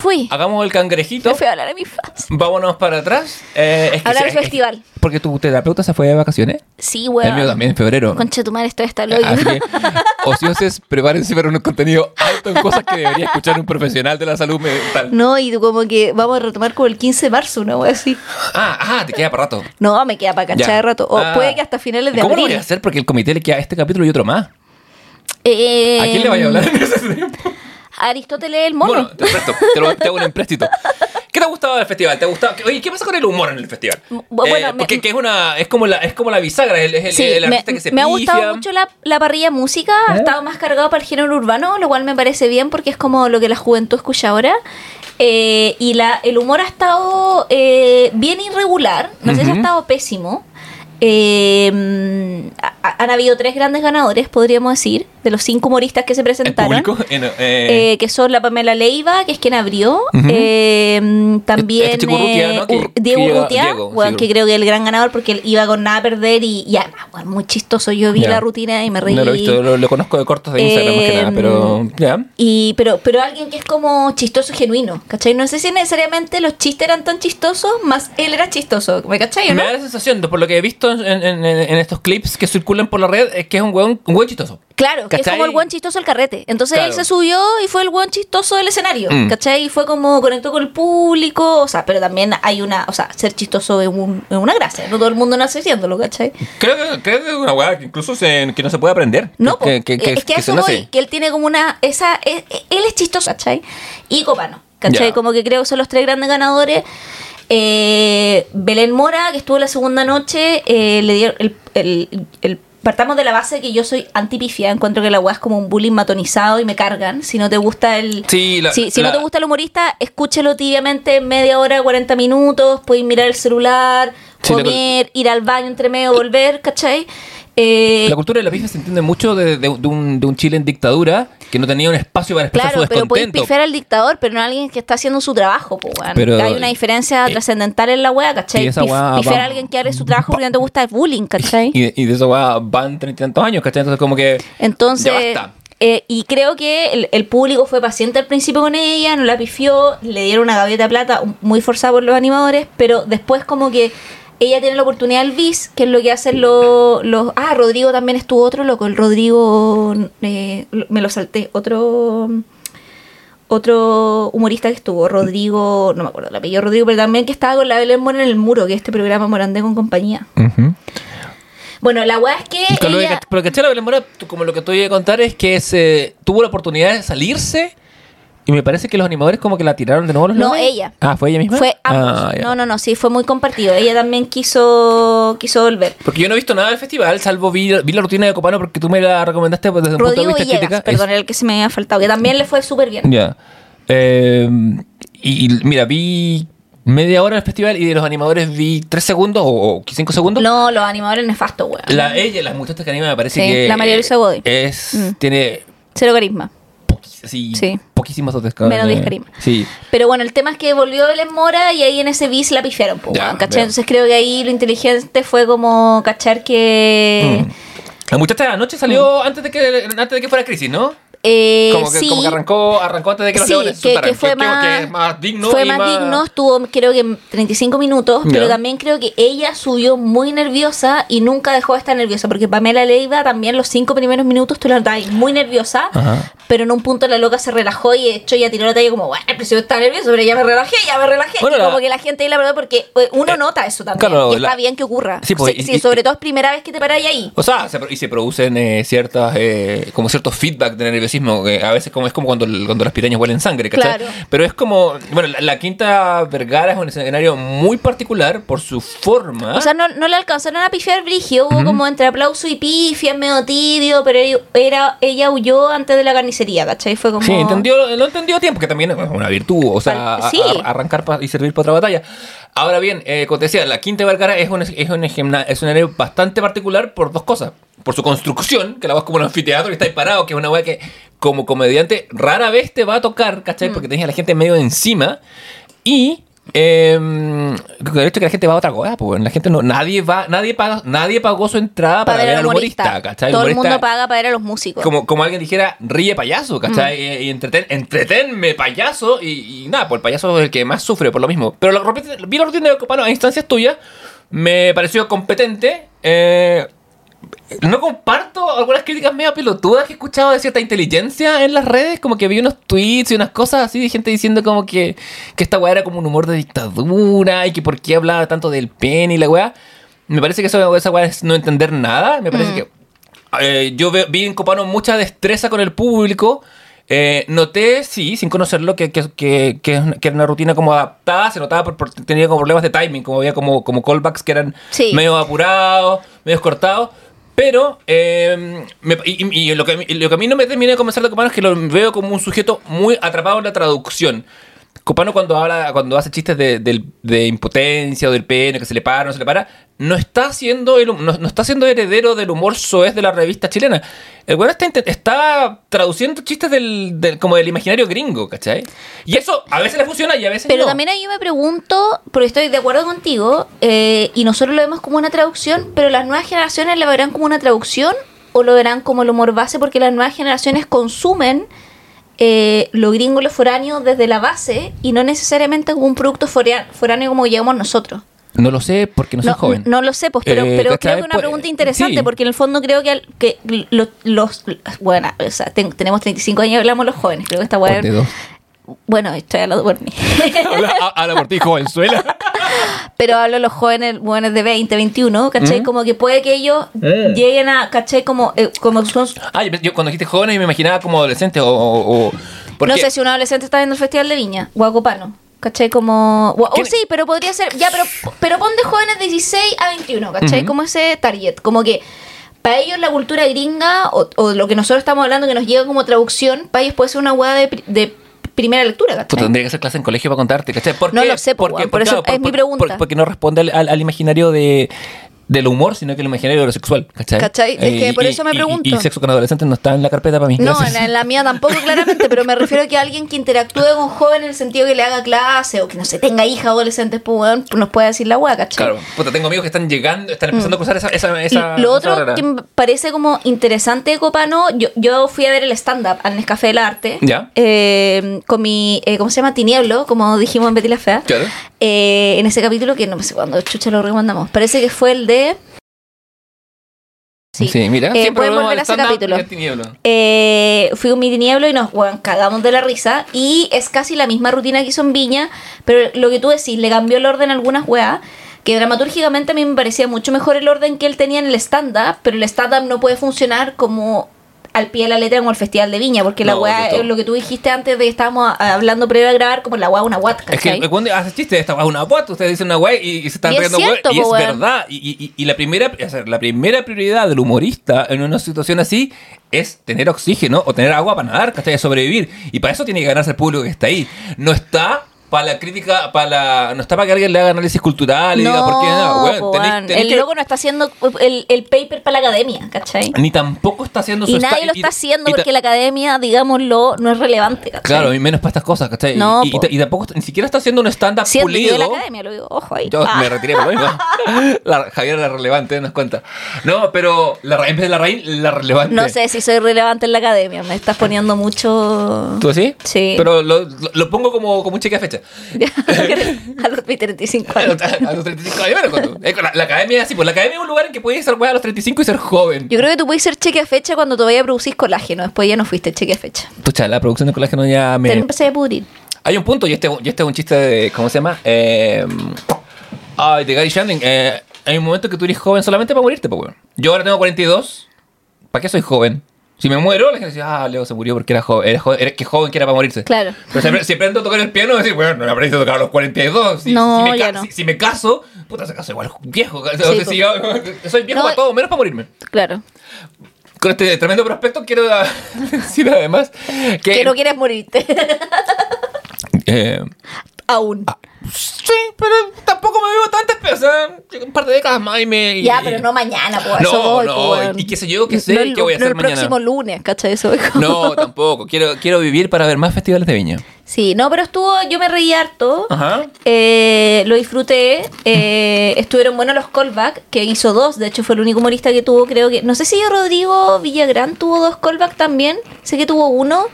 Fui. Hagamos el cangrejito. Me fui a hablar a mis fans. Vámonos para atrás. Eh, es que Hablar del es- festival. Porque tu terapeuta se fue de vacaciones. Sí, weón. El mío también en febrero. Concha tu madre, esto está loco. Así que, ocioses, prepárense para un contenido alto en cosas que debería escuchar un profesional de la salud mental. No, y como que vamos a retomar como el 15 de marzo, una wea así. Ah, ah, te queda para rato. No, me queda para cachar de rato. O Ah. puede que hasta finales de ¿Cómo lo abril. voy a hacer? Porque el comité le queda este capítulo y otro más. Eh, ¿A quién le vaya a hablar en ese tiempo? Aristóteles el mono. Bueno, te presto, te, lo, te hago un empréstito. ¿Qué te ha gustado del festival? ¿Te ha gustado? Oye, ¿qué pasa con el humor en el festival? Bu- bueno, Eh, me- porque que es una es como la es como la bisagra, es el, el- Sí, el me, artista que se me ha gustado mucho la, la parrilla música, ha ¿Eh? estado más cargado para el género urbano, lo cual me parece bien porque es como lo que la juventud escucha ahora. Eh, y la, el humor ha estado eh, bien irregular, no sé si ha estado pésimo. Eh, ha- han habido tres grandes ganadores, podríamos decir, de los cinco humoristas que se ¿El presentaron. público? Eh, Eh, que son la Pamela Leiva, que es quien abrió. Eh, también Este eh, ¿no? Que- que Diego llega- Urrutia, Diego, weón, sí, que creo que es el gran ganador porque él iba con nada a perder y, y además, weón, muy chistoso. Yo vi Ya. la rutina y me reí. no lo he visto, lo, lo conozco de cortos de Instagram más que nada, pero ya. Y, pero, pero alguien que es como chistoso y genuino, ¿cachai? No sé si necesariamente los chistes eran tan chistosos, más él era chistoso, ¿me cachai no? Me da la sensación, de- por lo que he visto en, en- en- en estos clips que circulan por la red, es que es un hueón, un hueón chistoso. Claro, que es ¿Cachai? como el buen chistoso del carrete. Entonces él Claro. se subió y fue el buen chistoso del escenario, Mm. ¿cachai? Y fue como conectó con el público, o sea, pero también hay una, o sea, ser chistoso es, un- es una gracia, no todo el mundo nace siéndolo, ¿cachai? Creo que, creo que es una hueá que incluso se- que no se puede aprender. No, que, que, que, es que, eso voy, que él tiene como una, esa, e- e- él es chistoso, ¿cachai? Y Copano, ¿cachai? Ya. Como que creo que son los tres grandes ganadores. Eh, Belén Mora, que estuvo la segunda noche, eh, le dieron el, el- el- Partamos de la base que yo soy antipifia, encuentro que la weá es como un bullying matonizado y me cargan. Si no te gusta el. Sí, la- si si la- no te gusta el humorista, escúchelo tibiamente media hora, 40 minutos, puedes mirar el celular, Sí, la- comer, ir al baño entre medio, volver, ¿cachai? Eh, La cultura de la pifia se entiende mucho de, de- de un, de un Chile en dictadura que no tenía un espacio para expresar Claro, su pero podéis descontento. pifiar al dictador, pero no a alguien que está haciendo su trabajo, pues. Pero- Hay una diferencia eh, trascendental en la wea, ¿cachai? esa Pif- wea pifiar a alguien que haga su trabajo porque no te gusta el bullying, ¿cachai? Y, de- y de eso va, van treinta y tantos años, ¿cachai? Entonces como que... Entonces, Ya basta. eh, y creo que el, el público fue paciente al principio con ella, no la pifió, le dieron una gaviota de plata muy forzada por los animadores, pero después como que ella tiene la oportunidad del bis, que es lo que hacen los... los ah, Rodrigo también estuvo otro loco, el Rodrigo, eh, me lo salté, otro... Otro humorista que estuvo, Rodrigo, no me acuerdo el apellido Rodrigo, pero también que estaba con la Belén Mora en el muro, que es este programa Morandé con compañía. Bueno, la weá es que Con lo ella... que- Pero que la Belén Mora, como lo que te voy a contar es que se tuvo la oportunidad de salirse y me parece que los animadores como que la tiraron de nuevo los No, ella. Ah, ¿fue ella misma? Fue ambos. Ah, ya. no, no, no, sí, fue muy compartido. Ella también quiso, quiso volver. Porque yo no he visto nada del festival, salvo vi, vi la rutina de Copano porque tú me la recomendaste pues, desde un punto de vista Villegas, crítica. perdón, Es- el que se me había faltado, que también le fue súper bien. Ya. Eh, y, y mira, vi media hora del festival y de los animadores vi tres segundos o, o cinco segundos. No, los animadores nefastos, weón. La, ella, las muchachas que anima me parece Sí, que... la María Luisa Godoy. Es, Mm. tiene Cero carisma. poquis- así, Sí. Poquísimas dotes. Menos 10 carisma. Sí. Pero bueno, el tema es que volvió Belén Mora y ahí en ese bis la pifiaron, po, Ya, ¿cachai? Entonces creo que ahí lo inteligente fue como cachar que... Mm. La muchacha de anoche salió antes, de que, antes de que fuera crisis, ¿no? Eh, Como que, sí, como que arrancó, arrancó antes de que los Sí, leones que, que fue más, que es más digno. fue más digno, estuvo creo que 35 minutos, pero también creo que ella subió muy nerviosa y nunca dejó de estar nerviosa, porque Pamela Leiva también los cinco primeros minutos tú la notabas muy nerviosa, Ajá. pero en un punto la loca se relajó y de hecho ya tiró la talla como, bueno, pero si yo estaba nervioso, pero ya me relajé, ya me relajé. Bueno, y la- como que la gente ahí la verdad, porque eh, uno Eh, nota eso también, claro, y está la- bien que ocurra. Sí, pues, Sí, y- sí, y- sobre todo es primera vez que te paráis ahí. O sea, y se producen eh, ciertas, como ciertos feedback de nerviosismo, que a veces como es como cuando, cuando las pirañas huelen sangre, ¿cachai? Claro. Pero es como, bueno, la, la Quinta Vergara es un escenario muy particular por su forma. O sea, no, no le alcanzaron a pifiar brigio, hubo como entre aplauso y pifia, medio tibio, pero era, ella huyó antes de la carnicería, ¿cachai? Fue como... Sí, entendió, lo entendió a tiempo, que también es una virtud, o sea, sí. a- a- arrancar y servir para otra batalla. Ahora bien, eh, como te decía, la Quinta Vergara es un, es un, gimna- es un área bastante particular por dos cosas. Por su construcción, que la vas como un anfiteatro y está ahí parado, que es una weá que como comediante rara vez te va a tocar, ¿cachai? Mm. Porque tenés a la gente medio encima. Y Eh, el hecho que la gente va a otra cosa, pues la gente no, nadie va, nadie paga, nadie pagó su entrada para, ver al humorista, ¿cachai? Todo el humorista- mundo paga para ver a los músicos. Como, como alguien dijera, ríe payaso, ¿cachai? Mm. Y, y entreten, entretenme payaso. Y, y nada, pues el payaso es el que más sufre por lo mismo. Pero rutina- vi la rutina de Copano a instancias tuyas, me pareció competente. eh, no comparto algunas críticas medio pelotudas que he escuchado de cierta inteligencia en las redes. Como que vi unos tweets y unas cosas así de gente diciendo como que, que esta weá era como un humor de dictadura y que por qué hablaba tanto del pene y la weá. Me parece que eso, esa weá es no entender nada. Me parece Mm. que eh, yo ve- vi en Copano mucha destreza con el público. Eh, noté, sí, sin conocerlo, que, que, que, que, era una rutina como adaptada. Se notaba por, por- tenía como problemas de timing, como había como, como callbacks que eran Sí. medio apurados, medio cortados. Pero me- y, lo, que, a mí- no me termina de convencer de Copano es que lo veo como un sujeto muy atrapado en la traducción. Copano cuando habla, cuando hace chistes de, impotencia o del pene, que se le para, no se le para, no está siendo el, no, no está siendo heredero del humor soez de la revista chilena. El güey está, está traduciendo chistes del, del- como del imaginario gringo, ¿cachai? Y eso a veces le funciona y a veces Pero no. también ahí yo me pregunto, porque estoy de acuerdo contigo, eh, y nosotros lo vemos como una traducción, pero las nuevas generaciones lo verán como una traducción o lo verán como el humor base, porque las nuevas generaciones consumen eh, lo gringo y lo foráneo desde la base y no necesariamente como un producto foráneo como llegamos nosotros. No lo sé porque no soy No, joven. no lo sé, pues, pero, Eh, creo que es una Pues, pregunta interesante, sí. porque en el fondo creo que, al- que lo- los... Bueno, o sea, ten- tenemos 35 años y hablamos los jóvenes, creo que esta weá... Ponte dos. Bueno, estoy hablando por mí. habla, habla por ti, jovenzuela. Pero hablo de los jóvenes, jóvenes de 20, 21, ¿cachai? Mm. Como que puede que ellos Eh. lleguen a, ¿cachai? Como, eh, como son... Ah, yo, cuando dijiste joven me imaginaba como adolescente o... o, o- porque- No sé si un adolescente está viendo el Festival de Viña, Guacopano. ¿Cachai? Como... O ¿Quién- sí, pero podría ser... Ya, pero, pero pon de jóvenes de 16 a 21, ¿cachai? Como ese target. Como que para ellos la cultura gringa o, o lo que nosotros estamos hablando que nos llega como traducción, para ellos puede ser una hueá de, de primera lectura, Pues ¿cachai? tendría que hacer clase en colegio para contarte, ¿cachai? ¿Por No lo sé, po, Porque- weón, por eso es mi pregunta. porque no responde al, al- al imaginario de, del humor, sino que el imaginario de lo sexual, ¿cachai? ¿Cachai? Es que por eso me y- pregunto. Y, sexo con adolescentes no está en la carpeta para mí. No, en la, en la mía tampoco, claramente, pero me refiero a que alguien que interactúe con jóvenes en el sentido que le haga clase o que no se tenga hija adolescentes, pues weón, nos puede decir la hueá, ¿cachai? Claro, puta, tengo amigos que están llegando, están empezando a cruzar esa, esa, Y esa lo esa otro que me parece como interesante de Copano, yo, yo fui a ver el stand-up al Nescafé del Arte Ya. eh, con mi, eh, ¿cómo se llama? Tinieblo, como dijimos en Betty la Fea. Claro. Eh, en ese capítulo que no sé cuándo chucha lo recomendamos. Parece que fue el de... Sí, mira, Eh, siempre pueden volver a ese capítulo. Eh, fui con mi tinieblo y nos cagamos de la risa. Y es casi la misma rutina que hizo en Viña, pero lo que tú decís, le cambió el orden a algunas weas. Que dramatúrgicamente a mí me parecía mucho mejor el orden que él tenía en el stand-up, pero el stand-up no puede funcionar como al pie de la letra como el Festival de Viña, porque la No, todo. es lo que tú dijiste antes de que estábamos hablando previo a grabar, como la wea una what, Es que cuando hace chiste, esta weá es una guata, ustedes dicen una weá y, y se están riendo weá, y es verdad. Y, y- y la primera la primera prioridad del humorista en una situación así es tener oxígeno o tener agua para nadar, ¿cachai? Sobrevivir. Y para eso tiene que ganarse el público que está ahí. No está para la crítica, para la, no está para que alguien le haga análisis cultural y diga por qué no, weón, po, tenés- weón. tenés el que- loco no está haciendo el, el paper para la academia, ¿cachai? ni tampoco está haciendo su Y nadie lo está haciendo y porque la academia, digámoslo, no es relevante, ¿cachai? Claro, y menos para estas cosas, ¿cachai? No, y, y- y tampoco, ni siquiera está haciendo un stand-up yo pulido. la academia, lo digo, ojo ahí. Yo Ah. me retiré por lo mismo. La, Javier era relevante, nos cuenta. No, pero la, en vez de la raíz, la relevante. No sé si soy relevante en la academia, me estás poniendo mucho... ¿Tú sí? Sí. Pero lo, lo- lo pongo como, como un cheque a fecha. a los 35 A los, años. a los 35 años. bueno, cuando- eh, la, la academia es así, pues la academia es un lugar en que puedes ser weá a los 35 y ser joven. Yo creo que tú puedes ser cheque a fecha cuando todavía producís colágeno, después ya no fuiste cheque a fecha. Pucha, la producción de colágeno ya Te me... empecé a pudrir. Hay un punto, y este, y este es un chiste de... ¿Cómo se llama? Eh, ay, de Gary Shandling. Eh, hay un momento que tú eres joven solamente para morirte, pues, weón. Yo ahora tengo 42. ¿Para qué soy joven? Si me muero, la gente dice, ah, Leo se murió porque era joven. Era, joven, era que joven que era para morirse. Claro. Pero siempre, si aprendo a tocar el piano, decir, bueno, no aprendí a tocar a los 42. Si, No, si me, ya no. si, si me caso, puta, se caso igual viejo. O sea, si yo, soy viejo No, para todo, menos para morirme. Claro. Con este tremendo prospecto quiero decir además que... Que no quieres morirte. eh, Aún. Sí, pero tampoco me vivo tantas pesas. weón, un par de décadas más y me. y- Ya, pero no mañana, pues. eso No, voy, no, y qué sé yo, qué sé, No el- qué voy a no hacer el mañana. próximo lunes, ¿cachai? Eso es como- No, tampoco. Quiero, quiero vivir para ver más festivales de viña. Sí, no, pero estuvo, yo me reí harto. Ajá. Eh, lo disfruté. eh, estuvieron buenos los callbacks, que hizo dos. De hecho, fue el único humorista que tuvo, creo que. No sé si Rodrigo Villagrán tuvo dos callbacks también. Sé que tuvo uno.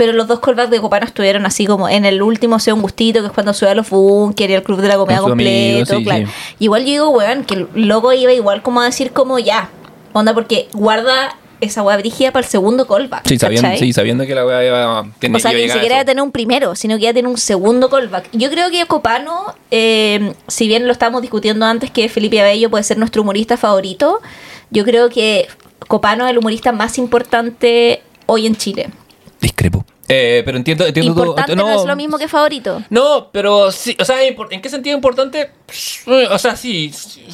Pero los dos callbacks de Copano estuvieron así como en el último sea un gustito, que es cuando sube a los bunkers y el club de la comedia Con amigo, completo, sí, claro. sí. Igual yo digo, weón, que el loco iba igual como a decir como ya. Onda, porque guarda esa weá brígida para el segundo callback. Sí, sabiendo, ¿cachai? sí, sabiendo que la weá iba, tenía, O sea, iba a que ni a siquiera eso. ya tener un primero, sino que ya tener un segundo callback. Yo creo que Copano, eh, si bien lo estábamos discutiendo antes que Felipe Abello puede ser nuestro humorista favorito, yo creo que Copano es el humorista más importante hoy en Chile. Dic crebu. Eh, pero entiendo, entiendo Importante no, es lo mismo que favorito. No, pero sí, o sea, ¿en qué sentido importante? O sea, sí, sí,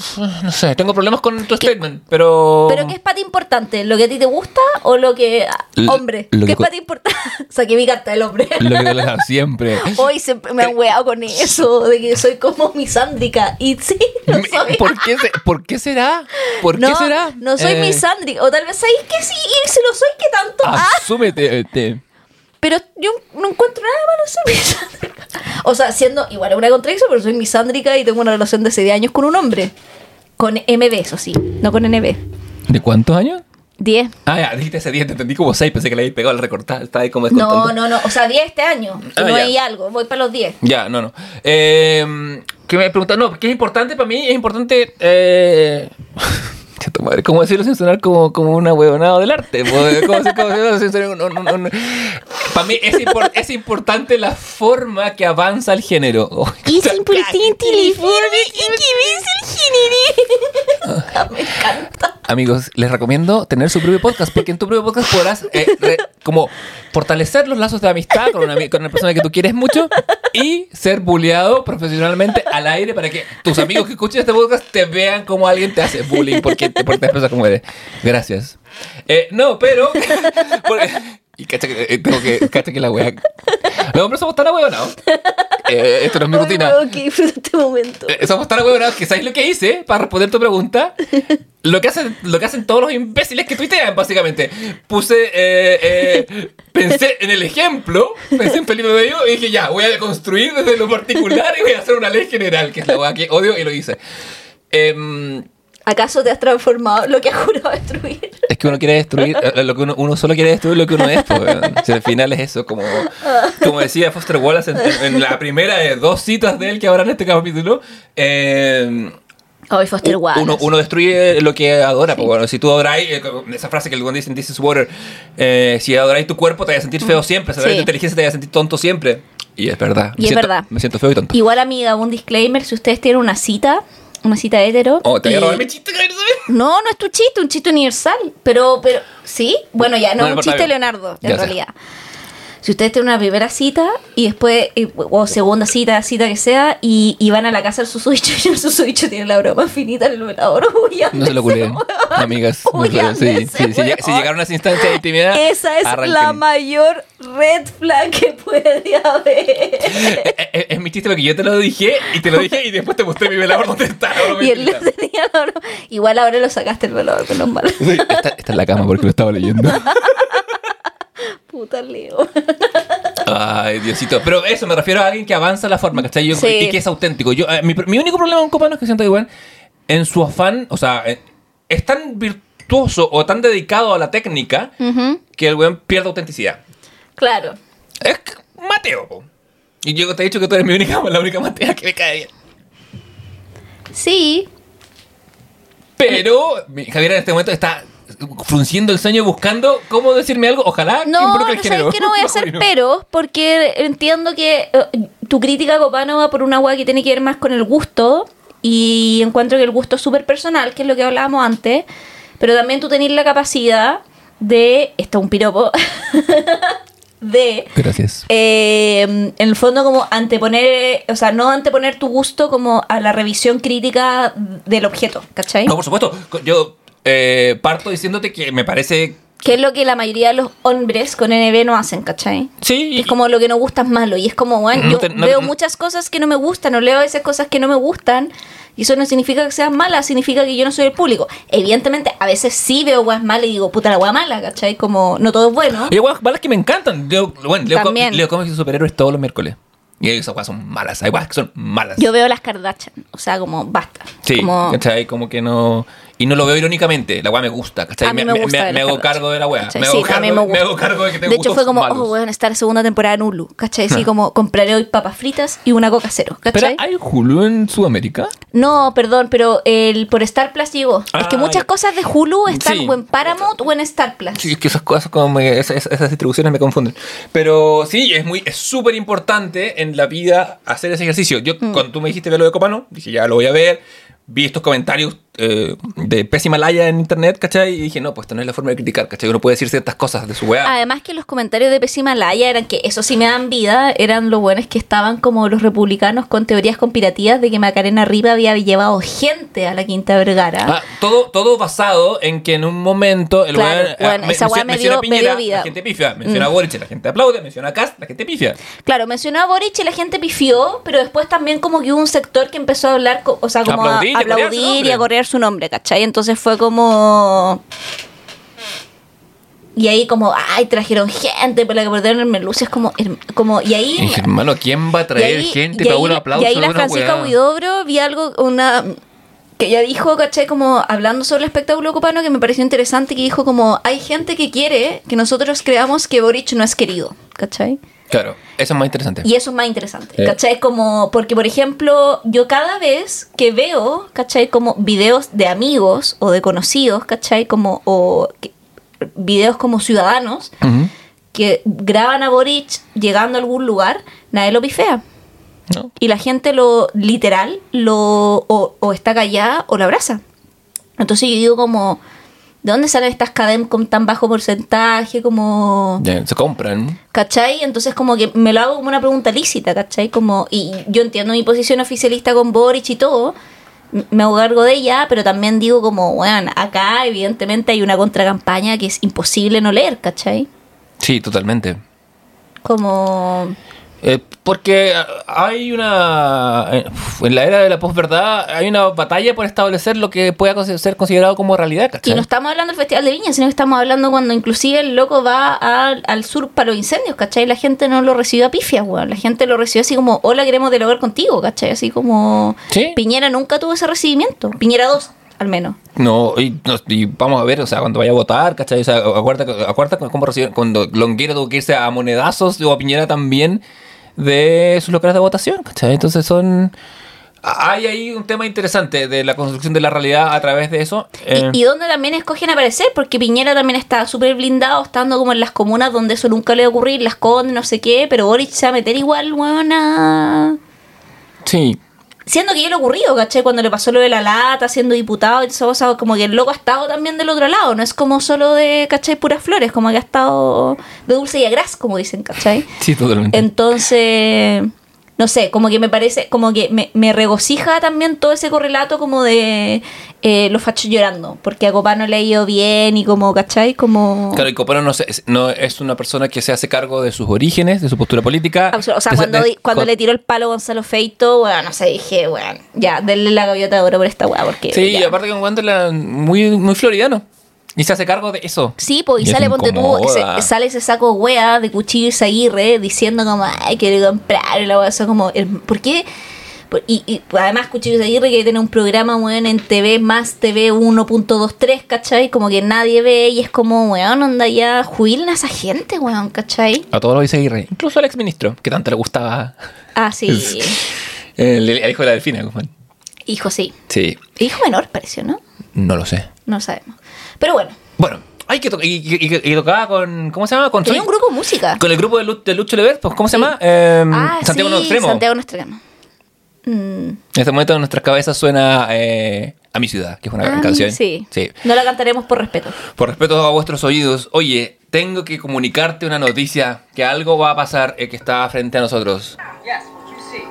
no sé, tengo problemas con tu statement, pero... ¿Pero qué es para ti importante? ¿Lo que a ti te gusta o lo que... L- hombre, lo ¿qué que es para ti importante? Saqué mi carta del hombre. Lo que deja siempre. Hoy se me han weado con eso, de que soy como misándrica. Y sí, lo soy. ¿Por qué, se- ¿Por qué será? ¿Por no, qué será? No soy Eh, misándrica. O tal vez sabéis que sí, y se lo soy que tanto. Ah, Asúmete. te- pero yo no encuentro nada malo ser misándrica. O sea, siendo igual una contradicción, pero soy misándrica y tengo una relación de 6 años con un hombre. Con MB, eso sí, no con NB. ¿De cuántos años? 10. Ah, ya, dijiste ese 10, te entendí como 6, pensé que le habías pegado al recortar, estaba ahí como No, no, no. O sea, 10 este año. Que Ah, no ya. hay algo. Voy para los 10. Ya, no, no. Eh, ¿Qué me preguntan? No, ¿qué es importante para mí? Es importante. Eh... Cheto madre, ¿Cómo decirlo sin sonar como, como una huevonada del arte? ¿Cómo sin sonar- no, no, no. Para mí es, impor- es importante la forma que avanza el género. Oh, Es importante la forma en que ves el género. Me encanta. Amigos, les recomiendo tener su propio podcast porque en tu propio podcast podrás eh, como fortalecer los lazos de amistad con una, persona que tú quieres mucho y ser bulleado profesionalmente al aire para que tus amigos que escuchen este podcast te vean como alguien te hace bullying porque, porque te expresas como eres. Gracias. Eh, no, pero... porque- y cacha que, eh, tengo que, cacha que la wea... Los hombres somos tan ahueonados. Eh, esto no es mi rutina. weón, que disfruto este momento. Eh, somos tan huevonados que ¿sabéis lo que hice para responder tu pregunta? Lo que hacen, lo que hacen todos los imbéciles que tuitean, básicamente. Puse, eh, eh, pensé en el ejemplo, pensé en Felipe Bello y dije, ya, voy a deconstruir desde lo particular y voy a hacer una ley general, que es la hueá que odio y lo hice. Em, ¿Acaso te has transformado lo que has jurado destruir? es que uno quiere destruir, eh, lo que uno, uno solo quiere destruir lo que uno es. Pues, weón. Si al final es eso, como, como decía Foster Wallace en, en- la primera de dos citas de él que habrá en este capítulo. em, Hoy Foster Wallace. Uno, uno destruye lo que adora. pues, bueno, si tú adoráis, eh, esa frase que el dice en This is Water, eh, si adoráis tu cuerpo te vas a sentir feo siempre, si adoráis Sí. tu inteligencia te vas a sentir tonto siempre. Y es verdad. Y Me es siento- verdad. Me siento feo y tonto. Igual, amiga, un disclaimer: si ustedes tienen una cita, una cita hetero. Oh, te voy a robar mi chiste. No, no es tu chiste, un chiste universal. Pero, pero, ¿sí? Bueno, ya, no, No, es un chiste bien. Leonardo, en Ya realidad. Si ustedes tienen una primera cita y después, eh, o segunda cita, cita que sea, y, y van a la casa del susodicho y el susodicho tiene la broma finita en el velador, No se lo culen, amigas. No se lo- sí, sí, si, lleg- si llegaron a esa instancia de intimidad, Esa es arranquen. la mayor red flag que puede haber. Eh, eh, Es, mi chiste porque yo te lo dije y te lo dije y después te mostré mi velador donde está. Y él explica. tenía. Igual ahora lo sacaste el velador, menos mal. Sí, Está, está en la cama porque lo estaba leyendo. Puta Leo. Ay, Diosito. Pero eso, me refiero a alguien que avanza la forma, ¿cachai? Yo- Sí. Y que es auténtico. Yo, eh, mi, mi único problema con Copano es que siento que, bueno, en su afán, o sea, eh, es tan virtuoso o tan dedicado a la técnica que el weón pierde autenticidad. Claro. Es que- Mateo, po. Y yo te he dicho que tú eres mi única, la única Matea que me cae bien. Sí. Pero Javier en este momento está frunciendo el sueño buscando cómo decirme algo. Ojalá que No, involucre el no género. sabes que no voy a hacer Masculino. peros porque entiendo que eh, tu crítica Copano va por una weá que tiene que ver más con el gusto y encuentro que el gusto es súper personal, que es lo que hablábamos antes, pero también tú tenés la capacidad de, esto es un piropo, de Gracias. eh, en el fondo como anteponer, o sea, no anteponer tu gusto como a la revisión crítica del objeto, ¿cachai? No, por supuesto. Yo eh, parto diciéndote que me parece. Que es lo que la mayoría de los hombres con NB no hacen, ¿cachai? Sí. Es como lo que no gusta es malo. Y es como, bueno, No yo te- no- veo no- muchas cosas que no me gustan, o leo esas cosas que no me gustan. Y eso no significa que sean malas, significa que yo no soy el público. Evidentemente, a veces sí veo weas malas y digo, puta la wea mala, ¿cachai? Como no todo es bueno. Hay weas malas que me encantan. Yo, bueno, leo, También. leo cómics de superhéroes todos los miércoles. Y esas weas son malas. Hay weas que son malas. Yo veo las Kardashian, o sea, como basta. Sí, Como, ¿cachai? Como que no. Y no lo veo irónicamente. La wea me gusta, ¿cachai? A mí me gusta hago cargo de la wea. ¿cachai? Me hago, cargo, me me hago cargo de que tengo De hecho, fue como, malos. oh, weón, estar segunda temporada en Hulu, ¿cachai? Así como compraré hoy papas fritas y una coca cero, Pero hay Hulu en Sudamérica. No, perdón, pero el por Star Plus llegó. es que Ah, muchas cosas de Hulu están Sí. o en Paramount o en Star Plus. Sí, es que esas cosas como esas distribuciones me confunden. Pero sí, es muy es súper importante en la vida hacer ese ejercicio. Yo, Mm. cuando tú me dijiste ver lo de Copano, dije, ya lo voy a ver. Vi estos comentarios eh, de pésima laya en internet, ¿cachai? Y dije, no, pues esta no es la forma de criticar, ¿cachai? Uno puede decir ciertas cosas de su weá. Además que los comentarios de Pésima Laya eran que eso sí me dan vida, eran los buenos que estaban como los republicanos con teorías conspirativas de que Macarena Riva había llevado gente a la Quinta Vergara. Ah, todo, todo basado en que en un momento el Claro, weón, ah, bueno, esa weá me dio- me Piñera, dio vida. la gente pifia, menciona Mm. a Boric, la gente aplaude, menciona a Cast, la gente pifia. Claro, mencionó a Boric y la gente pifió, pero después también como que hubo un sector que empezó a hablar, o sea, como a Aplaudir y aplaudir a correr su nombre, ¿cachai? Entonces fue como... Y ahí como, ay, trajeron gente para que perdieron el Merlucio, es como, como, y ahí... Hermano, ¿quién va a traer ahí- gente y para ahí- un aplauso? Y ahí la Francisca? Huidobro vi algo, una que ella dijo, ¿cachai? Como hablando sobre el espectáculo copano que me pareció interesante, que dijo como, hay gente que quiere que nosotros creamos que Boric no es querido, ¿cachai? Claro, eso es más interesante. Y eso es más interesante, Eh. ¿cachai? Como, porque por ejemplo, yo cada vez que veo, ¿cachai? Como videos de amigos o de conocidos, ¿cachai? Como, o que- videos como ciudadanos que graban a Boric llegando a algún lugar, nadie lo pifea. ¿No? Y la gente lo, literal, lo, o, o está callada o lo abraza. Entonces yo digo como, ¿de dónde salen estas cadenas con tan bajo porcentaje? Como... Se compran. ¿Cachai? Entonces como que me lo hago como una pregunta lícita, ¿cachai? Como, y yo entiendo mi posición oficialista con Boric y todo, me hago cargo de ella, pero también digo como, bueno, acá evidentemente hay una contracampaña que es imposible no leer, ¿cachai? Sí, totalmente. Como... Eh, porque hay una. eh, En la era de la posverdad, hay una batalla por establecer lo que pueda ser considerado como realidad, Y ¿cachai? no estamos hablando del Festival de Viña, sino que estamos hablando cuando inclusive el loco va al- al sur para los incendios, ¿cachai? La gente no lo recibió a pifias, weón. La gente lo recibió así como, hola, queremos dialogar contigo, ¿cachai? Así como... Sí. Piñera nunca tuvo ese recibimiento. Piñera 2, al menos. No y, no, y vamos a ver, o sea, cuando vaya a votar, ¿cachai? O sea, acuérdate, acuérdate cómo reciben, cuando Longuera tuvo que irse a monedazos o a Piñera también de sus locales de votación, ¿cachai? Entonces son. Hay ahí un tema interesante de la construcción de la realidad a través de eso. Eh, Y, y donde también escogen aparecer, porque Piñera también está súper blindado, estando como en las comunas donde eso nunca le va a ocurrir, las condes, no sé qué, pero Boric se va a meter igual, weón, a... sí, Siendo que ya le ha ocurrido, ¿cachai? Cuando le pasó lo de la lata, siendo diputado y todo eso, como que el loco ha estado también del otro lado, no es como solo de, ¿cachai? Puras flores, como que ha estado de dulce y a gras, como dicen, ¿cachai? sí, totalmente. Entonces, no sé, como que me parece, como que me, me regocija también todo ese correlato como de eh, los fachos llorando, porque a Copano le ha ido bien y como, ¿cachai? Como... Claro, y Copano no, se- no es una persona que se hace cargo de sus orígenes, de su postura política. O sea, de- cuando, de- cuando con- le tiró el palo a Gonzalo Feito, bueno, no sé, dije, bueno, ya, denle la gaviota de oro por esta weá, porque... Sí, y ya. aparte que encuentra la- muy, muy floridano. Y se hace cargo de eso. Sí, pues, y, Y sale, ponte tú, ese- sale ese saco wea de cuchillo Aguirre diciendo como, ay, quiero comprar, y la wea, eso como, el- ¿por qué? Y, y, además Cuchillo Aguirre que tiene un programa, weón, en TV más TV 1.23, ¿cachai? Como que nadie ve y es como, weón, onda ya, jubilen a esa gente, weón, ¿cachai? A todo lo dice Aguirre. Incluso al exministro, que tanto le gustaba Ah, sí, el, el hijo de la delfina. como- hijo, sí. Sí, Hijo menor, pareció, ¿no? no lo sé. No sabemos. Pero bueno, Bueno, hay que tocar. Y, y- y- y tocaba con. ¿Cómo se llama? Con, tenía un grupo de música. con el grupo de, Lu- de Lucho Levert, pues, ¿cómo se Sí. llama? Eh, ah, Santiago sí, Extremo. Santiago no Extremo. Mm. En este momento en nuestras cabezas suena eh, A mi ciudad, que es una gran Ah, canción. Sí. sí. No la cantaremos por respeto. Por respeto a vuestros oídos, oye, tengo que comunicarte una noticia que algo va a pasar eh, que está frente a nosotros. Yes, what you see.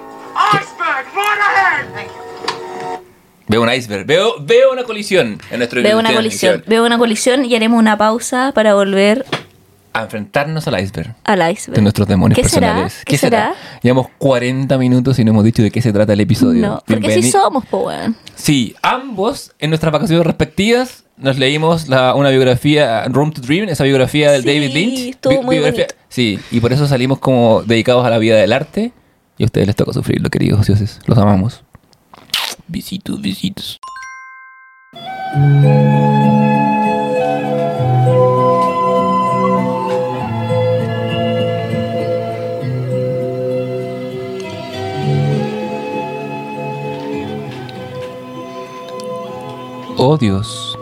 Iceberg, right ahead! Thank you. Veo un iceberg, veo, veo una colisión en nuestro Veo una colisión, veo una colisión y haremos una pausa para volver a enfrentarnos al iceberg Al iceberg. de nuestros demonios ¿Qué será? personales. ¿Qué será? Llevamos 40 minutos y no hemos dicho de qué se trata el episodio. No, porque sí Bienveni- somos, po, weón. Sí, ambos en nuestras vacaciones respectivas nos leímos la- una biografía, Room to Dream, esa biografía del Sí, David Lynch. estuvo muy bonito. Sí, y por eso salimos como dedicados a la vida del arte. Y a ustedes les toca sufrirlo, queridos dioses. Los amamos. Besitos, besitos. Oh Dios,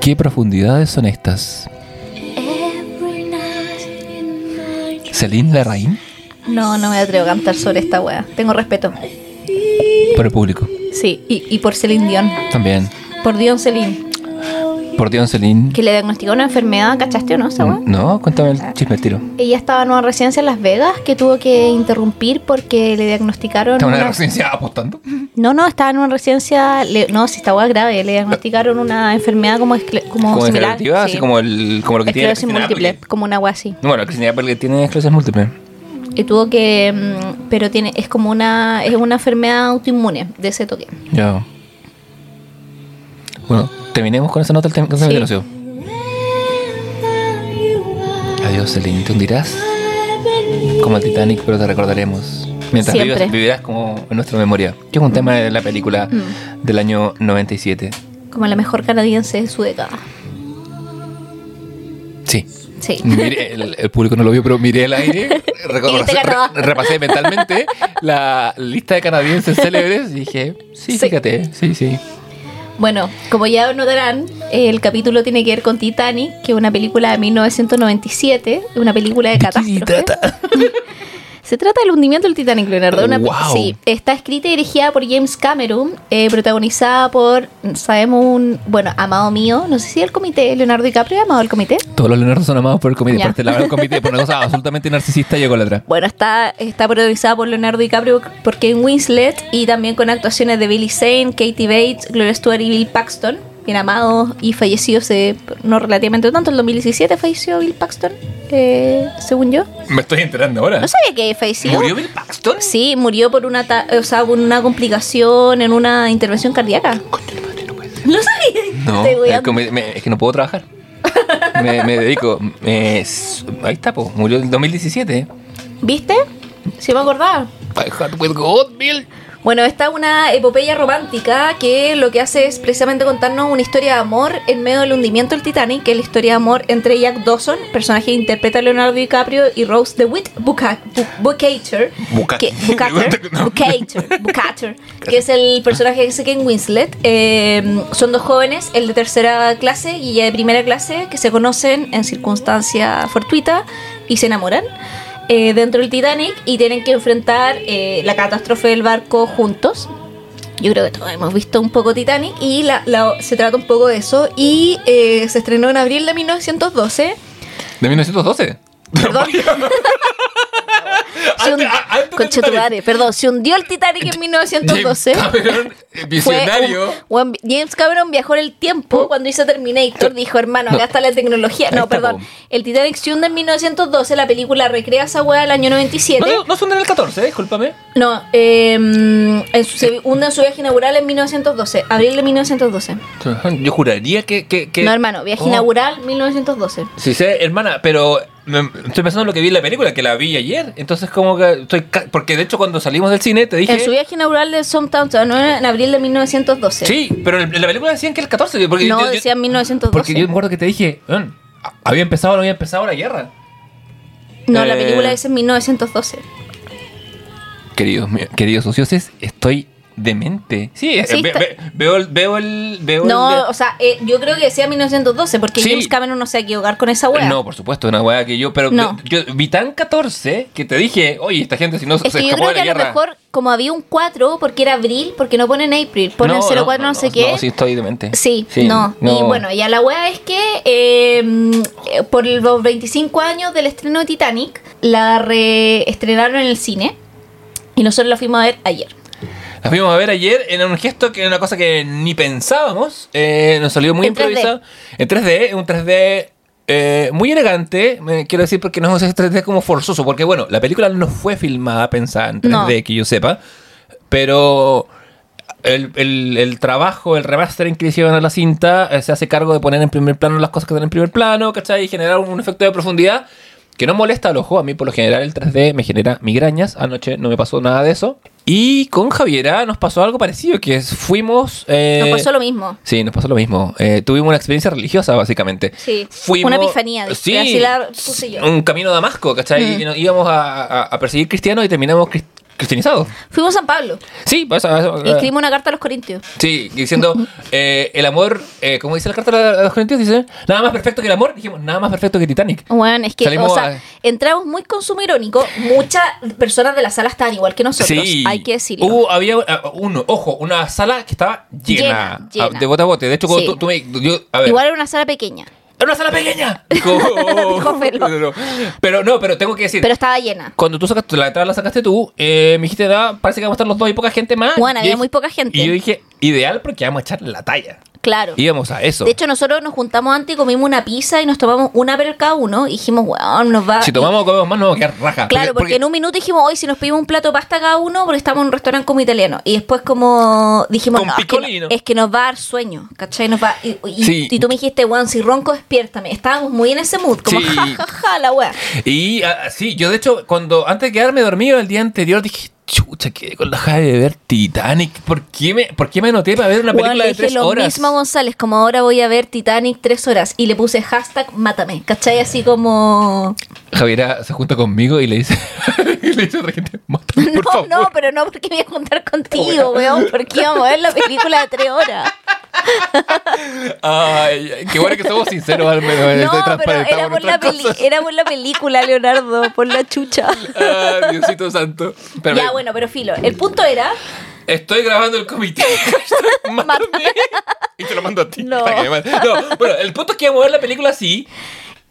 qué profundidades son estas. Celine Larraín, No, no me atrevo a cantar sobre esta wea. Tengo respeto. Por el público. Sí, y, y por Celine Dion. También. Por Dion Celine. Por Dios, Celine. Que le diagnosticó una enfermedad, ¿cachaste o no, esa wea? No, cuéntame el chisme al tiro. Ella estaba en una residencia en Las Vegas que tuvo que interrumpir porque le diagnosticaron. ¿Está en una una- residencia apostando? No, no, estaba en una residencia. le- No, si estaba grave. Le diagnosticaron una enfermedad como, escle- como, Como similar. sí. así como, el, como lo que tiene la Esclerosis múltiple, Applegate. como una agua así. Bueno, la Applegate tiene esclerosis múltiple. Y tuvo que. mm, Pero tiene es como una. Es una enfermedad autoinmune de ese toque. Ya. Bueno, terminemos con esa nota del tema Sí. Adiós, Celine. Te hundirás como el Titanic, pero te recordaremos. Mientras vivas, vivirás como en nuestra memoria. Que es un tema de la película Mm. del año 97. Como la mejor canadiense de su década. Sí. Sí. Miré- el, el público no lo vio, pero miré el aire, re- repasé mentalmente la lista de canadienses célebres y dije, sí, Sí. fíjate, sí, sí. Bueno, como ya notarán, el capítulo tiene que ver con Titanic, que es una película de 1997, una película de ¿De qué se catástrofe. Se trata del hundimiento del Titanic, Leonardo. Una- Wow. Sí, está escrita y dirigida por James Cameron, eh, protagonizada por, sabemos, un, bueno, amado mío, no sé si el comité, Leonardo DiCaprio, amado el comité. Todos los Leonardo son amados por el comité. Aparte, la el comité por una cosa absolutamente narcisista y ególatra. Bueno, está, está protagonizada por Leonardo DiCaprio, por Kane Winslet y también con actuaciones de Billy Zane, Katie Bates, Gloria Stewart y Bill Paxton, bien amados y fallecidos no relativamente tanto, el 2017 falleció Bill Paxton, eh, según yo. Me estoy enterando ahora. No sabía que falleció. ¿Murió Bill Paxton? Sí, murió por una, ta- o sea, por una complicación en una intervención cardíaca. No sabía. No, es, que me- me- es que no puedo trabajar. me, me dedico. me- s- ahí está, po. Murió en 2017. ¿Viste? Sí me acordaba. My heart will go on, Bill. Bueno, esta es una epopeya romántica que lo que hace es precisamente contarnos una historia de amor en medio del hundimiento del Titanic, que es la historia de amor entre Jack Dawson, personaje que interpreta a Leonardo DiCaprio, y Rose DeWitt Buca- Bu- Bukater, Buca- que, es el personaje que se Ken Winslet. Eh, son dos jóvenes, el de tercera clase y ella de primera clase, que se conocen en circunstancias fortuitas y se enamoran eh, dentro del Titanic y tienen que enfrentar eh, la catástrofe del barco juntos. Yo creo que todos hemos visto un poco Titanic y la, se trata un poco de eso. Y eh, se estrenó en abril de 1912. ¿De 1912? Perdón. Se Antes- antes perdón, se hundió el Titanic en 1912. James Cameron, visionario. un- James Cameron viajó en el tiempo cuando hizo Terminator. Dijo, hermano, acá No. está la tecnología. No, perdón. El Titanic se hunde en 1912. La película recrea esa weá del año 97. No, no, no son en el 14, discúlpame. No, eh, en su- se hunde en su viaje inaugural en 1912, abril de 1912. Yo juraría que. que, que- No, hermano, viaje Oh. inaugural 1912. Sí, sé, hermana, pero estoy pensando en lo que vi en la película, que la vi ayer. Entonces, como que estoy. Porque de hecho, cuando salimos del cine, te dije. En su viaje inaugural de Sometown, no en abril de 1912. Sí, pero en la película decían que el 14. Porque No, yo- yo- decían 1912. Porque yo me acuerdo que te dije, "Weón, había empezado o no había empezado la guerra. No, la Eh, película dice en 1912. Queridos, queridos socios, estoy demente. Sí, eh, Sí, ve- ve- veo el. Veo el, veo el No, de- o sea, eh, yo creo que decía 1912, porque Sí. James Cameron no se va a equivocar con esa wea. No, por supuesto, una weá que yo, pero No. yo, yo vi tan 14 que te dije, oye, esta gente si no Es se que yo creo de que a lo mejor, como había un 4, porque era abril, porque no ponen April, ponen 04 no, sé qué. No, sí, estoy demente. Sí, no. Y bueno, ya la wea es que eh, eh, por los 25 años del estreno de Titanic, la reestrenaron en el cine y nosotros la fuimos a ver ayer. La fuimos a ver ayer en un gesto que era una cosa que ni pensábamos. eh, nos salió muy En 3D. improvisado. En 3D, un 3D eh, muy elegante, me quiero decir, porque no es ese 3D como forzoso, porque bueno, la película no fue filmada pensada en 3D, No. que yo sepa, pero el, el- el trabajo, el remastering que le hicieron a la cinta, eh, se hace cargo de poner en primer plano las cosas que están en primer plano, ¿cachai? Y generar un efecto de profundidad que no molesta al ojo. A mí, por lo general, el 3D me genera migrañas. Anoche no me pasó nada de eso. Y con Javiera nos pasó algo parecido, que es, fuimos... eh, Nos pasó lo mismo. Sí, nos pasó lo mismo. Eh, tuvimos una experiencia religiosa, básicamente. Sí, Fuimos, una epifanía, Sí, así la puse yo. un camino a Damasco, ¿cachai? Mm. Y nos íbamos a, a- a perseguir cristianos y terminamos cris- cristianizados. Fuimos a San Pablo Sí, pues, y escribimos una carta a los corintios. Sí, diciendo, eh, el amor, eh, como dice la carta de los Corintios, dice, nada más perfecto que el amor. Dijimos, nada más perfecto que Titanic. Bueno, es que, Salimos o sea, a- entramos muy consumo irónico. Muchas personas de la sala estaban igual que nosotros. Sí. Hay que decirlo. Hubo, había uh, uno, ojo, una sala que estaba llena, Llena, llena. de bote a bote. De hecho, Sí. tú, tú me... yo- a ver, Igual era una sala pequeña, ¡Era una sala pequeña! Dijo, Dijo Felo. No, no, no. Pero no, pero tengo que decir, pero estaba llena. cuando tú sacaste la entrada, la sacaste tú, eh, me dijiste, "Ah, parece que vamos a estar los dos y poca gente más. Bueno, Y había yo muy dije- poca gente. Y yo dije, ideal porque vamos a echar la talla. Claro. Íbamos a eso. De hecho, nosotros nos juntamos antes y comimos una pizza y nos tomamos una per cada uno. Y dijimos, weón, nos va. si tomamos o comemos más, nos vamos a quedar raja. Claro, porque, en un minuto dijimos, hoy si nos pedimos un plato de pasta cada uno, porque estamos en un restaurante como italiano. Y después como dijimos, no, es, que, picolino. es que nos va a dar sueño, ¿cachai? Nos va, y, y- Sí. y tú me dijiste, weón, si ronco, despiértame. Estábamos muy en ese mood, como Sí. ja, ja, ja, la wea. Y ah, sí, yo de hecho, cuando antes de quedarme dormido el día anterior, dije, chucha, quedé con la Javi de ver Titanic. ¿Por qué me, por qué me anoté para ver una película de tres lo horas? mismo a González, como ahora voy a ver Titanic tres horas. Y le puse hashtag mátame, ¿cachai? Así como... Javiera se junta conmigo y le dice, y le dice a otra gente, mátame, por No, favor. no, pero no porque me voy a juntar contigo, weón, porque íbamos a ver la película de tres horas. Ay, qué bueno que somos sinceros al menos. No, estoy pero era por, la peli- era por la película, Leonardo, por la chucha. Ay, Diosito santo. Pero ya, bueno, pero filo. El punto era. Estoy grabando el comité. Mátame. y te lo mando a ti. No. No, bueno, el punto es que vamos a ver la película así.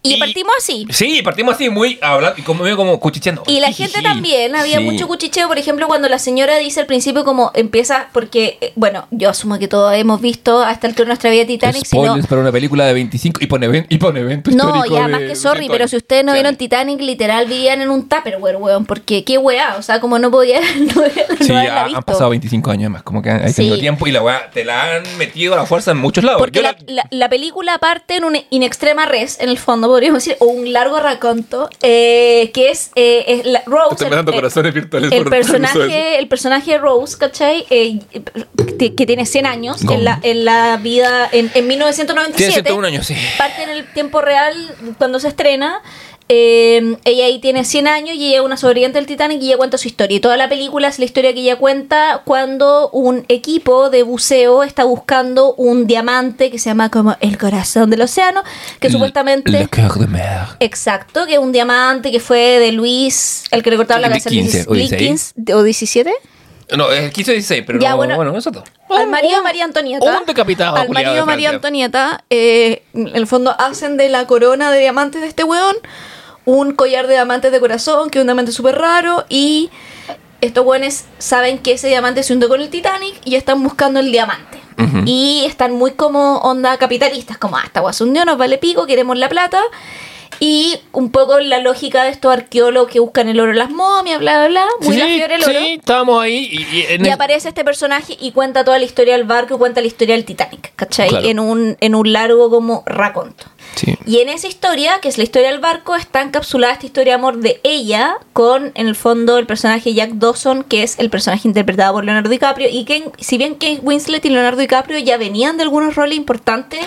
Y, Y- partimos así. Sí, partimos así muy hablando y como medio como cuchicheando. Y la gente también, había Sí. mucho cuchicheo, por ejemplo, cuando la señora dice al principio como empieza, porque, eh, bueno, yo asumo que todos hemos visto hasta el turno de nuestra vida Titanic, Spoilers para una película de 25 y pone, y pone evento No, ya de más que sorry, 200 pero si ustedes no Sí. vieron Titanic, literal vivían en un Tupperware, weón, porque qué weá, o sea, como no podía no, Sí, no han pasado 25 años más, como que ahí Sí. tengo tiempo y la weá te la han metido a la fuerza en muchos lados. Porque la- la película parte en un in extrema res, en el fondo, podríamos decir, o un largo raconto, eh, que es, eh, es la- Rose. Estoy el- eh, corazones virtuales el por- personaje, el personaje de Rose, ¿cachai? Eh, que, tiene 100 años en la, en la vida, en, en 1997. Tiene 101 años, sí. Parte en el tiempo real cuando se estrena. Eh, ella ahí tiene 100 años y ella es una sobreviviente del Titanic y ella cuenta su historia. Y toda la película es la historia que ella cuenta cuando un equipo de buceo está buscando un diamante que se llama como el corazón del océano, que supuestamente... Le cœur de mer. Exacto, que es un diamante que fue de Luis, el que le cortaba la cabeza. 15 o 16. ¿O 17? No, es 15 o 16, pero Ya, no, bueno. bueno, eso todo. Al marido de María Antonieta. un decapitado Al marido de María. Antonieta, eh, en el fondo hacen de la corona de diamantes de este weón un collar de diamantes de corazón, que es un diamante súper raro, y estos weones saben que ese diamante se hundió con el Titanic y están buscando el diamante. Y están muy como onda capitalistas, como, ah, esta se hundió, nos vale pico, queremos la plata. Y un poco la lógica de estos arqueólogos que buscan el oro en las momias, bla, bla, bla. Muy sí, la fiebre del oro. sí, estábamos ahí y, y en Y el- aparece este personaje y cuenta toda la historia del barco y cuenta la historia del Titanic, ¿cachai? Claro. En, un, en un largo como raconto. Sí. Y en esa historia, que es la historia del barco, está encapsulada esta historia de amor de ella con, en el fondo, el personaje Jack Dawson, que es el personaje interpretado por Leonardo DiCaprio. Y que, si bien Kate Winslet y Leonardo DiCaprio ya venían de algunos roles importantes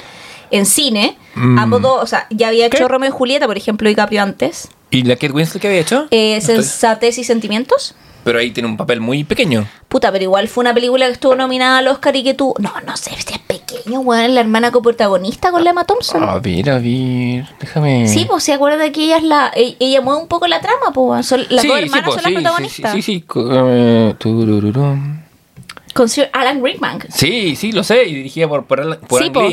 en cine, Mm. ambos dos, o sea, ya había ¿Qué? hecho Romeo y Julieta, por ejemplo, DiCaprio antes. ¿Y la Kate Winslet que había hecho? Eh, Sensatez y Sentimientos. Pero ahí tiene un papel muy pequeño. Puta, pero igual fue una película que estuvo nominada al Oscar y que tú. No, no sé si es pequeño, weón. La hermana coprotagonista con la Emma Thompson. A ver, a ver, déjame. Sí, pues se acuerda que ella es la. e- Ella mueve un poco la trama, pues. Son- las Sí, dos sí, hermanas po, son sí, las sí, protagonistas. Sí, sí, sí. Con Sir Alan Rickman. Sí, sí, lo sé. Y dirigida por, por, por sí, Ang po.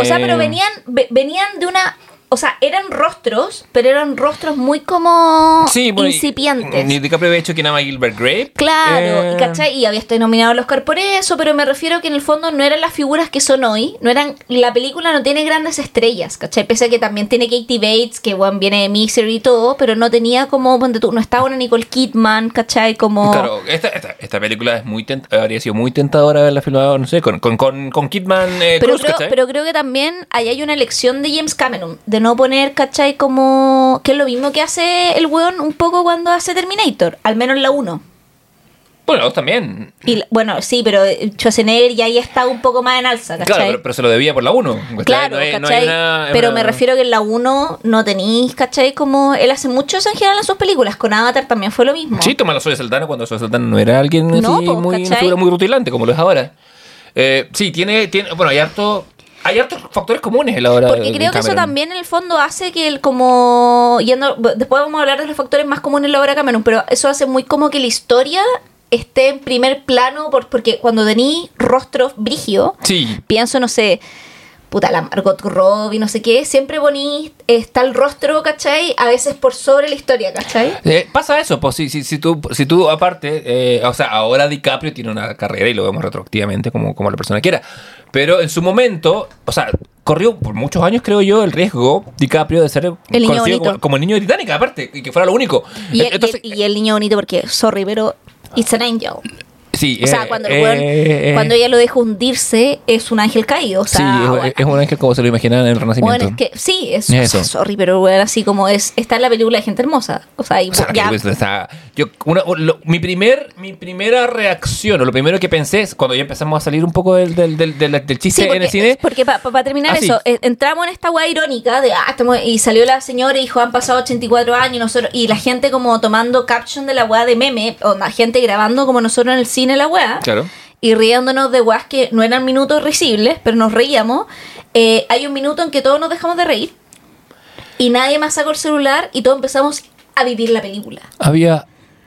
O sea, Eh, pero venían, ve- venían de una. O sea, eran rostros, pero eran rostros muy como Sí, bueno, incipientes. Ni DiCaprio había hecho quien ama Gilbert Grape. Claro, Eh, y, ¿cachai? y había estado nominado al Oscar por eso, pero me refiero que en el fondo no eran las figuras que son hoy, no eran, la película no tiene grandes estrellas, ¿cachai? Pese a que también tiene Katie Bates, que bueno, viene de Misery y todo, pero no tenía como, ponte tú, no estaba una Nicole Kidman, ¿cachai? Como... Claro, esta, esta, esta película es muy tent- habría sido muy tentadora haberla filmado, no sé, con, con, con, con Kidman eh, Pero Cruz, creo, pero creo que también ahí hay una elección de James Cameron, de no poner, ¿cachai? Como... que es lo mismo que hace el weón un poco cuando hace Terminator, al menos la 1. Bueno, también. Y bueno, sí, pero Schwarzenegger ya ahí está un poco más en alza, ¿cachai? Claro, pero, pero se lo debía por la 1. Claro, ¿cachai? pero me refiero que en la 1 no tenéis, ¿cachai? Como él hace mucho eso en general en sus películas. Con Avatar también fue lo mismo. Sí, toma la Soy Saldana cuando Soy Saldana no era alguien No, muy, una ¿cachai? figura muy rutilante como lo es ahora. Eh, sí, tiene, tiene. Bueno, hay harto. Hay hartos factores comunes en la hora Porque de creo que eso también en el fondo hace que el como yendo después vamos a hablar de los factores más comunes en la obra de Cameron, pero eso hace muy como que la historia esté en primer plano por- porque cuando tení rostros brígidos, Sí. pienso no sé, puta la Margot Robbie, no sé qué, siempre ponís está el rostro, ¿cachai? A veces por sobre la historia, ¿cachai? Eh, pasa eso, pues si, si, si, tú, si tú aparte, eh, o sea, ahora DiCaprio tiene una carrera y lo vemos retroactivamente como, como la persona quiera, pero en su momento, o sea, corrió por muchos años, creo yo, el riesgo DiCaprio de ser El niño conocido bonito. como, como el niño de Titanic, aparte, y que fuera lo único. Y el, y Entonces, el- y el niño bonito, porque, sorry, pero it's an angel. Sí, O sea, eh, cuando, el eh, weón- eh, cuando ella lo deja hundirse, es un ángel caído. O sea, sí, es- bueno, es un ángel como se lo imaginaban en el Renacimiento. bueno, es que sí, es, Eso. o sea, sorry, pero bueno, así como es, está en la película de Gente Hermosa. O sea, y O sea, ya, que, o sea, yo, una- lo- mi, primer, mi primera reacción, o lo primero que pensé es cuando ya empezamos a salir un poco del, del, del, del- del chiste Sí, porque, en el cine. porque para terminar Ah, sí. eso, eh, entramos en esta weá irónica de, ah, estamos, y salió la señora y dijo, han pasado 84 años y nosotros, y la gente como tomando caption de la weá de meme, o la gente grabando como nosotros en el cine la weá, Claro. y riéndonos de weas que no eran minutos risibles, pero nos reíamos, eh, hay un minuto en que todos nos dejamos de reír, y nadie más sacó el celular, y todos empezamos a vivir la película. Había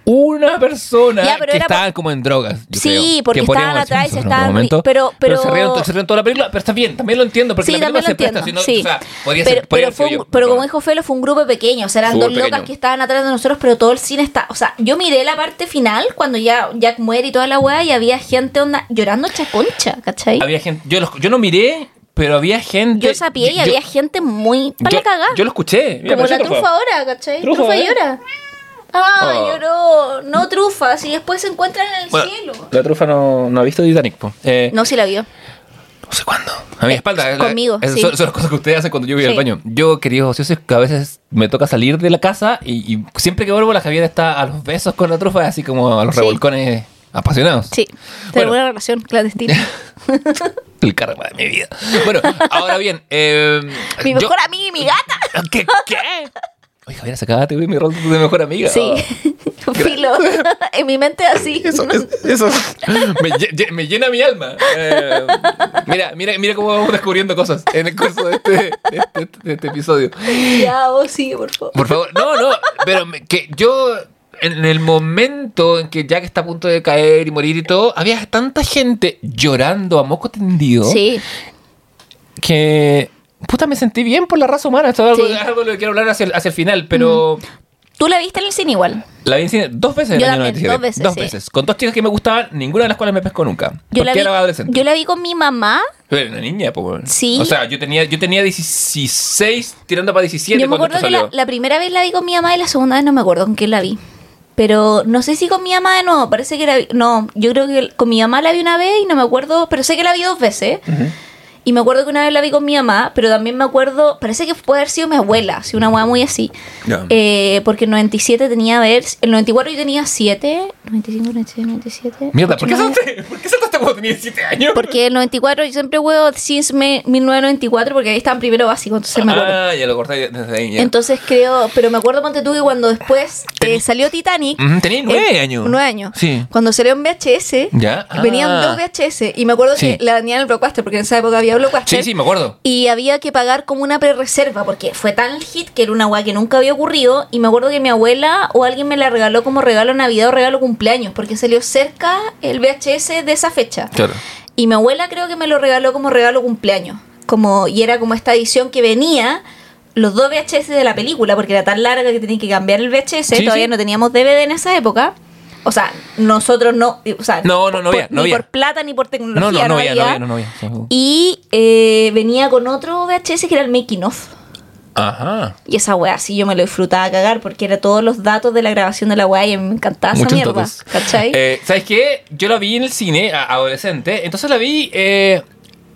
una persona Ya, pero que estaba como en drogas. yo Sí, creo, porque que estaban atrás y estaban ri- pero- pero- se rieron, se rieron toda la película, pero está bien, también lo entiendo, porque Sí, la película se presta, entiendo. no, sí. o sea, podría pero, ser, podría pero, fue un- yo, pero como dijo Felo, fue un grupo pequeño. O sea, eran dos locas pequeño. que estaban atrás de nosotros, pero todo el cine está. O sea, yo miré la parte final cuando ya Jack muere y toda la weá, y había gente onda llorando chaconcha, ¿cachai? Había gente, yo, los- yo no miré, pero había gente. Yo sabía y yo- había gente muy para yo, la cagada. yo lo escuché. Mira, Como la trufa ahora, ¿cachai? Trufa, Trufa, ¿eh? llora. Ah, Oh. lloró. No trufa, si después se encuentran en el Bueno, cielo. La trufa no, no ha visto Titanic, po. Eh, No, si la vio. No sé cuándo. A mi espalda. es la- conmigo, Esas sí. son, son las cosas que ustedes hacen cuando yo voy al Sí. baño. Yo, queridos ociosos, que a veces me toca salir de la casa y, y siempre que vuelvo la Javiera está a los besos con la trufa, así como a los Sí. revolcones apasionados. Sí, Bueno. tengo una relación clandestina. El karma de mi vida. Bueno, ahora bien. Eh, mi yo- mejor amiga y mi gata. ¿Qué? ¿Qué? Oye, acaba de ver mi rol de mejor amiga. Sí, Oh, filo. en mi mente así. Eso, es- eso me, lle- lle- me llena mi alma. Eh, mira, mira, mira cómo vamos descubriendo cosas en el curso de este, de este- de este episodio. Ya, vos sigue, por favor. Por favor, no, no, pero me- que yo en el momento en que Jack está a punto de caer y morir y todo, había tanta gente llorando a moco tendido Sí, que puta me sentí bien por la raza humana. Esto es algo, Sí. algo de lo que quiero hablar hacia el, hacia el final, pero tú la viste en el cine igual. la vi en cine dos veces en el año también, 97. dos veces, Dos sí. veces. Con dos chicas que me gustaban, ninguna de las cuales me pescó nunca. Yo la, porque vi, era adolescente. yo la vi con mi mamá. Pero una niña, pues. Sí. O sea, yo tenía, yo tenía 16 tirando para 17 Yo me acuerdo que la, la primera vez la vi con mi mamá y la segunda vez no me acuerdo con quién la vi. Pero no sé si con mi mamá de nuevo, parece que la vi. No, yo creo que con mi mamá la vi una vez y no me acuerdo, pero sé que la vi dos veces. Y me acuerdo que una vez la vi con mi mamá, pero también me acuerdo, parece que puede haber sido mi abuela, si una abuela muy así. Ya. Eh, porque el 97 tenía, a ver, el 94 yo tenía 7, 95, 96, 97. Mierda, ¿por qué, 89. saltaste, ¿por qué saltaste cuando tenías 7 años? Porque el 94 yo siempre huevo since me- 1994 porque ahí estaba en primero básico, entonces me acuerdo. Ah, ya lo corté desde ahí. Ya. Entonces creo, pero me acuerdo, ponte tú, que cuando después eh, salió Titanic. Tenía nueve eh, años. Nueve años. Sí. Cuando salió en VHS, Ya. venían Ah. dos VHS. Y me acuerdo Sí. que la vendían en el Blockbuster, porque en esa época había Blockbuster. Sí, sí, me acuerdo. Y había que pagar como una pre-reserva, porque fue tan hit que era una weá que nunca había ocurrido. Y me acuerdo que mi abuela o alguien me la regaló como regalo Navidad o regalo cumpleaños, porque salió cerca el VHS de esa fecha. Claro. Y mi abuela creo que me lo regaló como regalo cumpleaños. Como, y era como esta edición que venía los dos VHS de la película, porque era tan larga que tenía que cambiar el VHS, Sí, todavía sí. no teníamos DVD en esa época. O sea, nosotros no, o sea, No, no, no por- había, no ni había. por plata ni por tecnología. No, no, no había, no había. no había. Y eh, venía con otro VHS que era el Making of. Ajá. Y esa weá sí yo me lo disfrutaba a cagar porque era todos los datos de la grabación de la weá y me encantaba esa Muchos mierda. datos. ¿Cachai? Eh, ¿Sabes qué? Yo la vi en el cine, adolescente, entonces la vi eh,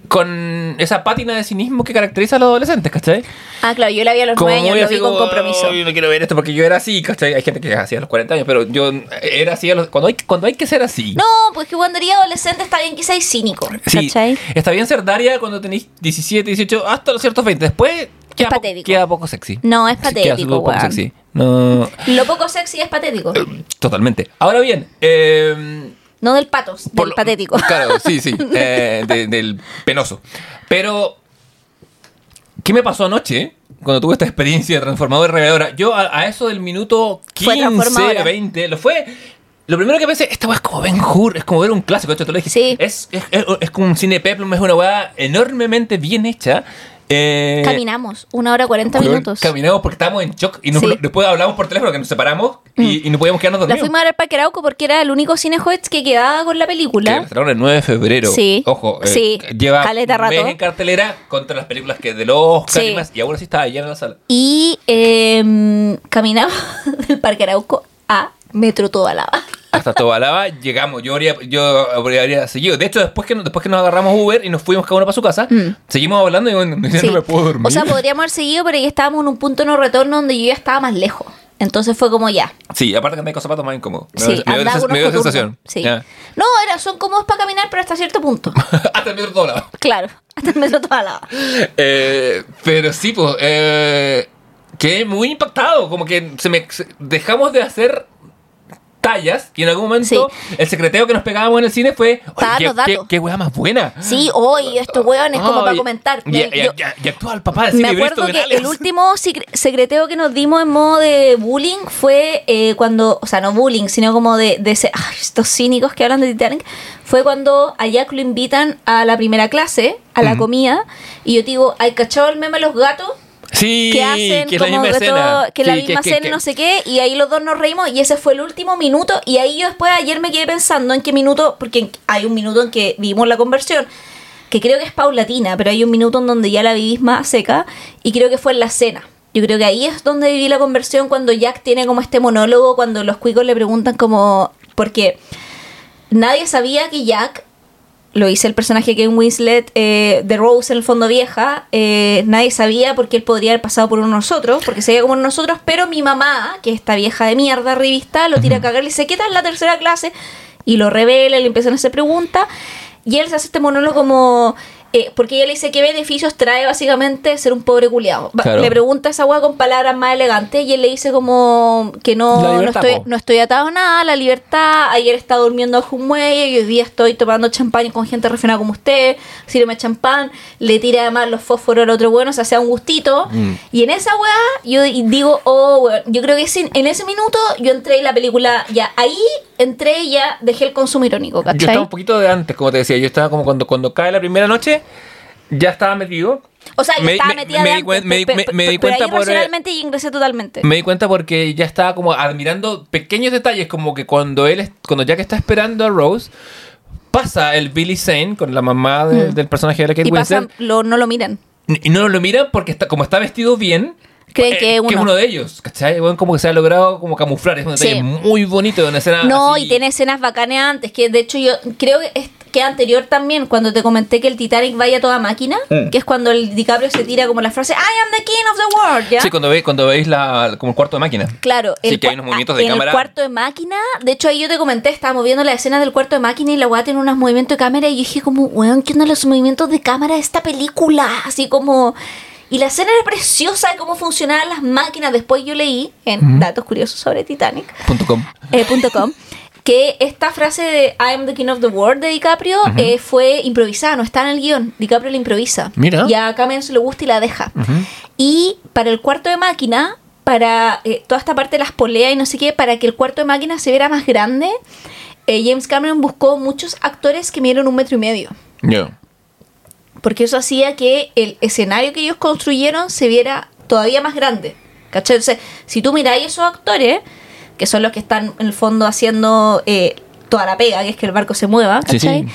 con esa pátina de cinismo que caracteriza a los adolescentes, ¿cachai? ah, claro, yo la vi a los Como nueve años, muy lo así vi con compromiso. "Ay, no quiero ver esto porque yo era así, ¿cachai? Hay gente que hacía a los 40 años, pero yo era así a los- cuando, hay, cuando hay que ser así. No, pues que cuando eres adolescente está bien que seas cínico. Sí, ¿Cachai? está bien ser Daria cuando tenéis 17, 18, hasta los ciertos 20. Después queda, po- patético. queda poco sexy. No, es queda patético, súper poco sexy. No, Lo poco sexy es patético. totalmente. Ahora bien, eh, No del patos, del lo- patético. Claro, sí, sí. eh, de- del penoso. Pero, ¿qué me pasó anoche? Cuando tuve esta experiencia transformadora y reveladora. Yo a, a eso del minuto Fue 15, transformadora. 20, lo fue. Lo primero que pensé, esta weá es como Ben Hur, es como ver un clásico. De hecho, te lo dije. Sí. Es, es, es- es como un cine peplum, es una weá enormemente bien hecha. Eh, Caminamos una hora 40 weón, minutos. Caminamos porque estábamos en shock y nos- Sí. después hablamos por teléfono que nos separamos y, y no podíamos quedarnos La dormidos. fuimos a ver al Parque Arauco porque era el único cine que quedaba con la Que película. la estrenaron el 9 de febrero. Sí. Ojo, eh, Sí. lleva Caleta mes en cartelera contra las películas que de los Sí. y más. Y aún así estaba llena la sala. Y eh, caminamos del Parque Arauco a Metro Toda Lava. Hasta Tobalaba llegamos. Yo habría, yo habría seguido. De hecho, después que, después que nos agarramos Uber y nos fuimos cada uno para su casa, seguimos hablando y bueno, ya Mm. Sí. no me puedo dormir. O sea, podríamos haber seguido, pero ya estábamos en un punto no retorno donde yo ya estaba más lejos. Entonces fue como ya. Sí, aparte que me con zapatos más incómodos. Me Sí, dio- me dio, me dio sensación. Sí. No, era, son cómodos para caminar, pero hasta cierto punto. Hasta el metro Tobalaba. claro, hasta el Metro Toda Lava. Eh, pero sí, pues, eh, quedé muy impactado. Como que se me se- dejamos de hacer tallas y en algún momento el secreteo que nos pegábamos en el cine fue "Oye, Para qué, qué, wea más buena Sí, hoy estos hueones como Ay, para comentar. y, Me- y- yo- y- y actúa el papá del Me cine acuerdo que el último secre- secreteo que nos dimos en modo de bullying fue eh, cuando, o sea, no bullying, sino como de, de ese, ay, estos cínicos que hablan de Titanic, fue cuando a Jack lo invitan a la primera clase, a la comida, y yo digo, ¿hay cachado el meme de los gatos? Sí, que hacen que es la como misma que, escena. todo- que la misma que- escena que- no sé qué y ahí los dos nos reímos y ese fue el último minuto y ahí yo después ayer me quedé pensando en qué minuto porque hay un minuto en que vimos la conversión que creo que es paulatina pero hay un minuto en donde ya la vivís más seca y creo que fue en la cena yo creo que ahí es donde viví la conversión cuando Jack tiene como este monólogo cuando los cuicos le preguntan como porque nadie sabía que Jack lo hice el personaje que en Winslet eh, de Rose en el fondo vieja eh, nadie sabía porque él podría haber pasado por uno de nosotros porque se veía como uno de nosotros pero mi mamá que esta vieja de mierda revista lo tira a cagar y dice ¿qué tal la tercera clase? y lo revela le empiezan a hacer preguntas y él se hace este monólogo como eh, porque ella le dice qué beneficios trae básicamente ser un pobre culiado Claro. le pregunta a esa weá con palabras más elegantes y él le dice como que no, no estoy po. no estoy atado a nada, la libertad. Ayer estaba durmiendo bajo un muelle y hoy día estoy tomando champán con gente refinada como usted. Sírveme champán, le tira además los fósforos al otro bueno, o sea, sea un gustito. Mm. Y en esa weá, yo di- digo, oh, weón, yo creo que sin- en ese minuto yo entré en la película, ya ahí entré y ya dejé el consumo irónico, Yo ¿cachai? estaba un poquito de antes, como te decía. Yo estaba como cuando, cuando cae la primera noche, ya estaba metido. o sea, me- estaba me- metida me de antes, me pe- me- pe- me di cuenta por, eh, y ingresé totalmente. Me di cuenta porque ya estaba como admirando pequeños detalles, como que cuando él, cuando Jack está esperando a Rose, pasa el Billy Zane con la mamá de- del personaje de la Kate Mm. y pasan, Winslet lo, no lo miran. y no lo miran porque está, como está vestido bien. Creen eh, que es uno. de ellos, ¿cachai? Bueno, como que se ha logrado como camuflar, es un detalle Sí. muy bonito de una escena No, así. y tiene escenas bacanas antes, que de hecho yo creo que es que anterior también, cuando te comenté que el Titanic vaya toda máquina, Mm. que es cuando el DiCaprio se tira como la frase I am the king of the world, ¿ya? Sí, cuando, ve, cuando veis la, como el cuarto de máquina. Claro, Sí, el que hay unos movimientos de en cámara. el cuarto de máquina, de hecho ahí yo te comenté, estábamos viendo la escena del cuarto de máquina y la weá tiene unos movimientos de cámara y yo dije como, weón, ¿qué onda los movimientos de cámara de esta película? Así como... Y la escena era preciosa de cómo funcionaban las máquinas. Después yo leí en Datos Curiosos sobre Titanic, Punto com. eh, que esta frase de I am the king of the world de DiCaprio eh, fue improvisada, no está en el guion. DiCaprio la improvisa. Mira. Y a Cameron se le gusta y la deja. Y para el cuarto de máquina, para eh, toda esta parte de las poleas y no sé qué, para que el cuarto de máquina se viera más grande, eh, James Cameron buscó muchos actores que midieron un metro y medio. Porque eso hacía que el escenario que ellos construyeron se viera todavía más grande. ¿Cachai? Entonces, si tú miráis esos actores, que son los que están en el fondo haciendo eh, toda la pega, que es que el barco se mueva, ¿cachai? sí.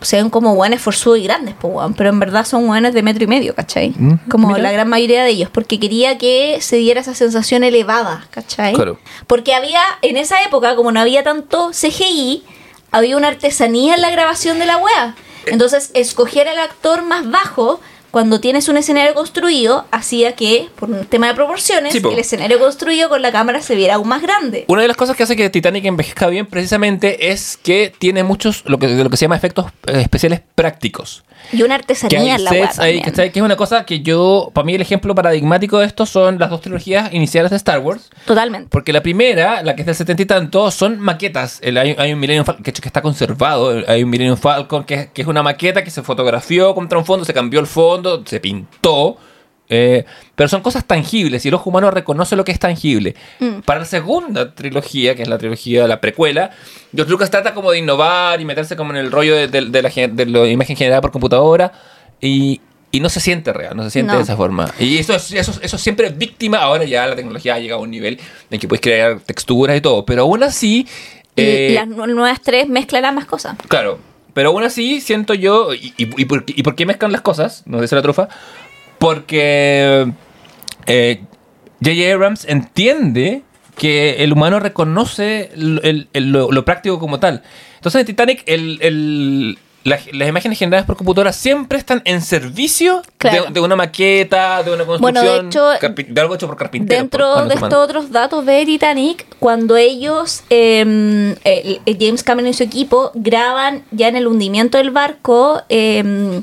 Se ven como guanes forzudos y grandes, pues, weón, pero en verdad son guanes de metro y medio, ¿cachai? Mm, Como mira. la gran mayoría de ellos, porque quería que se diera esa sensación elevada, ¿cachai? Claro. Porque había, en esa época, como no había tanto CGI, había una artesanía en la grabación de la wea. Entonces, escoger al actor más bajo cuando tienes un escenario construido hacía que, por un tema de proporciones, Sí, el escenario construido con la cámara se viera aún más grande. Una de las cosas que hace que Titanic envejezca bien precisamente es que tiene muchos lo que, de lo que se llama efectos eh, especiales prácticos. Y una Que artesanía hay en la sets también. ¿cachai? que es una cosa que yo, para mí el ejemplo paradigmático de esto son las dos trilogías iniciales de Star Wars. Totalmente. Porque la primera, la que es del 70 y tanto, son maquetas. El, hay, hay un Millennium Falcon, que, que está conservado. Hay un Millennium Falcon que, que es una maqueta que se fotografió contra un fondo, se cambió el fondo, se pintó. Eh, pero son cosas tangibles y el ojo humano reconoce lo que es tangible. Para la segunda trilogía, que es la trilogía de la precuela, George Lucas trata como de innovar y meterse como en el rollo de, de- de la, de la imagen generada por computadora y, y no se siente real, no se siente No. de esa forma. Y eso, es- eso, eso siempre es víctima. Ahora ya la tecnología ha llegado a un nivel en que puedes crear texturas y todo, pero aún así... Y eh, las nu- nuevas tres mezclarán más cosas. Claro, pero aún así siento yo. ¿Y, y, y por, y por qué mezclan las cosas? Nos dice la trufa. Porque eh, J.J. Abrams entiende que el humano reconoce el- el- el- lo, lo práctico como tal. Entonces en Titanic el, el- la- las imágenes generadas por computadora siempre están en servicio Claro. de, de una maqueta, de una Bueno, de construcción, hecho, de algo hecho por carpinteros. Dentro por manos de estos otros datos de Titanic, cuando ellos, eh, el- el James Cameron y su equipo, graban ya en el hundimiento del barco eh,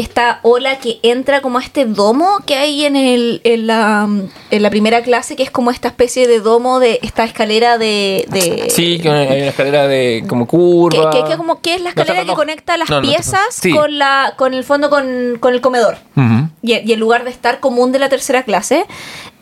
esta ola que entra como a este domo que hay en, el, en, la, en la primera clase, que es como esta especie de domo de esta escalera de... de- Sí, que hay una escalera de como curva. que- que como que es la escalera no, no. que conecta las No, piezas Sí. con la con el fondo con, con el comedor y, y el lugar de estar común de la tercera clase,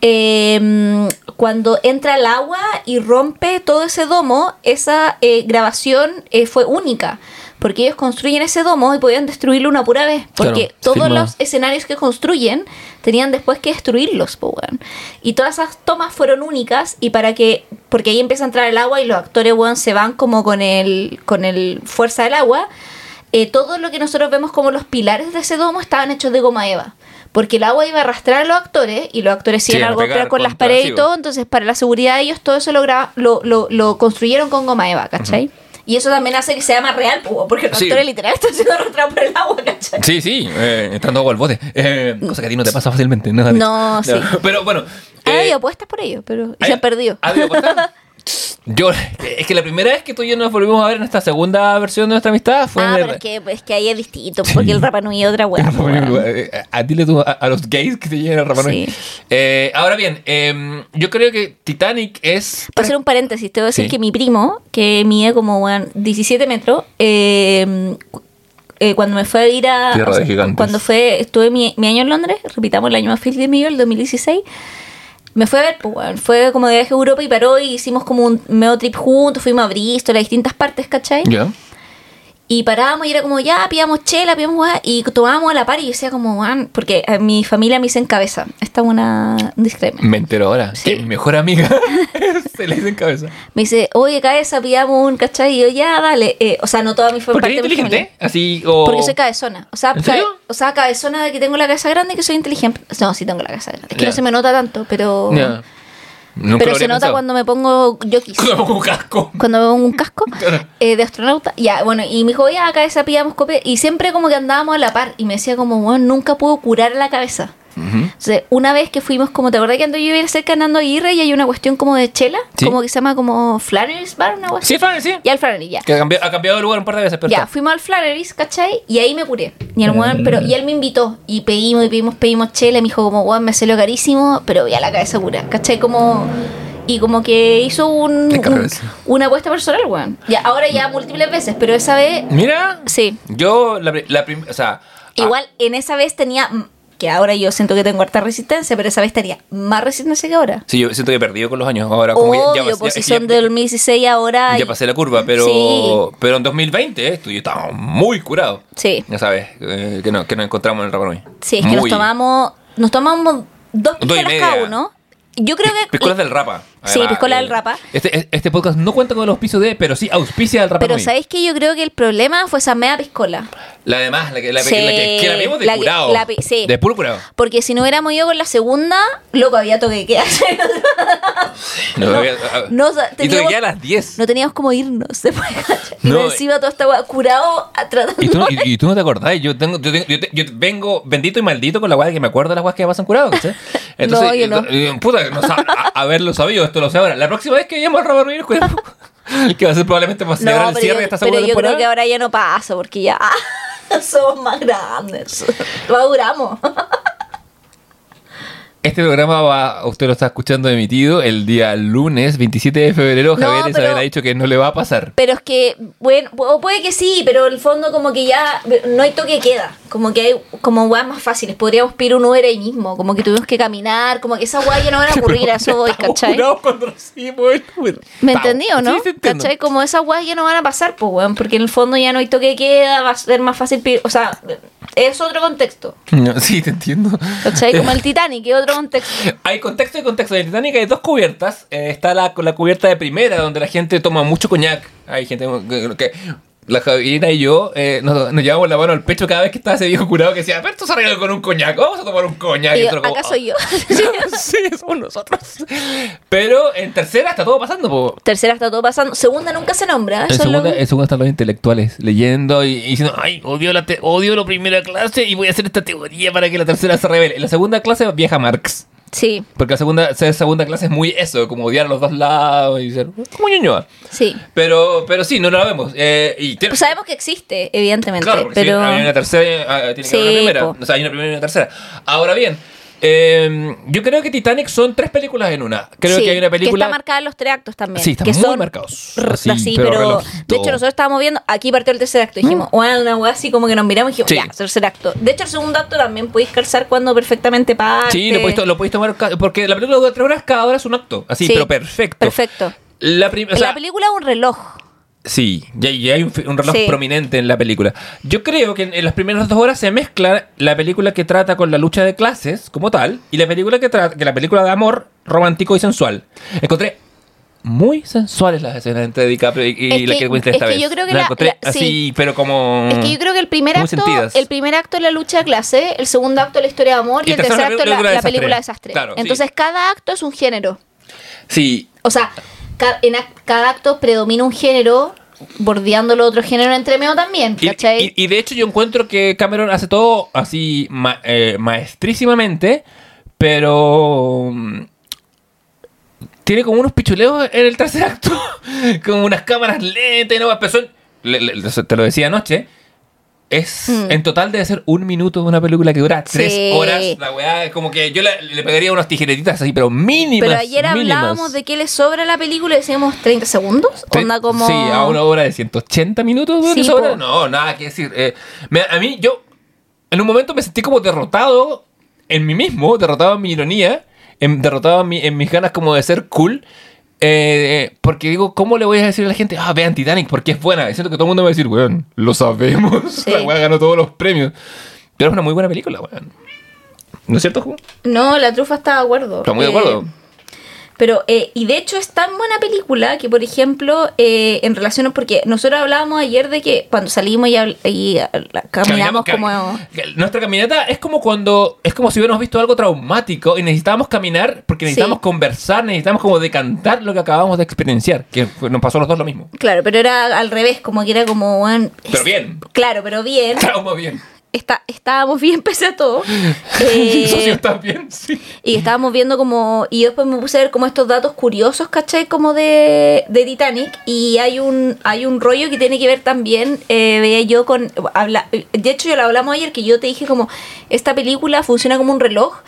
eh, cuando entra el agua y rompe todo ese domo, esa eh, grabación eh, fue única. Porque ellos construyen ese domo y podían destruirlo una pura vez. Porque Claro, todos firma. los escenarios que construyen tenían después que destruirlos, weón. Y todas esas tomas fueron únicas y para que... Porque ahí empieza a entrar el agua y los actores, se van como con el, con el fuerza del agua. Eh, todo lo que nosotros vemos como los pilares de ese domo estaban hechos de goma eva. Porque el agua iba a arrastrar a los actores y los actores se Sí, iban a golpear con las paredes y todo. Entonces, para la seguridad de ellos, todo eso lo, lo, lo, lo construyeron con goma eva, ¿cachai? Y eso también hace que sea más real, po, porque los Sí. actores literal están siendo arrastrados por el agua, ¿cachai? Sí, sí, eh, entrando agua al bote. Eh, cosa que a ti no te pasa fácilmente. No, David. No, sí. Pero bueno. Eh, habido apuestas por ello, pero y ¿hay- se han perdido. ¿Ha habido apuestas? Yo, es que la primera vez que tú y yo nos volvimos a ver en esta segunda versión de nuestra amistad fue Ah, en pero el- es que, es que ahí es distinto, porque el Rapa Nui es otra weón. Eh, a, dile tú a, a los gays que te lleguen al Rapa Nui. Sí. Eh, ahora bien, eh, yo creo que Titanic es. Para hacer un paréntesis, te voy a decir Sí. que mi primo, que mide como weón, 17 metros, eh, eh, cuando me fue a ir a. Tierra de gigantes. Cuando fue, estuve mi, mi año en Londres, repitamos el año más feliz de mi el 2016. Me fue a ver, pues, fue como de viaje a Europa y paró y hicimos como un medio trip juntos, fuimos a Bristol, a distintas partes, ¿cachai? Ya. Y parábamos y era como, ya, pillamos chela, pillamos y tomábamos a la par y yo decía como, porque a mi familia me dice en cabeza. Esta es una un disclaimer. Me entero ahora. Sí. Que mi mejor amiga se le dice en cabeza. Me dice, oye, cabeza, pillamos un cachai. Y yo, ya, dale. Eh, o sea, no toda mi ¿Porque parte eres de mi inteligente? familia. Así o. Porque soy cabezona. O sea, ¿En serio? o sea, cabezona de que tengo la cabeza grande y que soy inteligente. No, sí tengo la cabeza grande. Es que no se me nota tanto, pero. Nunca Pero se nota pensado. cuando me pongo jockeys. Cuando me pongo un casco. cuando me pongo un casco eh, de astronauta. Ya, bueno, y me dijo, ya, cabeza, pillamos cope. Y siempre como que andábamos a la par. Y me decía como, bueno, nunca puedo curar la cabeza. Entonces, una vez que fuimos, como te acordás que ando yo iba cerca de Nando Aguirre y hay una cuestión como de chela, Sí. como que se llama como Flannery's Bar, una cuestión. Sí, Fran, sí. Ya el Flannery, ya. Que ha cambiado, ha cambiado de lugar un par de veces, pero Ya, está. fuimos al Flannery's, ¿cachai? Y ahí me curé. Y el pero, y él me invitó. Y pedimos, y pedimos, pedimos chela. Y me dijo como, weón, me salió carísimo, pero ya la cabeza cura, ¿cachai? Como... Y como que hizo un, un- una apuesta personal, weón. Ya, ahora ya múltiples veces, pero esa vez, Mira. sí. Yo, la, la o sea. ah, Igual en esa vez tenía, que ahora yo siento que tengo harta resistencia, pero esa vez tenía más resistencia que ahora. Sí, yo siento que he perdido con los años. Ahora, como ya, Obvio, ya- pues ya- si son ya- del 2016 ahora... ya pasé la curva, pero, Sí. pero en 2020 eh, tú y yo estábamos muy curados. Sí, Ya sabes, eh, que, no, que nos encontramos en el Rapa Nui. sí, es que nos tomamos, nos tomamos dos media. cada uno. Yo creo que. Piscolas del Rapa. Sí, piscola del eh, Rapa. Este, este podcast no cuenta con el auspicio de, pero sí auspicia del Rapa. Pero. ¿sabéis que yo creo que el problema fue esa media piscola? La demás, la que la, Sí, la que, que la vimos de la que- curado. la sí. De puro curado. Porque si no hubiéramos ido con la segunda, loco, había toque de queda. No, había- no, y te teníamos- a las 10. No teníamos como irnos después. Y No, encima todo estaba curado tratando. Y tú, no- y, y tú no te acordás, yo tengo, yo, tengo- yo te- yo vengo bendito y maldito con la de que me acuerdo de las weas que me pasan curado. Entonces, No, yo no. eh, puta, no a, haberlo sabido, esto lo sé ahora. La próxima vez que vayamos al Robert cuidado. Que va a ser probablemente celebrar No, el pero, cierre yo, de esta pero segunda yo temporada. creo que ahora ya no pasa, porque ya somos más grandes. Maduramos. Este programa va, usted lo está escuchando emitido el día lunes 27 de febrero. No, Javier Isabel ha dicho que no le va a pasar. Pero es que, bueno, o puede que sí, pero en el fondo como que ya no hay toque queda. Como que hay como weas más fáciles. Podríamos pedir un Uber ahí mismo. Como que tuvimos que caminar. Como que esas weas ya no van a ocurrir. A eso voy, ¿cachai? curados cuando recibimos el Uber. ¿Me entendí o no? Sí. ¿Cachai? Como esas weas ya no van a pasar, pues, weón. Porque en el fondo ya no hay toque queda. Va a ser más fácil pedir. O sea, es otro contexto. No, sí, te entiendo. ¿Cachai? Como el Titanic, es otro Hay contexto y contexto. En Titanic hay dos cubiertas. Eh, está la, la cubierta de primera, donde la gente toma mucho coñac. Hay gente que... la Javierina y yo eh, nos, nos llevamos la mano al pecho cada vez que estaba ese viejo curado que decía, pero esto se arregla con un coñac, vamos a tomar un coñac. Y nosotros como, ¿Acaso yo? sí, somos nosotros. Pero en tercera está todo pasando, po. Tercera está todo pasando. Segunda nunca se nombra. En es lo- segunda, en segunda están los intelectuales leyendo y, y diciendo, ay, odio la, te- odio la primera clase y voy a hacer esta teoría para que la tercera se revele. En la segunda clase viaja Marx. Sí, Porque la segunda, segunda clase es muy eso, como odiar a los dos lados y ser como ñoñoa. sí. Pero, pero sí, no la vemos. Eh, y tiene- Pues sabemos que existe, evidentemente. claro, pero... si hay una tercera, ah, tiene que haber Sí, una primera. po. O sea, hay una primera y una tercera. Ahora bien, eh, yo creo que Titanic son tres películas en una. Creo Sí, que hay una película. está marcada en los tres actos también. Sí, están que muy son marcados. r- Así, Así, pero de hecho, nosotros estábamos viendo. Aquí partió el tercer acto. Dijimos, bueno, una así como que nos miramos y dijimos, Sí. ya, tercer acto. De hecho, el segundo acto también podéis calzar cuando perfectamente parte. Sí, lo podéis, lo podéis tomar. Porque la película dura tres horas, cada hora es un acto. Así, Sí, pero perfecto. Perfecto. La o sea, la película un reloj. Sí, ya, ya hay un, un reloj Sí. prominente en la película. Yo creo que en, en las primeras dos horas se mezcla la película que trata con la lucha de clases como tal y la película que trata que la película de amor romántico y sensual. Encontré muy sensuales las escenas entre DiCaprio y, y la que- que Winslet es esta que vez. yo creo que La encontré la- así, sí. pero como Es que yo creo que el primer acto, sentidas. el primer acto es la lucha de clase, el segundo acto es la historia de amor y, Y el tercer acto es la, película de la película de desastre. Claro, sí. Entonces cada acto es un género. Sí, O sea, en cada acto predomina un género, bordeando el otro género entre medio también, Y, ¿cachai? y- y de hecho yo encuentro que Cameron hace todo así ma- eh, maestrísimamente, pero mm, tiene como unos pichuleos en el tercer acto, como unas cámaras lentas y no más, pero son- le- le- te lo decía anoche. Es, Mm. en total debe ser un minuto de una película que dura tres Sí. horas. La weá, como que yo le, le pegaría unas tijeretitas así, pero mínimas. Pero ayer mínimas. hablábamos de que le sobra la película y decíamos 30 segundos. Tre- Onda como. Sí, a una hora de 180 minutos. Sí, ¿Le sobra? No, nada que decir. Eh, me- a mí, yo, en un momento me sentí como derrotado en mí mismo, derrotado en mi ironía, en- derrotado en, mi- en mis ganas como de ser cool. Eh, porque digo, ¿cómo le voy a decir a la gente, ah, vean Titanic porque es buena? Siento que todo el mundo me va a decir, weón, lo sabemos. Sí. La weá ganó todos los premios. Pero es una muy buena película, weón. ¿No es cierto, Ju? No, la trufa está de acuerdo. Está muy de Eh, acuerdo. Pero, eh, y de hecho es tan buena película que, por ejemplo, eh, en relación, porque nosotros hablábamos ayer de que cuando salimos y, y, ah, caminamos Caminamos- como... Nuestra caminata es como cuando. Es como si hubiéramos visto algo traumático y necesitábamos caminar porque necesitábamos Sí. conversar, necesitábamos como decantar lo que acabamos de experienciar. Que nos pasó a los dos lo mismo. Claro, pero era al revés, como que era como... bueno, Pero bien. Claro, pero bien. Trauma bien. Está, estábamos bien pese a todo. ¿Y Eh, estás bien? Sí. Y estábamos viendo como. Y después me puse a ver como estos datos curiosos, ¿cachai? Como de, de Titanic. Y hay un, hay un rollo que tiene que ver también, eh, veía yo con. Habla, de hecho, yo lo hablamos ayer, que yo te dije como. Esta película funciona como un reloj.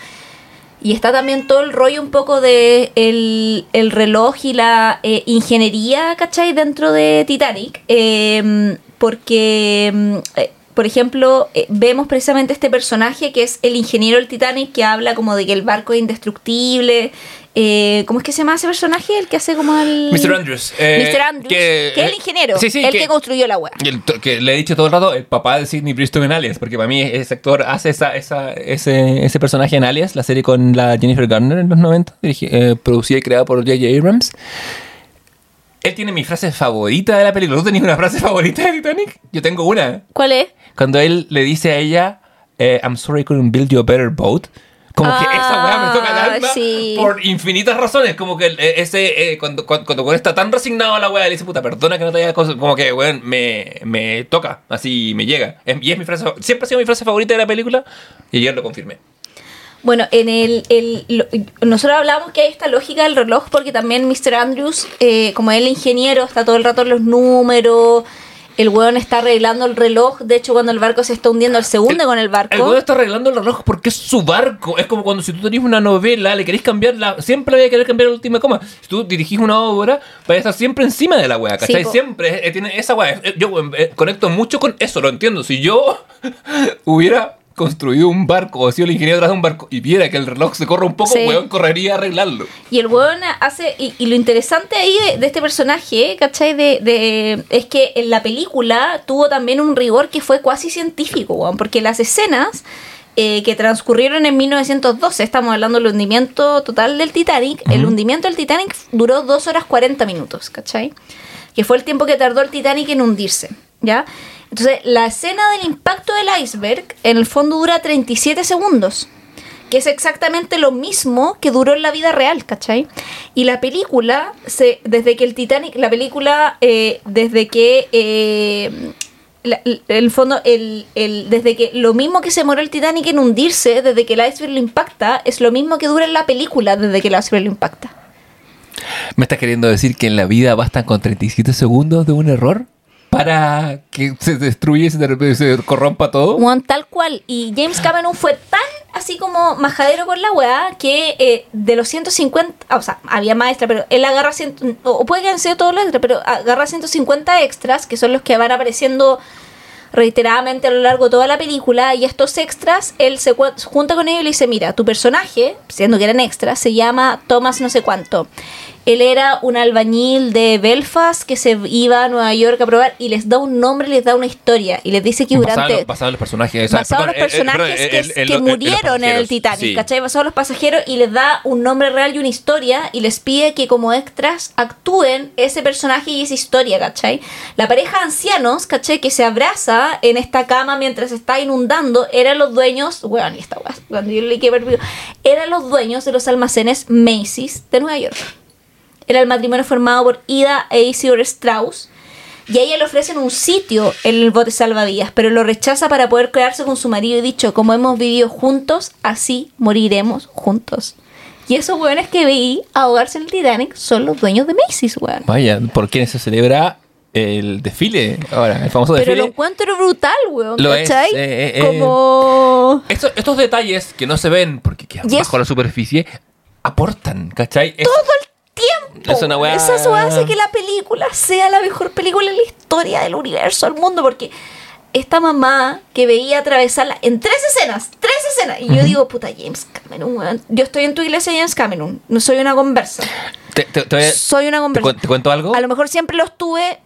Y está también todo el rollo un poco de el, el reloj y la eh, ingeniería, ¿cachai? Dentro de Titanic. Eh, porque, eh, por ejemplo, eh, vemos precisamente este personaje que es el ingeniero del Titanic que habla como de que el barco es indestructible. Eh, ¿Cómo es que se llama ese personaje? El que hace como el... Mr. Andrews. eh, Mr. Andrews, que, es el ingeniero, sí, sí, el que, construyó la web. que le he dicho todo el rato, el papá de Sidney Bristow en Alias, porque para mí ese actor hace esa, esa, ese, ese personaje en Alias, la serie con la Jennifer Garner en los 90, dirigi- eh, producida y creada por J.J. Abrams. Él tiene mi frase favorita de la película. ¿Tú tenías una frase favorita de Titanic? Yo tengo una. ¿Cuál es? Cuando él le dice a ella, eh, I'm sorry I couldn't build you a better boat. Como que esa weá me toca el Ah, alma sí. por infinitas razones. Como que eh, ese, eh, cuando, cuando, cuando está tan resignado a la weá, le dice, puta, perdona que no te haya cosas. Como que, weón, me, me toca, así me llega. Es- Y es mi frase, siempre ha sido mi frase favorita de la película y ayer lo confirmé. Bueno, en el, el- lo- nosotros hablábamos que hay esta lógica del reloj porque también Mr. Andrews, eh, como es el ingeniero, está todo el rato en los números, el weón está arreglando el reloj, de hecho cuando el barco se está hundiendo, el segundo con el barco. El weón está arreglando el reloj porque es su barco. Es como cuando si tú tenés una novela, le querés cambiar la. Siempre le voy a querer cambiar la última coma. Si tú dirigís una obra, vas a estar siempre encima de la weá, ¿cachai? Sí, siempre eh, tiene esa weá. Eh, Yo eh, conecto mucho con eso, lo entiendo. Si yo hubiera construido un barco o sido el ingeniero detrás de un barco y viera que el reloj se corre un poco, Sí. weón, correría a arreglarlo. Y el weón hace. Y, y lo interesante ahí de, de este personaje, ¿cachai? De, de- es que en la película tuvo también un rigor que fue cuasi científico, weón. Porque las escenas eh, que transcurrieron en 1912, estamos hablando del hundimiento total del Titanic. El hundimiento del Titanic duró 2 horas 40 minutos, ¿cachai? Que fue el tiempo que tardó el Titanic en hundirse, ¿ya? Entonces, la escena del impacto del iceberg en el fondo dura 37 segundos que es exactamente lo mismo que duró en la vida real, ¿cachai? Y la película, se, desde que el Titanic, la película, eh, desde que, eh, el fondo, el, el- desde que lo mismo que se moró el Titanic en hundirse, desde que el iceberg lo impacta, es lo mismo que dura en la película desde que el iceberg lo impacta. ¿Me estás queriendo decir que en la vida bastan con 37 segundos de un error? Para que se destruya y se, se corrompa todo. Juan, tal cual. Y James Cameron fue tan así como majadero con la weá que eh, de los 150, ah, o sea, había más extra, pero él agarra, cien- o puede que hayan sido todos los extras, pero agarra 150 extras, que son los que van apareciendo reiteradamente a lo largo de toda la película, y estos extras, él se junta con ellos y le dice, mira, tu personaje, siendo que eran extras, se llama Thomas no sé cuánto. Él era un albañil de Belfast que se iba a Nueva York a probar y les da un nombre, les da una historia y les dice que durante... los- basado los personajes. basado los personajes que, el- el- que el- el- murieron en el Titanic, sí. ¿cachai? Basado en los pasajeros y les da un nombre real y una historia y les pide que como extras actúen ese personaje y esa historia, ¿cachai? La pareja de ancianos, ¿cachai? Que se abraza en esta cama mientras se está inundando, eran los dueños, bueno, esta cuando yo leí que eran los dueños de los almacenes Macy's de Nueva York. Era el matrimonio formado por Ida e Isidore Strauss. Y a ella le ofrecen un sitio en el bote salvavidas, pero lo rechaza para poder quedarse con su marido y dicho, como hemos vivido juntos, así moriremos juntos. Y esos weones que veí ahogarse en el Titanic son los dueños de Macy's, weón. Vaya, ¿por quienes se celebra el desfile ahora? El famoso Pero lo desfile. encuentro brutal, weón. Lo es, ¿Cachai? eh, eh, Como... Estos, estos detalles que no se ven porque quedan es- bajo la superficie aportan, ¿cachai? Es- Todo el tiempo. Es una weá- Esa weá hace que la película sea la mejor película en la historia del universo, del mundo, porque esta mamá que veía atravesarla en tres escenas, tres escenas, y yo digo, puta, James Cameron, weón. Yo estoy en tu iglesia, James Cameron, no soy una conversa. te, Soy una conversa. te cuento algo? A lo mejor siempre lo estuve,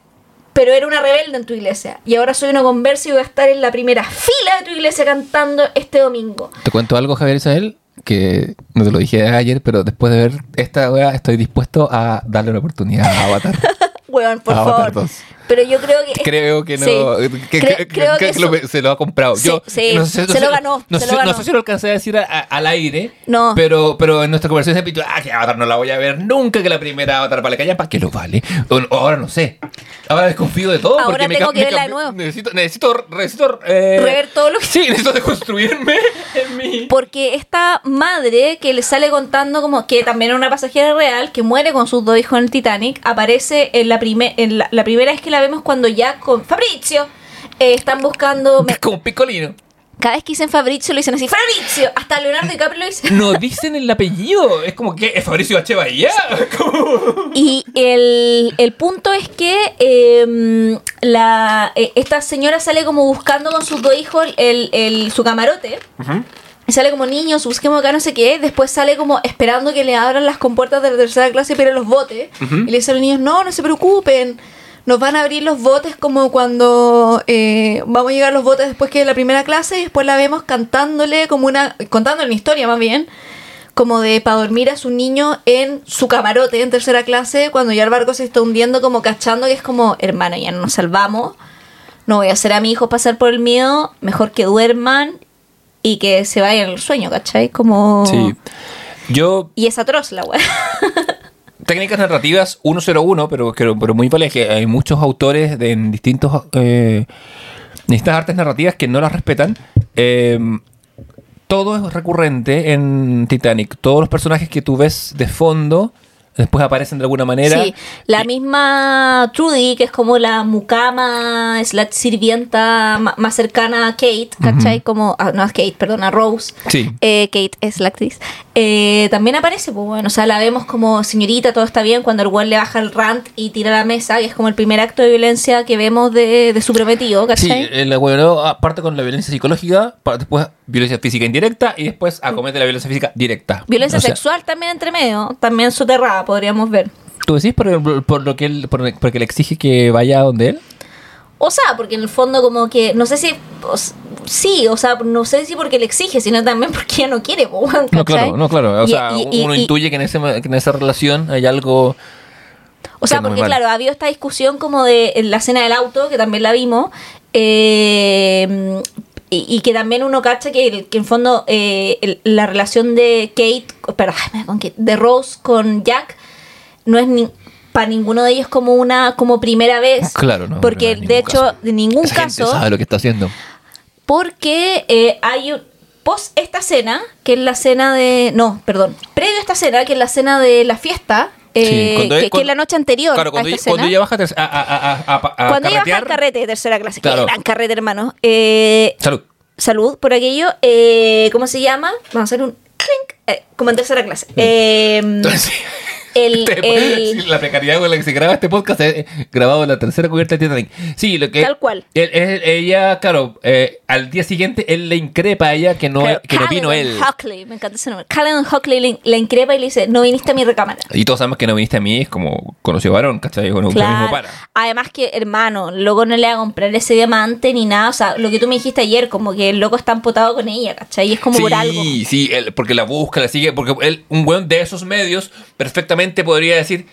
pero era una rebelde en tu iglesia. Y ahora soy una conversa y voy a estar en la primera fila de tu iglesia cantando este domingo. Te cuento algo, Javier Isabel, que no te lo dije ayer, pero después de ver esta weá estoy dispuesto a darle una oportunidad a Avatar. Weón, por Avatar favor. 2. Pero yo creo que. Creo que no. Sí. que- Cre- que- creo que que lo- eso- se lo ha comprado. Sí, Yo, sí, no sé- no se sé- lo ganó, No, se sé, lo ganó. no sé si lo alcancé a decir a- a- al aire. No. Pero, pero en nuestra conversación dicho, ah, que Avatar no la voy a ver nunca, que la primera Avatar vale callar, ¿para qué lo vale? O, ahora no sé. Ahora desconfío de todo. Ahora me tengo que verla de nuevo. Necesito, necesito, necesito eh, Rever todo lo que- Sí, necesito deconstruirme en mi. Porque esta madre que le sale contando como que también es una pasajera real que muere con sus dos hijos en el Titanic aparece en la, primer, en la, la primera vez que la vemos cuando ya con Fabrizio eh, están buscando me- Como picolino. Cada vez que dicen Fabrizio lo dicen así, Fabrizio. Hasta Leonardo DiCaprio lo dice. No dicen el apellido. Es como que es Fabricio H. Bahía. Y el, el punto es que eh, la, eh, esta señora sale como buscando con sus dos hijos el, el- su camarote. Y sale como niños, busquemos acá no sé qué. Después sale como esperando que le abran las compuertas de la tercera clase para los botes. Y le dicen a los niños, no, no se preocupen. Nos van a abrir los botes como cuando eh, vamos a llegar los botes después que la primera clase y después la vemos cantándole como una... contándole una historia más bien como de para dormir a su niño en su camarote en tercera clase cuando ya el barco se está hundiendo como cachando que es como hermano ya no nos salvamos no voy a hacer a mi hijo pasar por el miedo mejor que duerman y que se vayan al sueño ¿cachai? como Sí. Yo, y es atroz la weá técnicas narrativas 101, pero, pero, pero muy válidas, que hay muchos autores de, en distintos, eh, distintas artes narrativas que no las respetan. Eh, todo es recurrente en Titanic. Todos los personajes que tú ves de fondo después aparecen de alguna manera. Sí, la Y- misma Trudy, que es como la mucama, es la sirvienta más cercana a Kate, ¿cachai? Como, ah, no a Kate, perdón, a Rose. Sí. Eh, Kate es la actriz. Eh, también aparece, pues bueno, o sea, la vemos como señorita, todo está bien, cuando el güey le baja el rant y tira la mesa, que es como el primer acto de violencia que vemos de, de su prometido, Sí, ¿cachai? el bueno parte con la violencia psicológica, para después violencia física indirecta y después acomete la violencia física directa. Violencia O sea, sexual también entre medio, también soterrada, podríamos ver. ¿Tú decís por, por lo que él, por- porque le exige que vaya a donde él? O sea, porque en el fondo como que, no sé si, o sí, o sea, no sé si porque le exige, sino también porque ella no quiere, No, claro, no, claro. O Y- sea, y- y- uno intuye que en, ese, que en esa relación hay algo... O sea, que porque claro, ha habido esta discusión como de en la escena del auto, que también la vimos, eh, y, y que también uno cacha que, el- que en fondo eh, el- la relación de Kate, perdón, con Kate, de Rose con Jack, no es ni para ninguno de ellos como una como primera vez. Claro, no, Porque no, en de hecho, caso. de ningún Esa gente caso, sabe lo que está haciendo. porque eh, hay un post esta cena, que es la cena de. No, perdón. Previo a esta cena, que es la cena de la fiesta. Eh, Sí, que, que cuando- es la noche anterior Claro, a cuando, esta ella, cuando cena. ella baja a, ter- a, a, a, a- a cuando ella baja al carrete de tercera clase, que Claro. gran carrete, hermano. Eh, Salud. salud por aquello. Eh, ¿Cómo se llama? Vamos a hacer un eh, como en tercera clase. Eh, Entonces, el, el- sí, la precariedad con la que se graba este podcast es grabado en la tercera cubierta de Titanic. Sí, lo que... Tal cual. él- él- ella, claro, eh, al día siguiente él le increpa a ella que no, claro, que no vino él. Hockley, me encanta ese nombre. Callan Hockley le, le increpa y le dice, no viniste a mi recámara. Y todos sabemos que no viniste a mí, es como conoció varón, ¿cachai? Bueno, lo mismo para. Además que, hermano, loco no le va a comprar ese diamante ni nada. O sea, lo que tú me dijiste ayer, como que el loco está empotado con ella, ¿cachai? Y es como sí, por algo. sí, él- porque la busca, la sigue, porque él, un weón de esos medios perfectamente podría decir,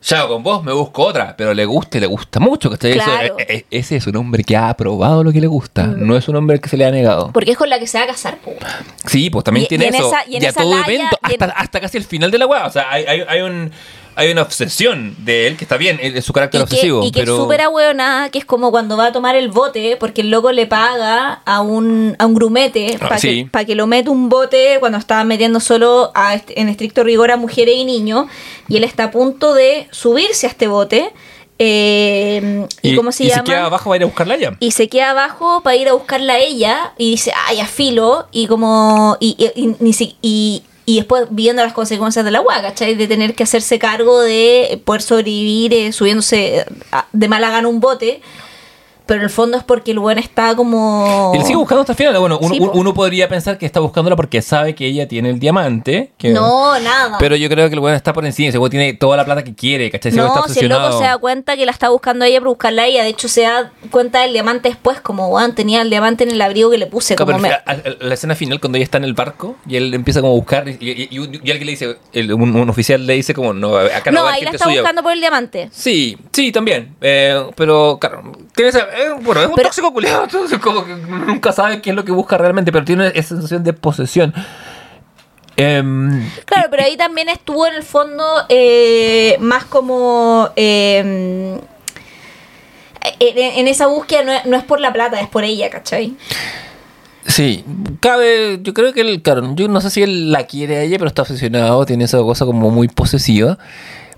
chao, con vos me busco otra, pero le gusta y le gusta mucho. Eso- Claro. Mm. e- e- ese es un hombre que ha probado lo que le gusta, no es un hombre que se le ha negado. Porque es con la que se va a casar. Sí, pues también Y- tiene y en eso. esa- y en a esa todo laya- evento, en- hasta, hasta casi el final de la weá. O sea, hay, hay, hay un, hay una obsesión de él que está bien, es su carácter Y que, obsesivo. y que pero... es súper ahueonada, que es como cuando va a tomar el bote, porque el loco le paga a un, a un grumete Ah, para sí. que, pa' que lo mete un bote cuando estaba metiendo solo a en estricto rigor a mujeres y niños, y él está a punto de subirse a este bote. eh, y, cómo se y llama? se queda abajo para ir a buscarla a ella. y se queda abajo para ir a buscarla a ella y dice, ay, a filo, y como, y, y, y- ni si- y- después viendo las consecuencias de la agua, ¿cachai? De tener que hacerse cargo de poder sobrevivir eh, subiéndose a- de mala gana un bote, pero en el fondo es porque el buen está como... Le sigue buscando hasta el final. Bueno, uno, Sí, uno- po. uno podría pensar que está buscándola porque sabe que ella tiene el diamante. Que, No, nada. Pero yo creo que el weón está por encima. Ese weón tiene toda la plata que quiere, ¿cachai? Ese weón no, está si el loco se da cuenta que la está buscando a ella para buscarla a ella, de hecho se da cuenta del diamante después, como, weón, tenía el diamante en el abrigo que le puse, Claro, como pero me- a- a- la escena final cuando ella está en el barco y él empieza como a buscar y, y- y alguien le dice, el- un, un oficial le dice como, no, acá no, No, va ahí la está suya". buscando por el diamante. Sí, sí, también. Eh, pero, claro, tiene eh, bueno, es un Pero- tóxico culiado, entonces como que nunca sabe qué es lo que busca realmente, pero tiene esa sensación de posesión. Em, Claro, pero ahí también estuvo en el fondo eh, más como... eh, en, en esa búsqueda no es, no es por la plata, es por ella, ¿cachai? sí, cabe, yo creo que él, claro, yo no sé si él la quiere a ella, pero está obsesionado, tiene esa cosa como muy posesiva.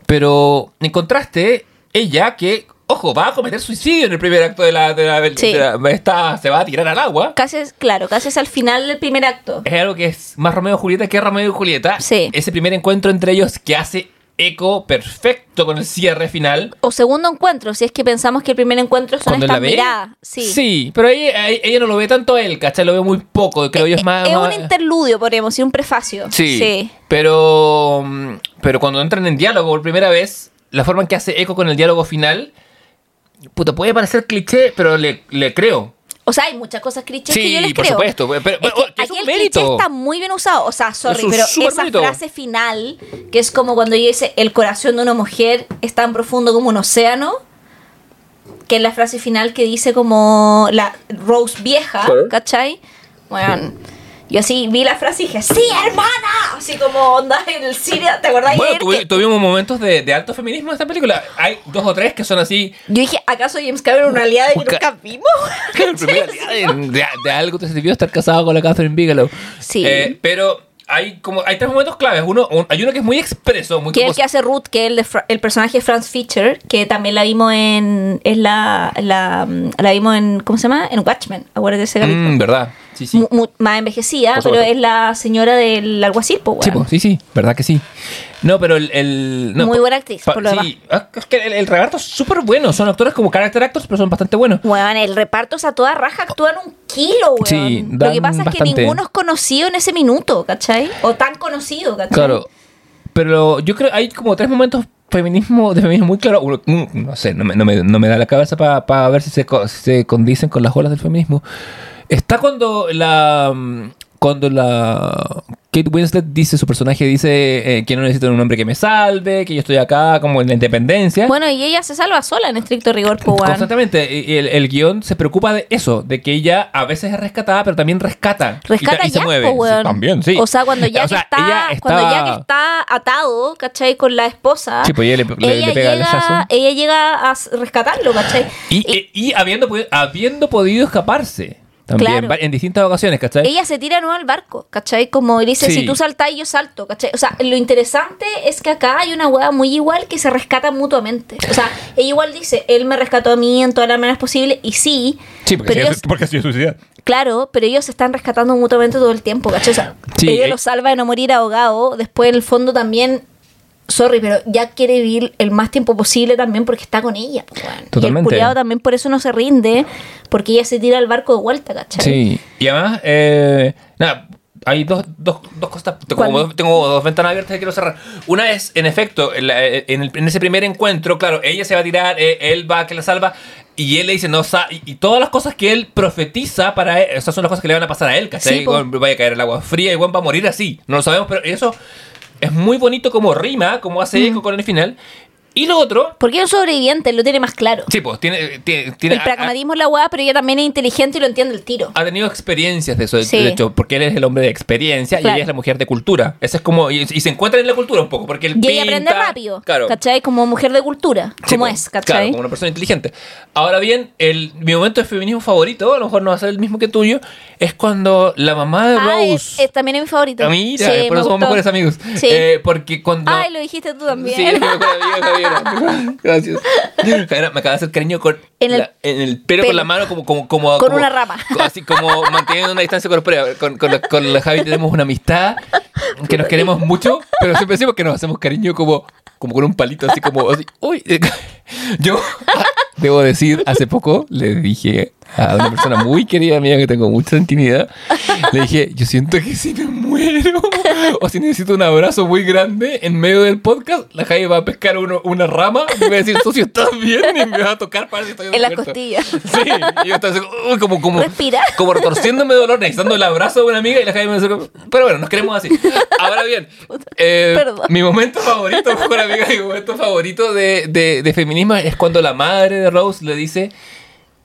Pero en contraste, ella que ojo, va a cometer suicidio en el primer acto de la... De la, de Sí. la- está- se va a tirar al agua. Casi es, claro, casi es al final del primer acto. Es algo que es más Romeo y Julieta que Romeo y Julieta. Sí. Ese primer encuentro entre ellos que hace eco perfecto con el cierre final. O segundo encuentro, si es que pensamos que el primer encuentro son estas miradas. Sí. pero ella, ella no lo ve tanto a él, ¿cachai? Lo ve muy poco. Creo yo es más. es más- un interludio, podríamos decir, un prefacio. Sí, Sí. Pero, mm, pero cuando entran en diálogo por primera vez, la forma en que hace eco con el diálogo final, puta, puede parecer cliché, pero le, le creo. O sea, hay muchas cosas clichés que yo les por creo. supuesto. Pero, pero- Es que que es aquí un el mérito. cliché está muy bien usado. O sea, sorry, Es pero esa mérito. frase final, que es como cuando ella dice el corazón de una mujer es tan profundo como un océano, que es la frase final que dice como la Rose vieja, Claro. ¿cachai? Bueno, yo así vi la frase y dije, ¡Sí, hermana! Así como onda en el cine, ¿te acordás Bueno, ayer tuvi- que- tuvimos momentos de, de alto feminismo en esta película. Hay dos o tres que son así. Yo dije, ¿acaso James Cameron una aliada que nunca vimos? El primer día de, de- de algo te sirvió estar casado con la Catherine Bigelow. Sí. Eh, pero hay como hay tres momentos claves. Uno, un- hay uno que es muy expreso, muy Que es el que hace Ruth, que es el, de el personaje de Franz Fischer, que también la vimos en. Es la, la, la vimos en. ¿Cómo se llama? En Watchmen. Acuérdate de ese capítulo. Mm, verdad. Sí, sí. Más envejecida, Por pero es la señora del alguacil, pues, Sí, po, sí, sí, verdad que sí. No, pero el. el- no, Muy pa- buena actriz, pa- por lo sí, ah, es que el, el reparto es súper bueno. Son actores como character actors, pero son bastante buenos. Weón, el reparto, o sea, toda raja actúan un kilo, weón. Sí, Lo que pasa es bastante. que ninguno es conocido en ese minuto, ¿cachai? O tan conocido, ¿cachai? Claro. Pero yo creo hay como tres momentos feminismo, de feminismo muy claro. Mm, no sé, no me, no me- no me da la cabeza para ver si se, si se condicen con las olas del feminismo. Está cuando la. mm, Cuando la. Kate Winslet dice, su personaje dice eh, que no necesito un hombre que me salve, que yo estoy acá como en la independencia. Bueno, y ella se salva sola en estricto rigor, weón. Constantemente. Y el, el guion se preocupa de eso, de que ella a veces es rescatada, pero también rescata. Rescata ta- y, se mueve. po, weón. Sí, también, sí. O sea, cuando ya, O sea, que, ella está, está- cuando ya que está atado, ¿cachai? Con la esposa. Sí, pues ella le- le- ella le pega el llega, hachazo. ella llega a rescatarlo, ¿cachai? Y, y- y habiendo, habiendo podido escaparse también Claro. en distintas ocasiones, ¿cachai? ella se tira no al barco, ¿cachai? Como dice, Sí. si tú saltas, yo salto, ¿cachai? O sea, lo interesante es que acá hay una hueá muy igual que se rescatan mutuamente. O sea, ella igual dice, él me rescató a mí en todas las maneras posibles, y sí, sí, porque, pero sí, ellos- porque ha sido suicida. Claro, pero ellos se están rescatando mutuamente todo el tiempo, ¿cachai? O sea, Sí, ella eh. lo salva de no morir ahogado. Después, en el fondo, también. Sorry, pero ya quiere vivir el más tiempo posible también porque está con ella. pues, weón. Y el Totalmente. culiado también por eso no se rinde, porque ella se tira al barco de vuelta, ¿cachai? Sí, y además, eh, nada, hay dos, dos, dos cosas. Tengo dos, tengo dos ventanas abiertas que quiero cerrar. Una es, en efecto, en, la- en el- en ese primer encuentro, claro, ella se va a tirar, eh, él va a que la salva. Y él le dice, no, sa y, todas las cosas que él profetiza para él, esas son las cosas que le van a pasar a él, ¿cachai? Sí, vaya a caer el agua fría y Juan va a morir así. No lo sabemos, pero eso es muy bonito como rima, como hace eco con el final. Y lo otro, Porque es un sobreviviente, lo tiene más claro. sí, pues, tiene, tiene, tiene- el pragmatismo es la weá, pero ella también es inteligente y lo entiende el tiro. ha tenido experiencias de eso, de- Sí. de hecho, porque él es el hombre de experiencia y Claro. ella es la mujer de cultura. Eso es como, y, y se encuentran en la cultura un poco, porque él Y ella aprende pinta- rápido, Claro. ¿cachai? Como mujer de cultura, Sí, como po, es, Claro, ¿cachai? como una persona inteligente. Ahora bien, el, mi momento de feminismo favorito, a lo mejor no va a ser el mismo que tuyo, es cuando la mamá de Ah, Rose... es- también es mi favorito. a mí, Sí, por me eso somos mejores amigos. Sí. Eh, porque cuando... Ay, lo dijiste tú también. Sí, Gracias. Me acaba de hacer cariño con En el la- en el pelo, pelo. con la mano, como, como, como Con como- una rama. Así como manteniendo una distancia corporal. Con, con, la, con la Javi tenemos una amistad que nos queremos mucho, pero siempre decimos que nos hacemos cariño como, como con un palito, así como así. Uy, yo ah, debo decir, hace poco le dije a una persona muy querida mía que tengo mucha intimidad, le dije, yo siento que si me muero o si necesito un abrazo muy grande en medio del podcast, la Javi va a pescar uno- una rama y me va a decir, socio, ¿estás bien? Y me va a tocar para si estoy En las costillas. Sí, y yo estaba así, uy, como, como, Respira. como retorciéndome de dolor, necesitando el abrazo de una amiga y la Javi me dice, pero bueno, nos queremos así. Ahora bien, eh, Perdón. mi momento favorito, mejor amiga, mi momento favorito de, de, de feminismo es cuando la madre de Rose le dice,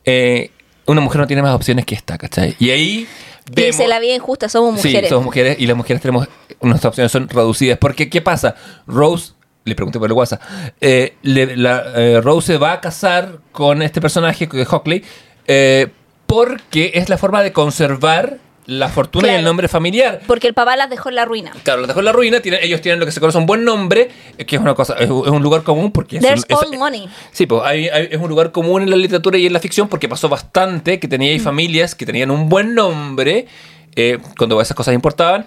eh, una mujer no tiene más opciones que esta, ¿cachai? Y ahí Y vemos... se la vida injusta, somos mujeres. Sí, somos mujeres y las mujeres tenemos nuestras opciones son reducidas. Porque, ¿qué pasa? Rose, le pregunté por el WhatsApp, eh, le- la, eh, Rose se va a casar con este personaje, que es Hockley, eh, porque es la forma de conservar la fortuna y el nombre familiar. Porque el papá las dejó en la ruina. Claro, los dejó en la ruina, tienen, ellos tienen lo que se conoce un buen nombre, que es una cosa, es, un es un lugar común porque es, There's es- all money. Sí, pues hay- hay- es un lugar común en la literatura y en la ficción porque pasó bastante que tenía ahí Mm. familias que tenían un buen nombre eh, cuando esas cosas importaban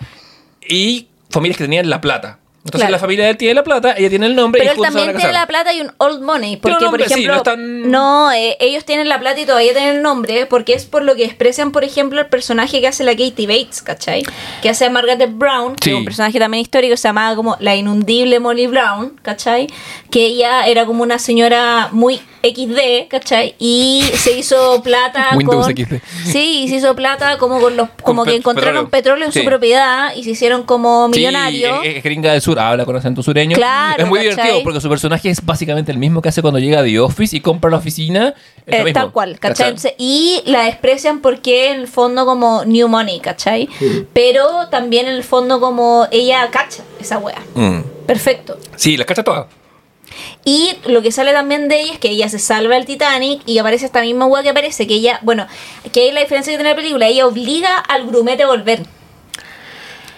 y familias que tenían la plata. Entonces Claro. la familia de él tiene la plata, ella tiene el nombre Pero y él también tiene la plata y un old money. Porque, no, por sí, ejemplo, no están- no, eh, ellos tienen la plata y todavía tienen el nombre. Porque es por lo que expresan, por ejemplo, el personaje que hace la Katie Bates, ¿cachai? Que hace a Margaret Brown, que es un personaje también histórico, se llamaba como la inundible Molly Brown, ¿cachai? Que ella era como una señora muy XD, ¿cachai? Y se hizo plata Windows con. XD. Sí, y se hizo plata como con los. Como que encontraron petróleo. petróleo en Sí. su propiedad y se hicieron como Sí, millonarios. es, es gringa del sur, habla con acento sureño. Claro, es muy ¿cachai? divertido porque su personaje es básicamente el mismo que hace cuando llega a The Office y compra la oficina. Eh, mismo, tal cual, ¿cachai? Y la desprecian porque en el fondo como New Money, ¿cachai? Pero también en el fondo como ella cacha esa wea. Mm. Perfecto. Sí, las cacha todas. Y lo que sale también de ella es que ella se salva del Titanic y aparece esta misma wea que aparece, que ella, bueno, que hay la diferencia que tiene la película, ella obliga al grumete a volver.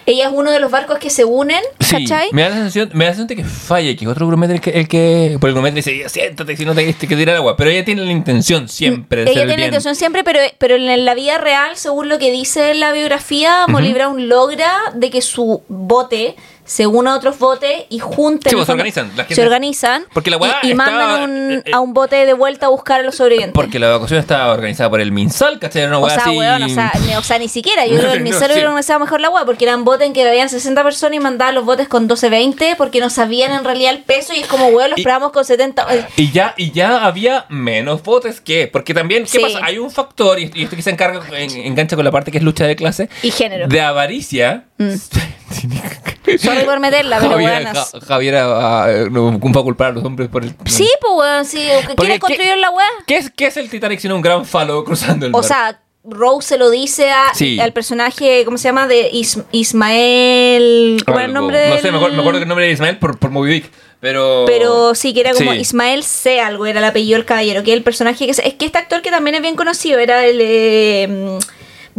Ella es uno de los barcos que se unen, Sí, ¿cachai? me da la sensación, me da la sensación de que falla, que otro grumete el que, el que por el grumete dice, "Ya, siéntate si no te que tirar agua, pero ella tiene la intención siempre de Ella tiene la intención siempre, pero, pero en la vida real, según lo que dice la biografía, Molly Brown logra de que su bote se una a otros botes y junten. Sí, pues, se organizan, la gente- se organizan. Porque la y- y, estaba- mandan un- eh, eh, a un bote de vuelta a buscar a los sobrevivientes. Porque la evacuación estaba organizada por el MinSal, ¿cachai? Era una o sea, así. weón, o sea, ni, o sea, ni siquiera. Yo creo que el No, ministerio sí. hubiera organizado mejor la weá, porque eran botes en que habían 60 personas y mandaban los botes con 12-20 porque no sabían en realidad el peso y es como, weón, los esperábamos con 70. eh, Y ya, y ya había menos botes que. Porque también, ¿qué Sí. pasa? Hay un factor, y y esto que se encarga, en- engancha con la parte que es lucha de clase, Y género. de avaricia. Sorry por meterla, pero Javier. Ja- Javier ah, ah, no va a culpar a los hombres por el. Sí, pues weón, ¿Quiénes ¿qué- construyeron la weá? ¿Qué es, ¿Qué es el Titanic sino un gran falo cruzando el O mar? sea, Rose se lo dice a, Sí. al personaje, ¿cómo se llama? De Is- Ismael. ¿Cómo era el nombre No del- sé, me acuerdo, me acuerdo que el nombre era Ismael por, por Moby Dick. Pero. Pero sí, que era como Sí. Ismael C. algo, era el apellido del caballero, que es el personaje que... se- Es que este actor que también es bien conocido era el... eh,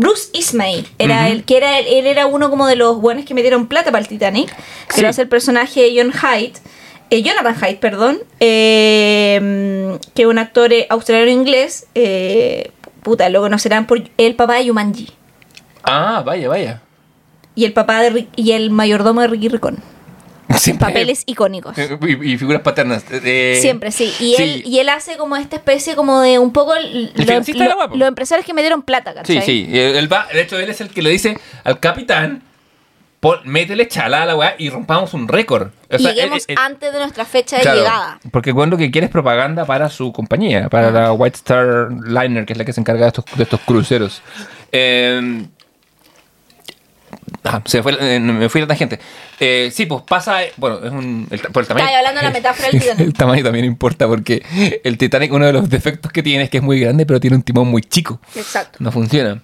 Bruce Ismay, era Ujú. el que era el- él era uno como de los buenos que metieron plata para el Titanic, que Sí. hace el personaje de John Hyde, eh, Jonathan Hyde, perdón, eh, mm, que es un actor eh, australiano-inglés, eh, puta, lo conocerán por el papá de Yumanji Ah, vaya, vaya. y el papá de y el mayordomo de Ricky Ricón. Siempre- Papeles icónicos. Eh, Y, y figuras paternas. eh, Siempre, sí. Y, sí. Él, y él hace como esta especie como de un poco l- El lo- lo- los empresarios que metieron plata, ¿cachai? Sí, sí. Él va, de hecho, él es el que le dice al capitán: pon- métele chala a la weá y rompamos un récord. O sea, lleguemos él- él- antes de nuestra fecha de claro, llegada. Porque lo que quiere es propaganda para su compañía, para Ah. la White Star Liner, que es la que se encarga de estos, de estos cruceros. Eh, ah, se fue, eh, me fui a la tangente. Eh, sí, pues pasa. eh, Bueno, es un. el- por el tamaño. Estaba hablando de la metáfora del El Titanic. tamaño también importa porque el Titanic, uno de los defectos que tiene es que es muy grande, pero tiene un timón muy chico. Exacto. No funciona.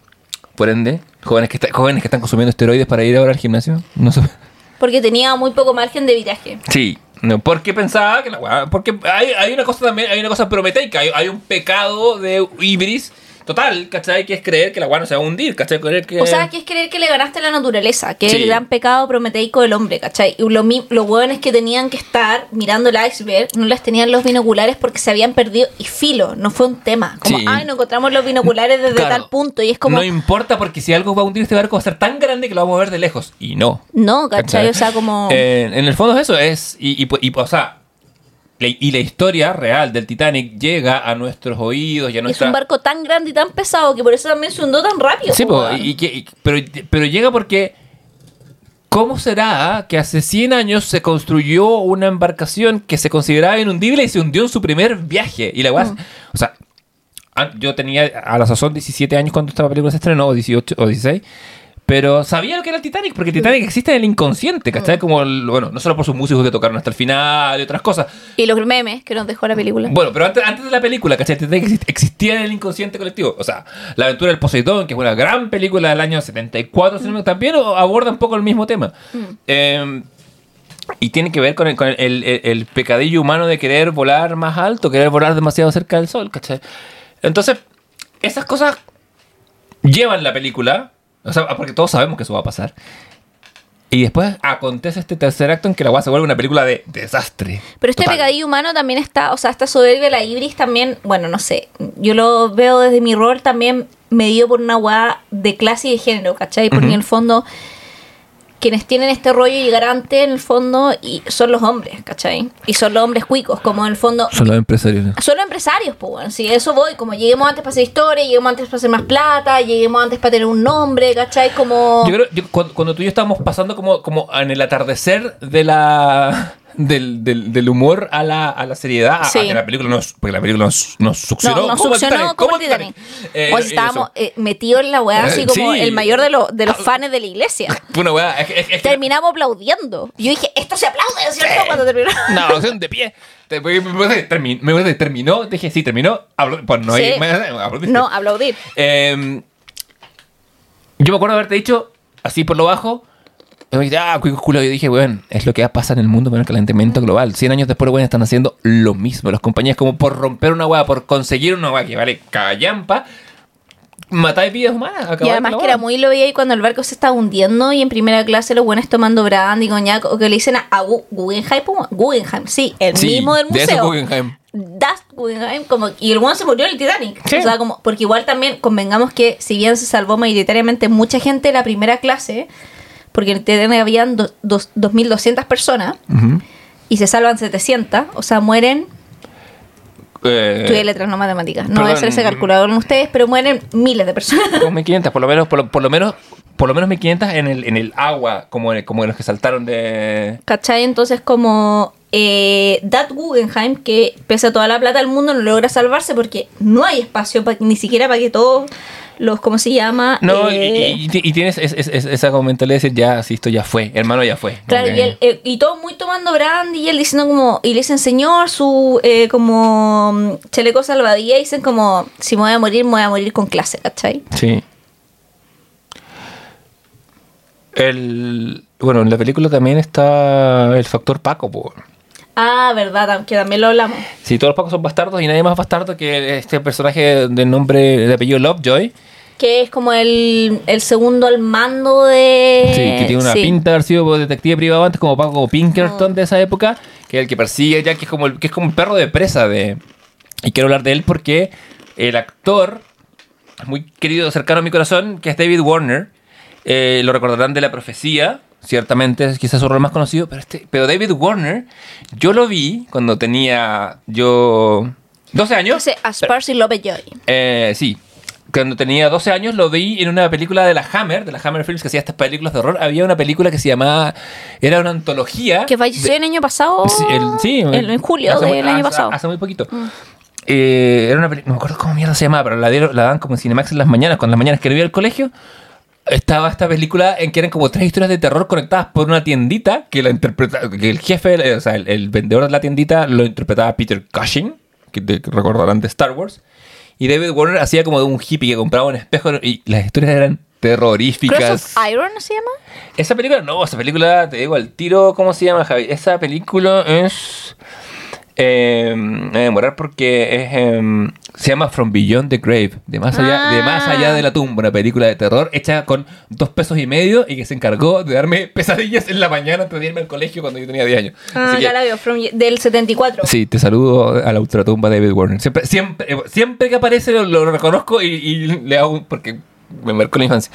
Por ende, jóvenes que, está- jóvenes que están consumiendo esteroides para ir ahora al gimnasio, no se- Porque tenía muy poco margen de viraje. Sí, no, porque pensaba que la Porque hay, hay una cosa también, hay una cosa prometeica, hay, hay un pecado de Ibris total, ¿cachai? Que es creer que la weá no se va a hundir, ¿cachai? Creer que. O sea, que es creer que le ganaste a la naturaleza, que es el gran pecado prometeico del hombre, ¿cachai? Y lo los hueones que tenían que estar mirando el iceberg no les tenían los binoculares porque se habían perdido. Y filo, no fue un tema. Como, Sí. ay, no encontramos los binoculares desde Claro. tal punto. Y es como, No importa porque si algo va a hundir este barco va a ser tan grande que lo vamos a ver de lejos. Y no. no, ¿cachai? O sea, como. Eh, en el fondo es eso, es. Y, y, y, o sea. Y la historia real del Titanic llega a nuestros oídos y a es un barco tan grande y tan pesado que por eso también se hundió tan rápido. Sí, po, y, y- pero, pero llega porque. ¿Cómo será que hace 100 años se construyó una embarcación que se consideraba inundible y se hundió en su primer viaje? Y la weá. Mm. O sea, yo tenía a la sazón 17 años cuando esta película se estrenó, o 18 o 16. Pero sabía lo que era el Titanic, porque el Titanic existe en el inconsciente, Mm. ¿cachai? Como, el- bueno, no solo por sus músicos que tocaron hasta el final y otras cosas. Y los memes que nos dejó la película. Bueno, pero antes, antes de la película, ¿cachai? Titanic exist- existía en el inconsciente colectivo. O sea, La aventura del Poseidón, que es una gran película del año 74, si no me- también aborda un poco el mismo tema. Eh, y tiene que ver con, el, con el, el- el pecadillo humano de querer volar más alto, querer volar demasiado cerca del sol, ¿cachai? Entonces, esas cosas llevan la película. O sea, porque todos sabemos que eso va a pasar. Y después acontece este tercer acto en que la weá se vuelve una película de desastre. Pero este Total. pecadillo humano también está, o sea, esta soberbia, la ibris también, bueno, no sé, yo lo veo desde mi rol también medido por una weá de clase y de género, ¿cachai? Porque Ujú. en el fondo, quienes tienen este rollo y garante, en el fondo, y son los hombres, ¿cachai? Y son los hombres cuicos, como en el fondo... Son los empresarios. Son los empresarios, pues bueno, si eso voy, como lleguemos antes para hacer historia, lleguemos antes para hacer más plata, lleguemos antes para tener un nombre, ¿cachai? Como... Yo creo, yo- cuando, cuando tú y yo estábamos pasando como, como en el atardecer de la del, del, del humor a la, a la seriedad, Sí. a que la película nos, porque la película nos, nos succionó. No, nos succionó como Titanic. Eh, y estábamos eh, metidos en la weá así Eh, como el mayor de, los de los fans de la iglesia. Fue una weá. Es, que- es- que- Terminamos aplaudiendo. Yo dije, esto se aplaude, ¿cierto? Sí. Cuando terminó. No, opción de pie. Me me- me- terminó, dije, sí, terminó. Pues no hay. Aplaudiste. No, aplaudir. Eh, yo me acuerdo haberte dicho, así por lo bajo, y me dijiste, ah, culo. Yo dije, weón, es lo que va a pasar en el mundo con el calentamiento global. 100 años después, weón, están haciendo lo mismo. Las compañías, como por romper una weá, por conseguir una weá que vale callampa, matáis vidas humanas. Y además que era muy lo veía y cuando el barco se estaba hundiendo y en primera clase los buenos tomando brandy, coñac, o que le dicen a, a Gu- Guggenheim. Guggenheim, sí, el Sí, mismo del de ese museo. Guggenheim. Das Guggenheim, como, y el bueno se murió en el Titanic. Sí. O sea, como, porque igual también convengamos que si bien se salvó mayoritariamente mucha gente de la primera clase, porque en el Titanic habían do- dos- 2.200 personas y se salvan 700, o sea, mueren Eh, Estudié letras, no matemáticas. No voy a hacer ese calculador con ustedes, pero mueren miles de personas. Como 1500, por lo menos, por lo, por lo menos, por lo menos 1500 en el, en el agua, como, en- como en los que saltaron de. ¿Cachai? Entonces, como eh, Dat Guggenheim, que pese a toda la plata del mundo, no logra salvarse porque no hay espacio pa- ni siquiera para que todos los, ¿cómo se llama? No, Eh, y, y- y tienes es- es- es- esa mentalidad de decir, ya, sí, esto ya fue, hermano, ya fue. Como Claro, que- y, él, eh, y todo muy tomando brandy y él diciendo como, y le dicen, señor, su, eh, como, mm, chaleco salvadía, y dicen como, si me voy a morir, me voy a morir con clase, ¿cachai? Sí. El, bueno, en la película también está el factor Paco, po. Ah, verdad, que también lo hablamos. Sí, todos los Pacos son bastardos y nadie más bastardo que este personaje de nombre, de apellido Lovejoy. Que es como el, el segundo al mando de... Sí, que tiene una sí. pinta de haber sido detective privado antes, como Paco Pinkerton de esa época, que es el que persigue ya, que es como el, que es como un perro de presa de. Y quiero hablar de él porque el actor, muy querido, cercano a mi corazón, que es David Warner, eh, lo recordarán de la profecía. Ciertamente es quizás su rol más conocido, pero, este, pero David Warner, yo lo vi cuando tenía yo 12 años. Ese Aspersi Lovejoy. Eh, sí. Cuando tenía 12 años lo vi en una película de la Hammer, de la Hammer Films que hacía estas películas de horror. Había una película que se llamaba. Era una antología. Que falleció de- el año pasado. Sí, el- sí, en, en julio hace del muy- año hace- pasado. Mm. Hace muy poquito. Eh, era una película. No me acuerdo cómo mierda se llamaba, pero la, la dan como en Cinemax en las mañanas. Cuando las mañanas que no iba al colegio. Estaba esta película en que eran como tres historias de terror conectadas por una tiendita que la interpreta, que el jefe, eh, o sea, el, el vendedor de la tiendita lo interpretaba Peter Cushing, que, te- recordarán de Star Wars. Y David Warner hacía como de un hippie que compraba un espejo y las historias eran terroríficas. Cross of Iron se llama. Esa película, no, esa película, te digo al tiro, ¿cómo se llama, Javi? Esa película es. Eh, me voy a demorar porque es, em, se llama From Beyond the Grave, de más, allá, de más allá de la tumba, una película de terror hecha con dos pesos y medio y que se encargó de darme pesadillas en la mañana antes de irme al colegio cuando yo tenía 10 años. Ah, Así ya que- la veo. from- del 74. Sí, te saludo a la ultratumba de David Warner. Siempre, siempre, eh, siempre que aparece lo, lo reconozco y, y le hago porque me marcó la infancia.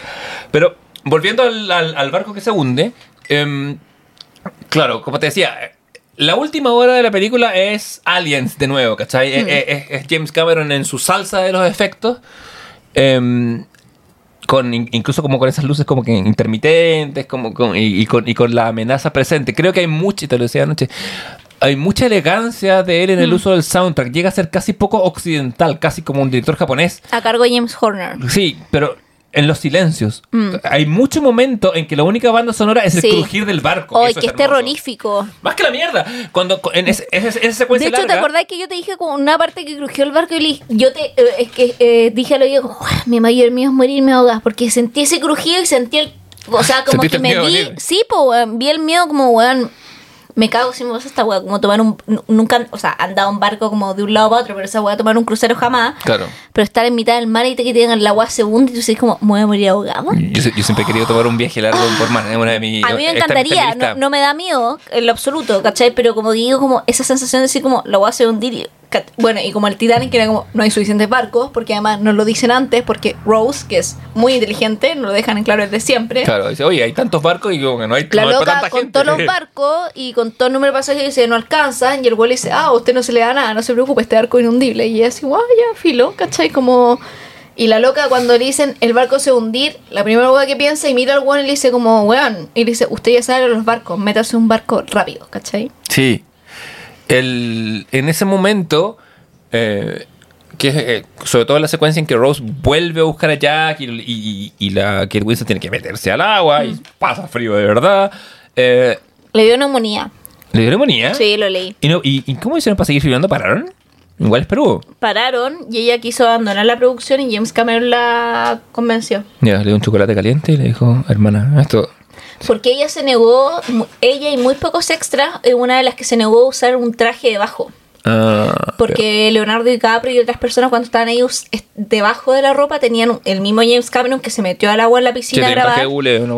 Pero volviendo al, al- al barco que se hunde, em, claro, como te decía, la última hora de la película es Aliens de nuevo, ¿cachai? Eh, eh, Es, es James Cameron en su salsa de los efectos. em, con in- incluso como con esas luces como que intermitentes como con- y, y con, y con la amenaza presente. Creo que hay mucha, te lo decía anoche, hay mucha elegancia de él en el uso del soundtrack. Llega a ser casi poco occidental, casi como un director japonés. A cargo de James Horner. Sí, pero en los silencios. Hay mucho momento en que la única banda sonora es el Mm. Sí. crujir del barco. ¡Ay, que es terrorífico! Más que la mierda. Cuando en ese- ese- esa De secuencia hecho, ¿te acordás que yo te dije como una parte que crujió el barco y le- yo te eh, es que eh, dije al oído como, "Uah, mi mayor miedo es morirme ahogas porque sentí ese crujido y sentí el o sea, como que me vi, venir. sí, pues vi el miedo como weón Me cago si me pasa esta weá, como tomar un. nu- Nunca, o sea, andado en barco como de un lado para otro, pero esa weá, tomar un crucero jamás. Claro. Pero estar en mitad del mar y te que te digan la agua se hunde y tú dices como, me voy a morir ahogada. Yo, yo siempre he querido tomar un viaje largo por mar. Es una de mis. A mí me encantaría, no, no me da miedo en lo absoluto, ¿cachai? Pero como digo, como esa sensación de decir como la agua se va a hundir. Bueno, y como el Titanic, que era como no hay suficientes barcos, porque además nos lo dicen antes, porque Rose, que es muy inteligente, nos lo dejan en claro desde siempre. Claro, dice, oye, hay tantos barcos y como que no hay, La no hay para loca tanta con gente. todos los barcos y con todo el número de pasajeros dice no alcanzan y el güey dice, ah, a usted no se le da nada, no se preocupe, este barco es inundible. Y ella así, guau, ya, filo, ¿cachai? Como... Y la loca cuando le dicen el barco se va a hundir, la primera cosa que piensa y mira al weón y le dice como, weón, y le dice, usted ya sabe los barcos, métase un barco rápido, ¿cachai? Sí. El, en ese momento, eh, que es, eh, sobre todo la secuencia en que Rose vuelve a buscar a Jack y, y- y la Kate Winslet tiene que meterse al agua y pasa frío de verdad. eh, Le dio neumonía. ¿Le dio neumonía? Sí, lo leí. ¿Y, no- y, y cómo hicieron para seguir filmando? ¿Pararon? Igual es Perú. Pararon y ella quiso abandonar la producción y James Cameron la convenció. Ya, le dio un chocolate caliente y le dijo, hermana, esto... Porque ella se negó, ella y muy pocos extras, es una de las que se negó a usar un traje debajo. ah, Porque Leonardo DiCaprio y otras personas cuando estaban ahí debajo de la ropa tenían el mismo James Cameron que se metió al agua en la piscina a grabar.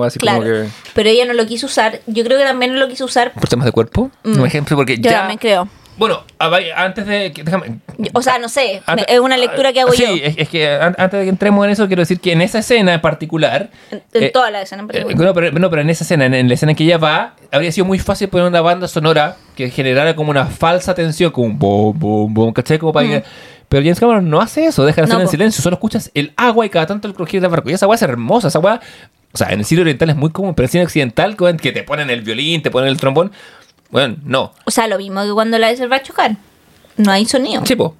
así Claro, como que... pero ella no lo quiso usar. Yo creo que también no lo quiso usar. ¿Por temas de cuerpo? Un ejemplo, porque Mm. Yo ya... también creo. Bueno, antes de... que- Déjame... O sea, no sé, Antes- es una lectura que hago Ah, sí, yo. es, es que an- antes de que entremos en eso, quiero decir que en esa escena en particular. En, en eh, toda la escena en eh, particular. no, pero, no, pero en esa escena, en, en la escena en que ella va, habría sido muy fácil poner una banda sonora que generara como una falsa tensión, como un boom, boom, boom, ¿cachai? Como para que- Pero James Cameron no hace eso, deja la No, escena en silencio, solo escuchas el agua y cada tanto el crujir del barco. Y esa agua es hermosa, esa agua. O sea, en el cine oriental es muy común, pero en el cine occidental, que te ponen el violín, te ponen el trombón. Bueno, no. O sea, lo mismo que cuando la de va a chocar. No hay sonido. Sí, po,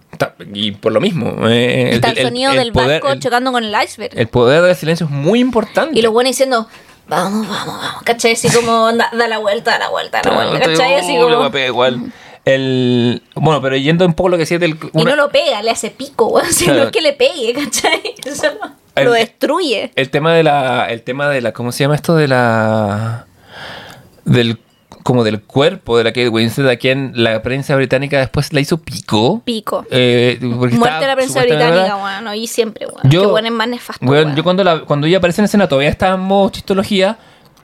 y por lo mismo. eh, Está el, sonido el del poder- barco el- chocando con el iceberg. El poder del silencio es muy importante. Y lo bueno diciendo, vamos, vamos, vamos. ¿Cachai? Así como da, da la vuelta, da la vuelta, da la vuelta. ¿Cachai? Así como. igual. El, bueno, pero yendo un poco lo que decía del. Y no lo pega, le hace pico, weón. Si no es que le pegue, ¿cachai? Eso lo, El- lo destruye. el tema de la. El tema de la. ¿Cómo se llama esto? De la. Del. Como del cuerpo de la Kate Winslet, a quien la prensa británica después la hizo pico. Pico. Eh, Muerte la prensa británica, weón. Y siempre, weón. Yo- bueno es más nefasto. Weón. yo cuando, la, cuando ella aparece en escena todavía estaba en modo chistología,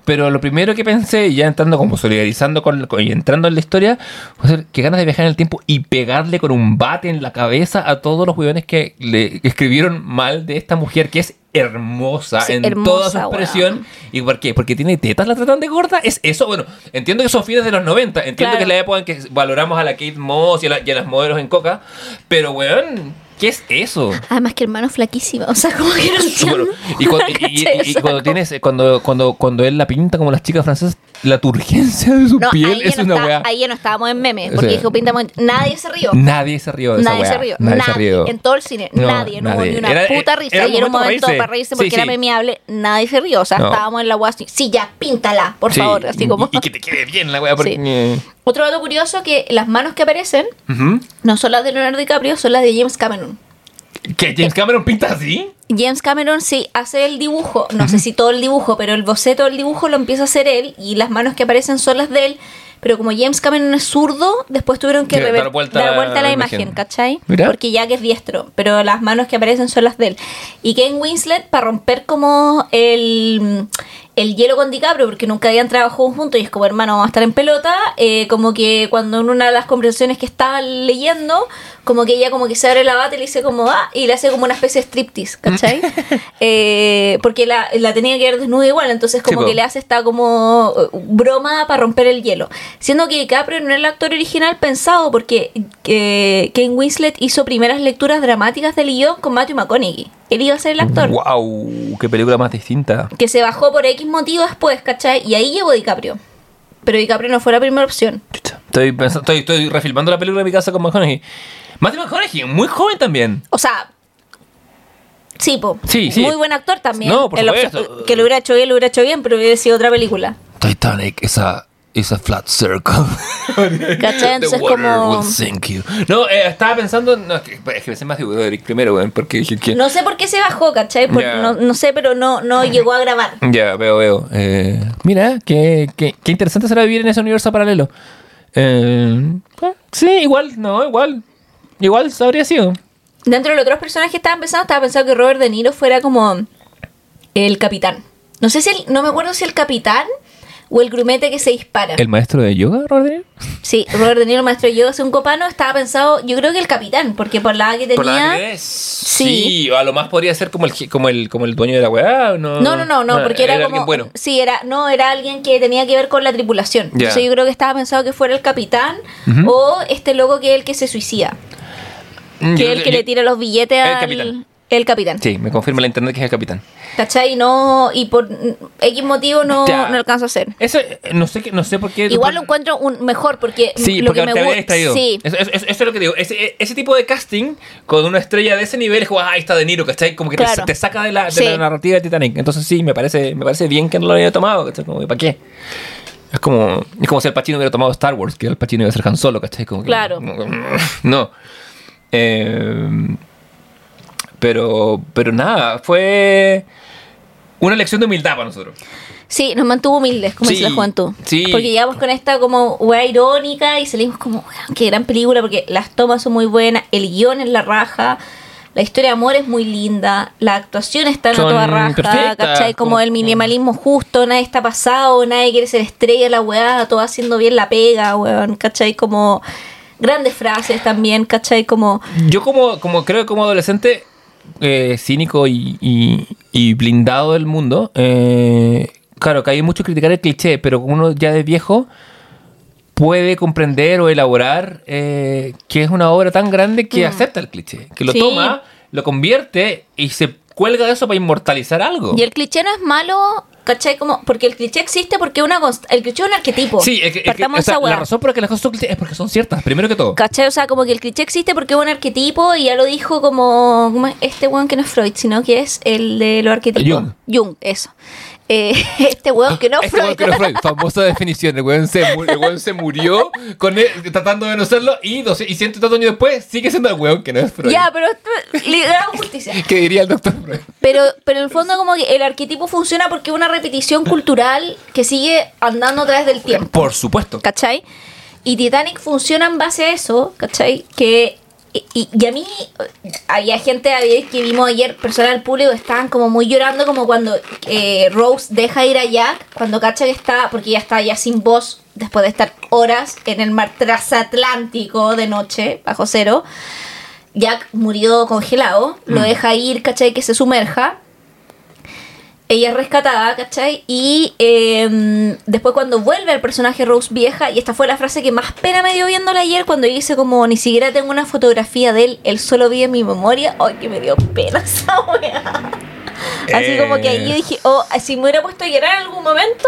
pero lo primero que pensé, ya entrando como solidarizando con, con- y entrando en la historia, fue que ganas de viajar en el tiempo y pegarle con un bate en la cabeza a todos los weones que le escribieron mal de esta mujer que es hermosa Sí, en hermosa, toda su expresión. ¿Y por qué? Porque tiene tetas, la tratan de gorda. Es eso, bueno, entiendo que son fines de los 90, entiendo Claro. que es la época en que valoramos a la Kate Moss y a, la- y a las modelos en coca, pero weón, ¿qué es eso? Además que hermano flaquísima. O sea, como que no entiendo. Y, cuando, tienes, cuando, cuando, cuando él la pinta como las chicas francesas, la turgencia de su No, piel es no una weá. ahí ya no estábamos en memes. Porque dijo pinta Nadie se rió. Nadie se rió de Nadie se rió. Nadie se rió. En todo el cine. No, nadie. No hubo ni una Era- puta risa. era y era un momento para reírse. porque Sí, era memeable. Nadie se rió. O sea, estábamos en la weá así. Sí, ya, píntala, por Sí, favor. Así como. y, y que te quede bien la weá. Porque, Sí. Otro dato curioso que las manos que aparecen no son las de Leonardo DiCaprio, son las de James Cameron. ¿Que James Cameron pinta así? James Cameron sí hace el dibujo, no sé si todo el dibujo, pero el boceto del dibujo lo empieza a hacer él y las manos que aparecen son las de él. Pero como James Cameron es zurdo, después tuvieron que dar vuelta dar la- vuelta a la la imagen, imagen. ¿cachai? Mira. Porque Jack es diestro, pero las manos que aparecen son las de él. Y Ken Winslet, para romper como el, el hielo con DiCaprio, porque nunca habían trabajado juntos y es como hermano, vamos a estar en pelota, eh, como que cuando en una de las conversaciones que estaban leyendo, como que ella como que se abre la bata y le dice como, ah, y le hace como una especie de striptease, ¿cachai? Eh, porque la, la tenía que ver desnuda igual, entonces como Sí, po. que le hace esta como eh, broma para romper el hielo. Siendo que DiCaprio no era el actor original pensado porque eh, Ken Winslet hizo primeras lecturas dramáticas del guion con Matthew McConaughey. Él iba a ser el actor. ¡Wow! ¡Qué película más distinta! Que se bajó por X motivo después, ¿cachai? Y ahí llegó DiCaprio. Pero DiCaprio no fue la primera opción. Estoy, pensando, estoy, estoy refilmando la película de mi casa con McConaughey. Matthew McConaughey, muy joven también. O sea. Sí, po. Sí, sí. Muy buen actor también. No, por El supuesto. opción- Que lo hubiera hecho bien, lo hubiera hecho bien, pero hubiera sido otra película. Titanic, esa is a flat circle. ¿Cachai? Es como-. No, eh, estaba pensando. No, es que, es que pensé más de Eric primero, weón, porque dije que. No sé por qué se bajó, ¿cachai? Por- no, no sé, pero no, no llegó a grabar. Ya, veo, veo. Eh, mira, qué, qué, qué interesante será vivir en ese universo paralelo. Eh, eh, sí, igual, no, igual. Igual habría sido. Dentro de los otros personajes que estaban pensando, estaba pensando que Robert De Niro fuera como el capitán. No sé si el- no me acuerdo si el capitán o el grumete que se dispara. ¿El maestro de yoga, Robert De Niro? Sí, Robert De Niro, maestro de yoga, un copano, estaba pensado, yo creo que el capitán, porque por la edad que tenía... ¿Por la que es? Sí. a lo más podría ser como el, como el, como el dueño de la weá. No, No, no, no, no, Ah, porque era, como. alguien bueno. Sí, era, no, era alguien que tenía que ver con la tripulación. Entonces yo creo que estaba pensado que fuera el capitán o este loco que es el que se suicida. Mm, Que yo- es el que yo- le tira los billetes El al. capitán. El capitán. Sí, me confirma la internet que es el capitán. ¿Cachai? No, y por X motivo no, Ya. no alcanzo a hacer. Ese, eh, no sé, no sé por qué. Igual lo encuentro un mejor porque Sí, lo porque que me gusta. Sí, Eso, eso- eso es lo que digo. Ese, ese tipo de casting con una estrella de ese nivel es como, ah, ahí está De Niro, ¿cachai? Como que te- Claro. te, saca de la, de Sí. la narrativa de Titanic. Entonces sí, me parece, me parece bien que no lo haya tomado, ¿cachai? Como, ¿para qué? Es como, es como si el Pacino hubiera tomado Star Wars, que el Pacino iba a ser Han Solo, ¿cachai? Como que- Claro. No. Eh, pero, pero nada, fue una lección de humildad para nosotros. sí, nos mantuvo humildes, como Sí, dice la juventud. sí. Porque llegamos con esta como weá irónica y salimos como, qué gran película, porque las tomas son muy buenas, el guion es la raja. La historia de amor es muy linda, la actuación está en toda raja, perfectas, ¿cachai? Como como- el minimalismo justo, nadie está pasado, nadie quiere ser estrella la weá, todo haciendo bien la pega, weón, ¿cachai? Como grandes frases también, ¿cachai? Como, Yo como, como creo que como adolescente eh, cínico y, y- y blindado del mundo, eh, claro, que hay mucho criticar el cliché, pero uno ya de viejo puede comprender o elaborar eh, que es una obra tan grande que acepta el cliché, que lo Mm. Sí. toma, lo convierte y se cuelga de eso para inmortalizar algo. y el cliché no es malo, ¿cachai? Como, porque el cliché existe porque una el cliché es un arquetipo. Sí, es que, es que- Partamos o sea, esa weá. la razón por la que las cosas son clichés es porque son ciertas, primero que todo. ¿Cachai? O sea, como que el cliché existe porque es un arquetipo y ya lo dijo como, como este weón que no es Freud, sino que es el de los arquetipos. Jung. Jung, eso. Eh, este weón que no es Este Freud. que no Freud, famosa definición. El weón se, el weón se murió con él, tratando de no serlo y, 12 y ciento tantos años después sigue siendo el weón que no es Freud. ya, pero esto- le justicia. ¿Qué diría el doctor Freud? Pero, pero en el fondo como que el arquetipo funciona porque es una repetición cultural que sigue andando a través del tiempo. Por supuesto. ¿cachai? Y Titanic funciona en base a eso, ¿cachai? Que, y, y- y a mí, había gente que vimos ayer, personas del público, estaban como muy llorando, como cuando eh, Rose deja ir a Jack, cuando cacha que está, porque ya está ya sin voz, después de estar horas en el mar transatlántico de noche, bajo cero. Jack murió congelado, lo deja ir, ¿cachai? Que se sumerja ella es rescatada, ¿cachai? Y eh, después cuando vuelve el personaje Rose vieja, y esta fue la frase que más pena me dio viéndola ayer, cuando dice como, ni siquiera tengo una fotografía de él, él solo vive en mi memoria, ¡ay, que me dio pena esa weá! Así como que ahí yo dije, oh, si me hubiera puesto a llorar en algún momento,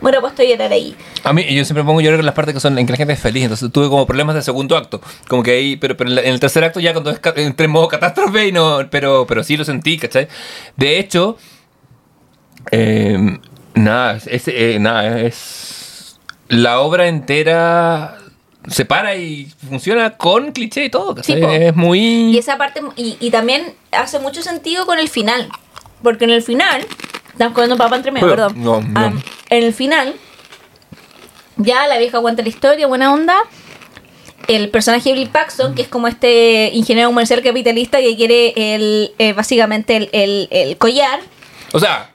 me hubiera puesto a llorar ahí. A mí, yo siempre pongo llorar en las partes que son en que la gente es feliz. Entonces tuve como problemas de segundo acto. Como que ahí, pero, pero en, la- en el tercer acto ya cuando es entré en modo catástrofe y no. Pero, pero sí lo sentí, ¿cachai? De hecho, eh, nada, es, eh, nada, es. La obra entera se para y funciona con cliché y todo. Sí, es muy. Y esa parte, y, y también hace mucho sentido con el final. Porque en el final, estamos comiendo papa entre medio, perdón. no, no. Ah, en el final, ya la vieja cuenta la historia, buena onda. El personaje de Bill Paxton, que es como este ingeniero comercial capitalista que quiere el, eh, básicamente el, el- el collar. O sea,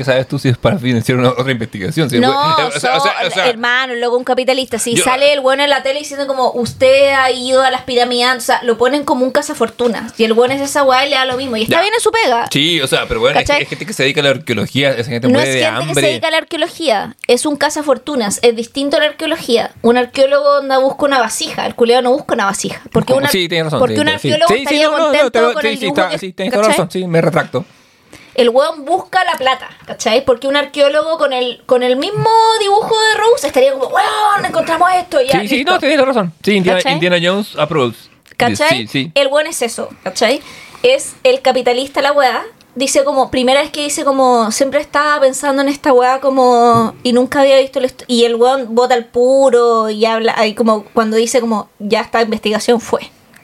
¿qué sabes tú si es para financiar una otra investigación? Si no, fue- o sea, o sea, o sea, hermano, luego un capitalista. Si Yo- sale el bueno en la tele diciendo como usted ha ido a las pirámides, o sea, lo ponen como un cazafortunas. Y el bueno es esa weá y le da lo mismo. Y está Ya. bien en su pega. Sí, o sea, pero bueno, es, ¿Cachai? es gente que se dedica a la arqueología, esa gente No muere es de gente que se hambre. dedica a la arqueología, es un cazafortunas, es distinto a la arqueología. Un arqueólogo anda busca una vasija, el culeado no busca una vasija. Porque, una, sí, tienes razón. porque sí, un arqueólogo Sí, estaría no, no, no, contento te- con sí, el sí, dibujo que- sí, tienes razón, sí, me retracto. El weón busca la plata, ¿cachai? Porque un arqueólogo con el, con el mismo dibujo de Rose estaría como, weón, encontramos esto. Ya, Sí, sí, listo". no, tienes razón. Sí, Indiana, Jones approves. ¿Cachai? Sí, sí. El buen es eso, ¿cachai? Es el capitalista la weá dice como, primera vez que dice como, siempre estaba pensando en esta weá como, y nunca había visto, el y el weón bota al puro y habla, ahí como cuando dice como, ya esta investigación fue.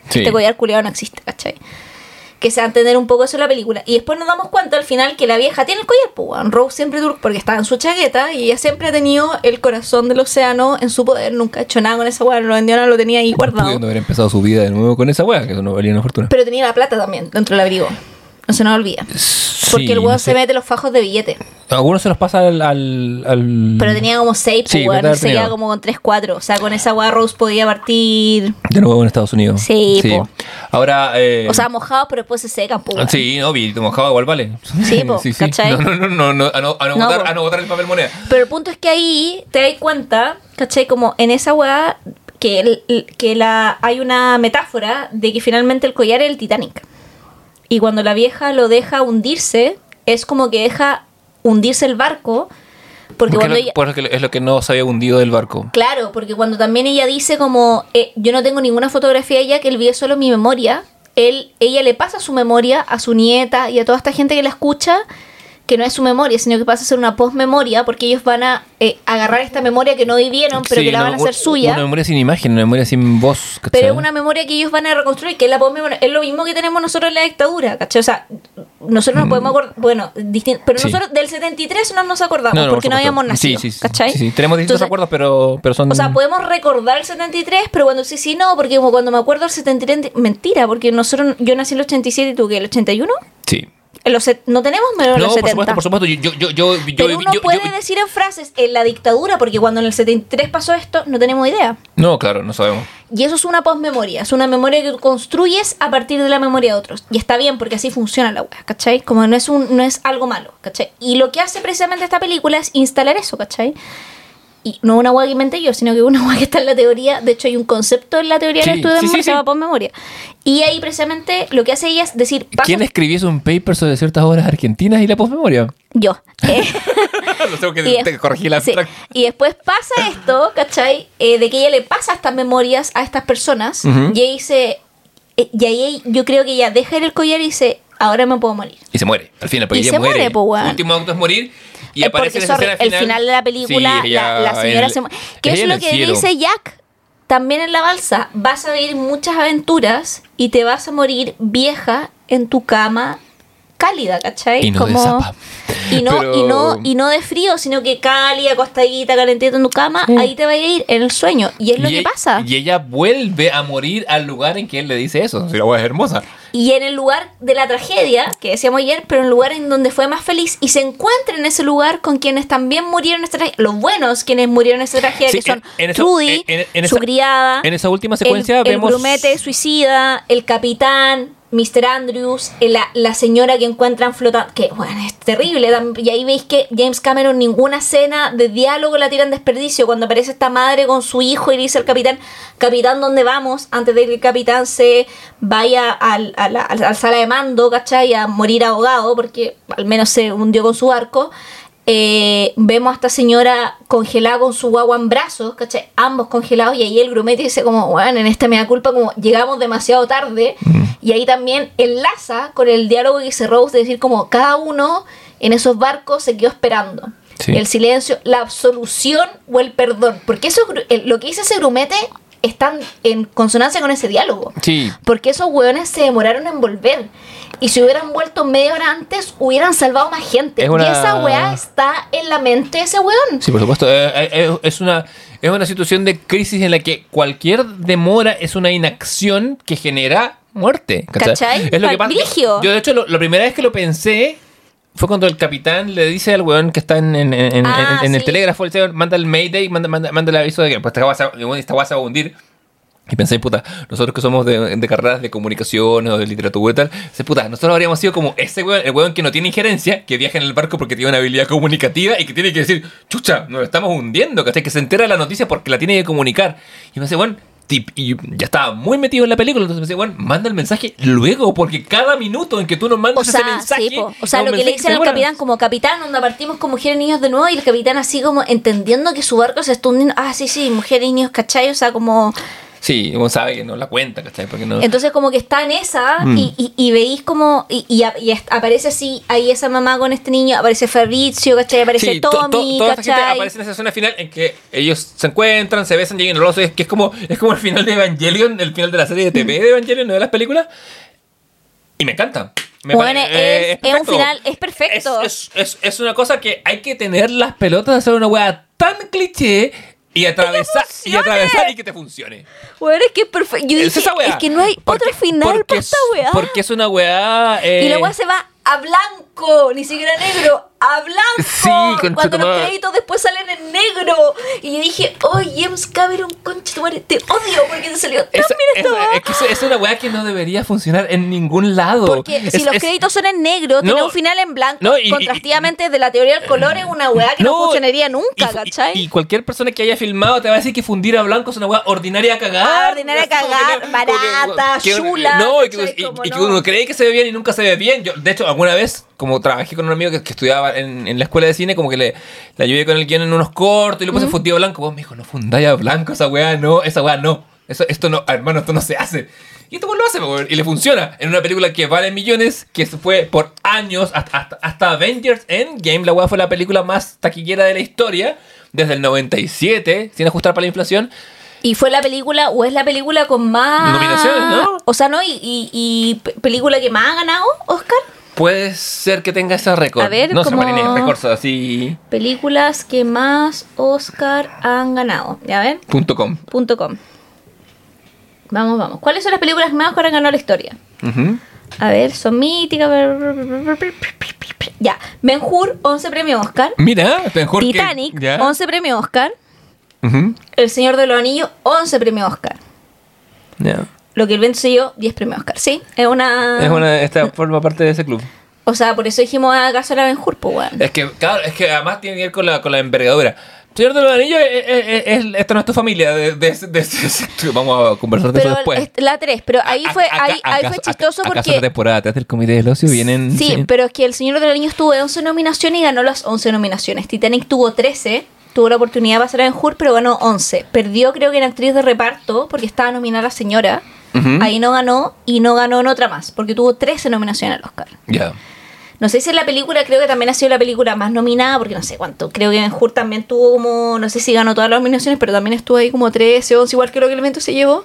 Sí. Este collar culiado no existe, ¿cachai? Que se va a entender un poco eso en la película. Y después nos damos cuenta al final que la vieja tiene el collar, pues. Rose siempre tuvo, porque estaba en su chaqueta y ella siempre ha tenido el corazón del océano en su poder. Nunca ha hecho nada con esa weá, no lo vendió, no lo tenía ahí guardado. Pudiendo haber empezado su vida de nuevo con esa wea, que eso no valía una fortuna. Pero tenía la plata también dentro del abrigo. No se nos olvida. Porque Sí, el weón no se sé. mete los fajos de billete. Algunos se los pasa al. al, al- Pero tenía como 6, Mm. Sí, pues, weón. se queda como con 3, 4. O sea, con esa weá Rose podía partir. De nuevo en Estados Unidos. Sí, po. Ahora. eh, O sea, mojados, pero después se secan, pues. weón. Sí, no, vi, mojado igual vale. Sí, po, ¿cachai? No, no, no, no, no, a no, a no No, botar, po. a no botar el papel moneda. Pero el punto es que ahí te das cuenta, ¿cachai? Como en esa weá que, el- que la, hay una metáfora de que finalmente el collar es el Titanic. Y cuando la vieja lo deja hundirse, es como que deja hundirse el barco. Porque Porque cuando lo- ella, porque es lo que no se había hundido del barco. Claro, porque cuando también ella dice como eh, yo no tengo ninguna fotografía de ella que él vio solo mi memoria, él, ella le pasa su memoria a su nieta y a toda esta gente que la escucha que no es su memoria, sino que pasa a ser una postmemoria porque ellos van a eh, agarrar esta memoria que no vivieron, pero Sí, que la no, van a hacer suya. Una memoria sin imagen, una memoria sin voz. ¿cachai? Pero es una memoria que ellos van a reconstruir, que es la postmemoria. Es lo mismo que tenemos nosotros en la dictadura, ¿cachai? O sea, nosotros nos podemos acordar, bueno, pero Mm. Sí. nosotros del 73 no nos acordamos No, no, porque por no habíamos nacido, Sí, sí, sí, ¿cachai? sí. Tenemos distintos Entonces, acuerdos, pero, pero son. O sea, podemos recordar el 73, pero cuando sí, sí, no, porque como cuando me acuerdo del 73, mentira, porque nosotros, yo nací en el 87 y tú, ¿qué? ¿El 81? Sí. En los no tenemos menos en No, los por 70. supuesto, por supuesto. Yo, yo, yo, pero uno puede decir en frases, en la dictadura, porque cuando en el 73 pasó esto, no tenemos idea. No, claro, no sabemos. Y eso es una postmemoria, es una memoria que construyes a partir de la memoria de otros. Y está bien, porque así funciona la wea, ¿cachai? Como no es, un, no es algo malo, ¿cachai? Y lo que hace precisamente esta película es instalar eso, ¿cachai? Y no una wea que inventé yo, sino que una wea que está en la teoría. De hecho, hay un concepto en la teoría del Sí, estudio de memoria se llama postmemoria. Y ahí precisamente lo que hace ella es decir, paso- ¿Quién escribió un paper sobre ciertas obras argentinas y la postmemoria? Yo. Eh, Lo tengo que Y, te corregí la sí. Y después pasa esto, ¿cachai? Eh, de que ella le pasa estas memorias a estas personas. Ujú. Y ella dice. eh, y ahí yo creo que ella deja ir el collar y dice: Ahora me puedo morir. Y se muere. Al final, porque Y ella se muere. muere, po. Su último acto es morir. Y Eh, aparece porque, sorry, escena el final de la película, Sí, la, ella la señora en- se. ¿Qué es lo el que cielo. dice Jack? También en la balsa. Vas a vivir muchas aventuras y te vas a morir vieja en tu cama cálida, ¿cachai? Y no de zapa. Y no, Pero- y, no, y no de frío, sino que cálida, acostadita, calentita en tu cama, ahí te va a ir en el sueño. Y es lo y que ella- pasa. Y ella vuelve a morir al lugar en que él le dice eso. Si la wea es hermosa. Y en el lugar de la tragedia, que decíamos ayer, pero en el lugar en donde fue más feliz, y se encuentra en ese lugar con quienes también murieron en esta tragedia. Los buenos quienes murieron en esta tragedia, Sí, que son en- en esa- Trudy, en- en- en su esa- criada, En esa última secuencia el, vemos. el grumete suicida, el capitán, Mr. Andrews, eh, la, la señora que encuentran flotando, que bueno, es terrible. Y ahí veis que James Cameron ninguna escena de diálogo la tiran desperdicio. Cuando aparece esta madre con su hijo y dice al capitán, capitán, ¿dónde vamos? Antes de que el capitán se vaya al, sala de mando, ¿cachai? A morir ahogado, porque al menos se hundió con su barco. Eh, vemos a esta señora congelada con su guagua en brazos, ¿cachai? Ambos congelados y ahí el grumete dice como, bueno, en esta me da culpa como llegamos demasiado tarde y ahí también enlaza con el diálogo que dice Rose de decir como cada uno en esos barcos se quedó esperando. Sí. El silencio, la absolución o el perdón. Porque eso, lo que dice ese grumete están en consonancia con ese diálogo. Sí. Porque esos hueones se demoraron en volver. Y si hubieran vuelto media hora antes, hubieran salvado más gente. Es una- Y esa weá está en la mente de ese weón. Sí, por supuesto. Eh, eh, eh, es, una, es una situación de crisis en la que cualquier demora es una inacción que genera muerte. ¿Cachai? Es lo que pasa. Yo, de hecho, lo- la primera vez que lo pensé fue cuando el capitán le dice al weón que está en, en- Ah, en el telégrafo, le dice, manda el Mayday, manda, manda, manda el aviso de que pues, esta guasa esta guasa va a hundir. Y pensé, puta, nosotros que somos de, de carreras de comunicación o de literatura y tal, dice, puta, nosotros habríamos sido como ese weón, el weón que no tiene injerencia, que viaja en el barco porque tiene una habilidad comunicativa y que tiene que decir, chucha, nos estamos hundiendo, ¿cachai? Que se entera de la noticia porque la tiene que comunicar. Y me dice, bueno, tip, y ya estaba muy metido en la película, entonces me dice, bueno, manda el mensaje luego, porque cada minuto en que tú nos O mandas sea, ese mensaje. sí, o sea lo que le dicen se al capitán como capitán, onda partimos con mujeres y niños de nuevo y el capitán así como entendiendo que su barco se está hundiendo. Ah, sí, sí, mujeres y niños, ¿cachai? O sea, como Sí, uno sabe que no la cuenta, ¿cachai? Porque no... Entonces como que está en esa Mm. y, y- y veis como y, aparece así, ahí esa mamá con este niño, aparece Fabrizio, ¿cachai? Aparece Sí, Tommy, to- toda esta gente aparece en esa escena final en que ellos se encuentran, se besan, llegan los es que es como, es como el final de Evangelion, el final de la serie de TV de Evangelion, no de las películas. Y me encanta. Me Bueno, pare- eh, es- es un perfecto. final- es perfecto. Es, es- es- es una cosa que hay que tener las pelotas de hacer una wea tan cliché y atravesar, y atravesar y que te funcione. Bueno, es que es perfecto. Yo Es dije, esa es que no hay Porque- otro final para es- esta weá. Porque es una weá. eh, Y la weá se va a blanco, ni siquiera negro, a blanco. Sí, Cuando los créditos después salen en negro. Y yo dije, oh, James Cameron, concha tu madre, te odio porque te salió tan Es, bien es- que es- es una weá que no debería funcionar en ningún lado. Porque si los es- créditos son en negro, tiene No. un final en blanco, No, y- y- contrastivamente de la teoría del color es una weá que no, funcionaría nunca, y, ¿cachai? Y, cualquier persona que haya filmado te va a decir que fundir a blanco es una weá ordinaria a cagar. Ah, ordinaria a cagar, que- barata, que- chula, No, y que, no. uno cree que se ve bien y nunca se ve bien. Yo, de hecho, alguna vez, como trabajé con un amigo que, que estudiaba en, en la escuela de cine, como que le, le ayudé con el guion en unos cortos y lo puse fundido a blanco. Vos me dijo, no fundáis a blanco esa weá, no, esa weá no. Eso, esto no, hermano, esto no se hace. Y esto pues lo hace, weón, y le funciona. En una película que vale millones, que fue por años, hasta, hasta, hasta Avengers Endgame, la weá fue la película más taquillera de la historia, desde el 97, sin ajustar para la inflación. Y fue la película, o es la película con más. Nominaciones, ¿no? O sea, ¿no? Y, y, y pe- película que más ha ganado, Oscar. Puede ser que tenga ese récord. A ver, no como- así. Películas que más Oscar han ganado. ¿Ya ven? Punto com. Punto com. Vamos, vamos. ¿Cuáles son las películas que más Oscar han ganado en la historia? A ver, son míticas. Ya. Ben Hur, 11 premios Oscar. Mira, mejor que- Titanic, ya. 11 premios Oscar. El Señor de los Anillos, 11 premios Oscar. Ya. Lo que el viento se yo, 10 premios Oscar. Sí, es una. Es una, esta forma parte de ese club. O sea, por eso dijimos a caso a la Ben Hur, pues, weón. Es que, claro, es que además tiene que ver con la, con la envergadura. Señor de los Anillos, es, es- es- esta no es tu familia. De, de, de- de- vamos a conversar de Pero eso después. es- la 3, pero ahí A- fue, a- ahí, ahí acaso- fue chistoso a- ¿Acaso la porque. temporada 3 del Comité del Ocio vienen? Sí, pero es que El Señor de los Anillos tuvo 11 nominaciones y ganó las 11 nominaciones. Titanic tuvo 13, tuvo la oportunidad de pasar a Ben Hur, pero ganó 11. Perdió, creo que en actriz de reparto, porque estaba nominada la señora. Ahí no ganó y no ganó en otra más, porque tuvo 13 nominaciones al Oscar. Ya. No sé si en la película, creo que también ha sido la película más nominada, porque no sé cuánto. Creo que Ben Hur también tuvo como, no sé si ganó todas las nominaciones, pero también estuvo ahí como 13, 11, igual que lo que el evento se llevó.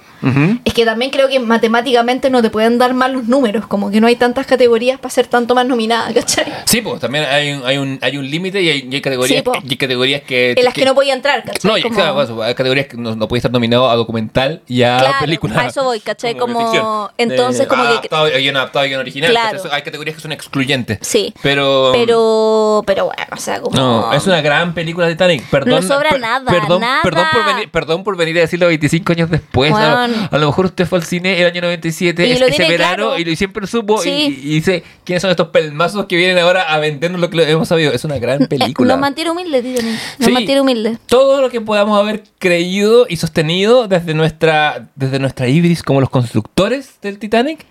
Es que también creo que matemáticamente no te pueden dar mal los números, como que no hay tantas categorías para ser tanto más nominada, ¿cachai? Sí, pues también hay un, hay un, hay un límite y hay, y hay categorías, Sí, po. y hay categorías que. En las que no podía entrar, ¿cachai? No, Como- claro, eso, hay categorías que no, no puede estar nominado a documental y a Claro, película. a eso voy, ¿cachai? Como- entonces, De como que- Adaptado, guion adaptado, guion original. Claro. Hay categorías que son excluyentes. Sí. Pero. Pero, pero bueno, o sea, como... No, es una gran película Titanic. Perdón, No sobra nada, perdón, nada. Perdón por, venir, perdón por venir a decirlo 25 años después. A, lo mejor usted fue al cine el año 97, Y es- lo ese verano, claro. y lo siempre supo. y- Sí. Y, dice: ¿Quiénes son estos pelmazos que vienen ahora a vendernos lo que hemos sabido? Es una gran Eh, película. Nos mantiene humildes, Titanic. Nos Sí. mantiene humildes. Todo lo que podamos haber creído y sostenido desde nuestra, desde nuestra ibris como los constructores del Titanic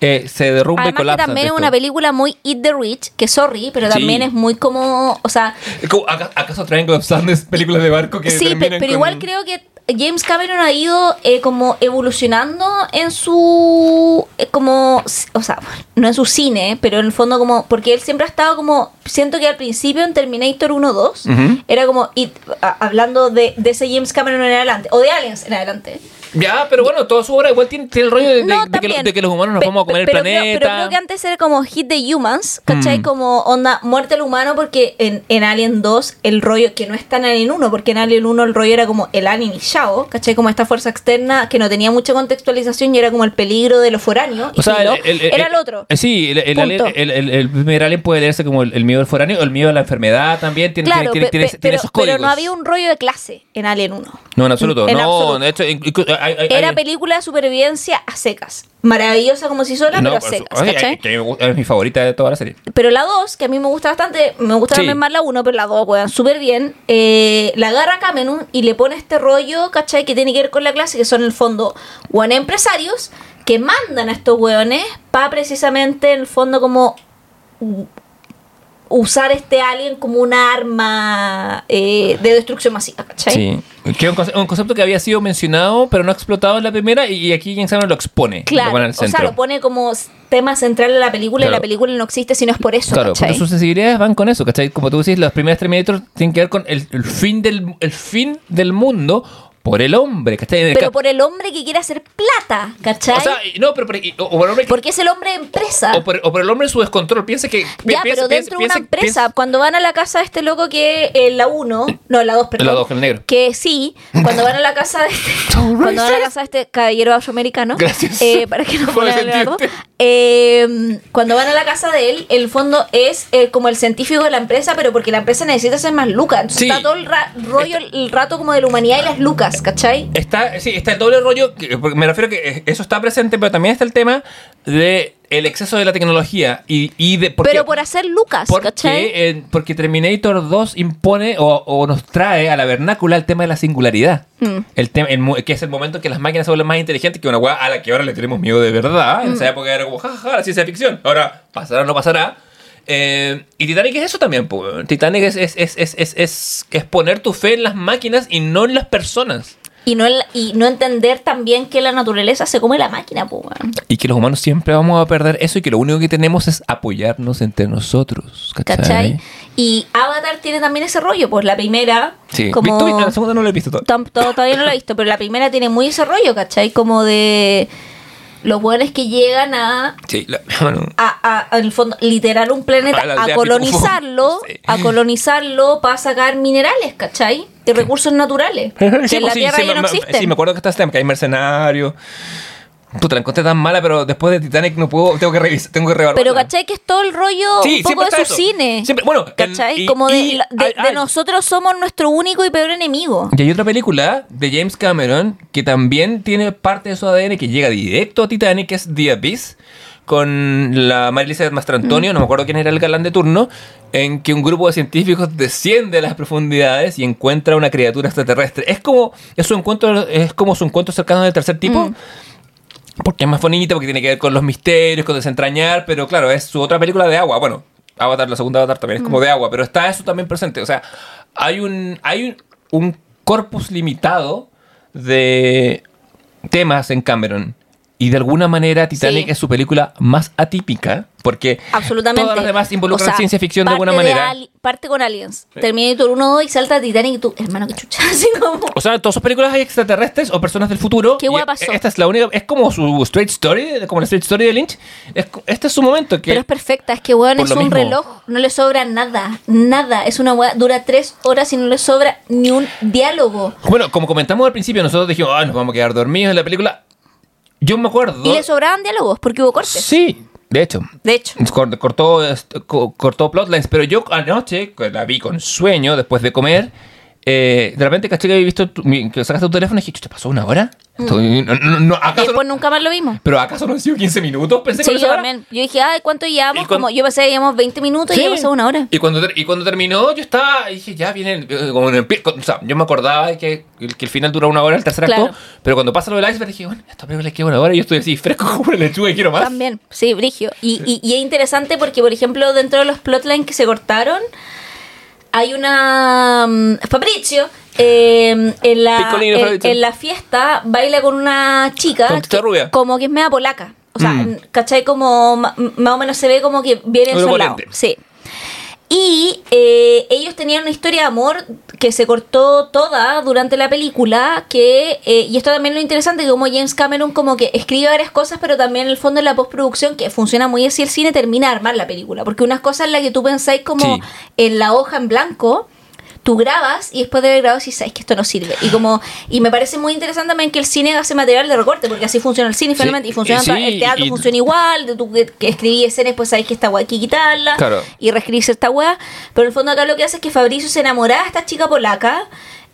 eh, se derrumba y Además que colapsa. también es una película muy Eat the Rich, que sorry, pero Sí. también es muy como, o sea, Es como, ¿aca- ¿Acaso Triangle of Sadness, películas de barco que sí, pero con- igual creo que James Cameron ha ido eh, como evolucionando en su eh, como o sea no en su cine pero en el fondo como porque él siempre ha estado como siento que al principio en Terminator 1 2 Ujú. era como y, a- hablando de, de ese James Cameron en adelante o de Aliens en adelante Ya, pero bueno, toda su obra igual tiene, tiene el rollo de, de- No, de que, de los humanos nos Pe- vamos a comer el pero planeta. Creo, pero creo que antes era como Hit the Humans, ¿cachai? Mm. Como onda muerte al humano, porque en, en Alien 2 el rollo, que no está en Alien 1, porque en Alien 1 el rollo era como el Alien y Shao, ¿cachai? Como esta fuerza externa que no tenía mucha contextualización y era como el peligro de los foráneos. O sea, el- el- era el- otro. eh, Sí, el, primer alien puede leerse como el, miedo del foráneo el miedo a la enfermedad también. Tiene, Claro, tiene, pe- tiene, pe- tiene pero, no había un rollo de clase en Alien 1. No, en absoluto. En no, absoluto. de hecho, hay- hay- Era película de supervivencia a secas. Maravillosa como si sola, No, pero a secas, ¿cachai? que es mi favorita de toda la serie. Pero la 2, que a mí me gusta bastante, me gusta Sí. también más la 1, pero la 2, weón, súper bien. eh, la agarra Cameron y le pone este rollo, ¿cachai? Que tiene que ver con la clase, que son en el fondo, weón, empresarios que mandan a estos weones para precisamente, en el fondo, como usar este alien como una arma eh, de destrucción masiva, ¿cachai? Sí. Que es un, conce- un concepto que había sido mencionado, pero no explotado en la primera, y, aquí James Cameron lo expone. Claro, lo pone al o sea, lo pone como tema central en la película y la película no existe si no es por eso, Claro, ¿cachai? porque sus sensibilidades van con eso, ¿cachai? Como tú decís, los primeros Terminator tienen que ver con el, el fin, del, el fin del mundo por el hombre, ¿cachai? Pero por el hombre que quiere hacer plata, ¿cachai? O sea, no, pero por, y- o, o por el hombre que- Porque es el hombre de empresa. o por, o por el hombre en su descontrol. Piensa que. Ya, piensa- pero piensa- dentro de una piensa- empresa, cuando van a la casa de este loco que en la 1, no, la 2, perdón. La dos, el negro. Que sí, cuando van a la casa de este, cuando van a la casa de este caballero afroamericano, Gracias. eh, para que no pongan eh, cuando van a la casa de él, el fondo es eh, como el científico de la empresa, pero porque la empresa necesita hacer más lucas. Entonces Sí. está todo el ra- rollo, el rato como de la humanidad y las lucas, ¿cachai? Está, sí, está el doble rollo, que- me refiero que eso está presente, pero también está el tema de el exceso de la tecnología y, y de... porque- pero por hacer lucas, ¿cachai? Porque, eh, porque Terminator 2 impone o, o nos trae a la vernácula el tema de la singularidad. Mm. El tema, que es el momento en que las máquinas se vuelven más inteligentes que una weá a la que ahora le tenemos miedo de verdad. En Mm. esa época era como, jajaja, la ciencia ficción. Ahora, pasará o no pasará. Eh, y Titanic es eso también. po. Titanic es, es, es, es, es, es- es poner tu fe en las máquinas y no en las personas. Y no, el- y no entender también que la naturaleza se come la máquina, weón. Y que los humanos siempre vamos a perder eso y que lo único que tenemos es apoyarnos entre nosotros. ¿Cachai? ¿Cachai? Y Avatar tiene también ese rollo, pues la primera, Sí. como... ¿Tú- La segunda no la he visto todavía. Todavía no la he visto, pero la primera tiene muy ese rollo, ¿cachai? Como de los buenos que llegan a, Sí, la- bueno. a, a- en el fondo, literal un planeta, A a, colonizarlo. Sí. a colonizarlo para sacar minerales, ¿cachai? Y recursos naturales, que en la pues Tierra ya no existen. Sí, me acuerdo que está tema, que hay mercenarios. Puta, la encontré tan mala, pero después de Titanic no puedo, tengo que revisar, tengo que revaluarla. Pero ¿cachai? Que es todo el rollo Sí, un poco de su eso. cine. Siempre- bueno, en- ¿cachai? y- Como de, y- la- de- ay, de ay. nosotros somos nuestro único y peor enemigo. Y hay otra película de James Cameron que también tiene parte de su ADN que llega directo a Titanic, que es The Abyss, con la Elizabeth Mastrantonio, no me acuerdo quién era el galán de turno, en que un grupo de científicos desciende a las profundidades y encuentra una criatura extraterrestre. Es como, es su encuentro, es como su encuentro cercano del tercer tipo. Porque es más bonita, porque tiene que ver con los misterios, con desentrañar, pero claro, es su otra película de agua. Bueno, Avatar, la segunda Avatar también es como de agua, pero está eso también presente. O sea, hay un, hay un, un corpus limitado de temas en Cameron. Y de alguna manera Titanic Sí. es su película más atípica, porque Absolutamente. todas las demás involucran O sea, ciencia ficción de alguna manera. ali- parte con Aliens. Terminator 1 2 y salta a Titanic y tú, hermano, que chucha. Así como. O sea, en todas sus películas hay extraterrestres o personas del futuro. ¿Qué y hueá pasó? Esta es la única, es como su straight story, como la straight story de Lynch. Es, este es su momento que Pero es perfecta, es que weón es un mismo. reloj, no le sobra nada, nada. Es una weá, dura tres horas y no le sobra ni un diálogo. Bueno, como comentamos al principio, nosotros dijimos, ah, nos vamos a quedar dormidos en la película. Yo me acuerdo. Y le sobraban diálogos porque hubo cortes. Sí, de hecho. De hecho. Cort- Cortó, est- co- cortó plotlines, pero yo anoche, la vi con sueño después de comer, eh, de repente caché que había visto tu- que sacaste tu teléfono y dije, ¿te pasó una hora? Estoy- no, no, no, ¿acaso, después no, nunca más lo vimos. ¿Pero acaso no han sido 15 minutos? Pensé Sí, que yo también. Yo dije, ay, ¿cuánto llevamos? Cuando- Como, yo pensé que llevamos 20 minutos y ya pasó una hora. Y cuando, y cuando terminó, yo estaba, y dije, ya viene, eh, como en el pie- o sea, yo me acordaba de que, que el final dura una hora el tercer acto, pero cuando pasa lo del iceberg dije, bueno, esta película le queda una hora y yo estoy así fresco como una lechuga y quiero más. También, sí, Brigio. Y, y, y es interesante porque, por ejemplo, dentro de los plotlines que se cortaron, hay una. mm, Fabrizio. eh, en, la, en, Fabrizio. en la fiesta baila con una chica Con que- rubia. como que es media polaca o sea Mm. ¿cachai? como más o menos se ve como que viene en su lado sí y eh, ellos tenían una historia de amor que se cortó toda durante la película, que, eh, y esto también es lo interesante, que como James Cameron como que escribe varias cosas, pero también en el fondo en la postproducción, que funciona muy así el cine, termina de armar la película. Porque unas cosas en las que tú pensáis como Sí. en la hoja en blanco, tú grabas y después de haber grabado dices, sabes que esto no sirve. Y como y me parece muy interesante también que el cine hace material de recorte, porque así funciona el cine Sí, finalmente, y funciona sí, el teatro y- funciona igual, de tú que, que escribí escenas, pues sabes que esta weá hay que quitarla Claro. y reescribirse esta weá. Pero en el fondo acá lo que hace es que Fabricio se enamoraba de esta chica polaca.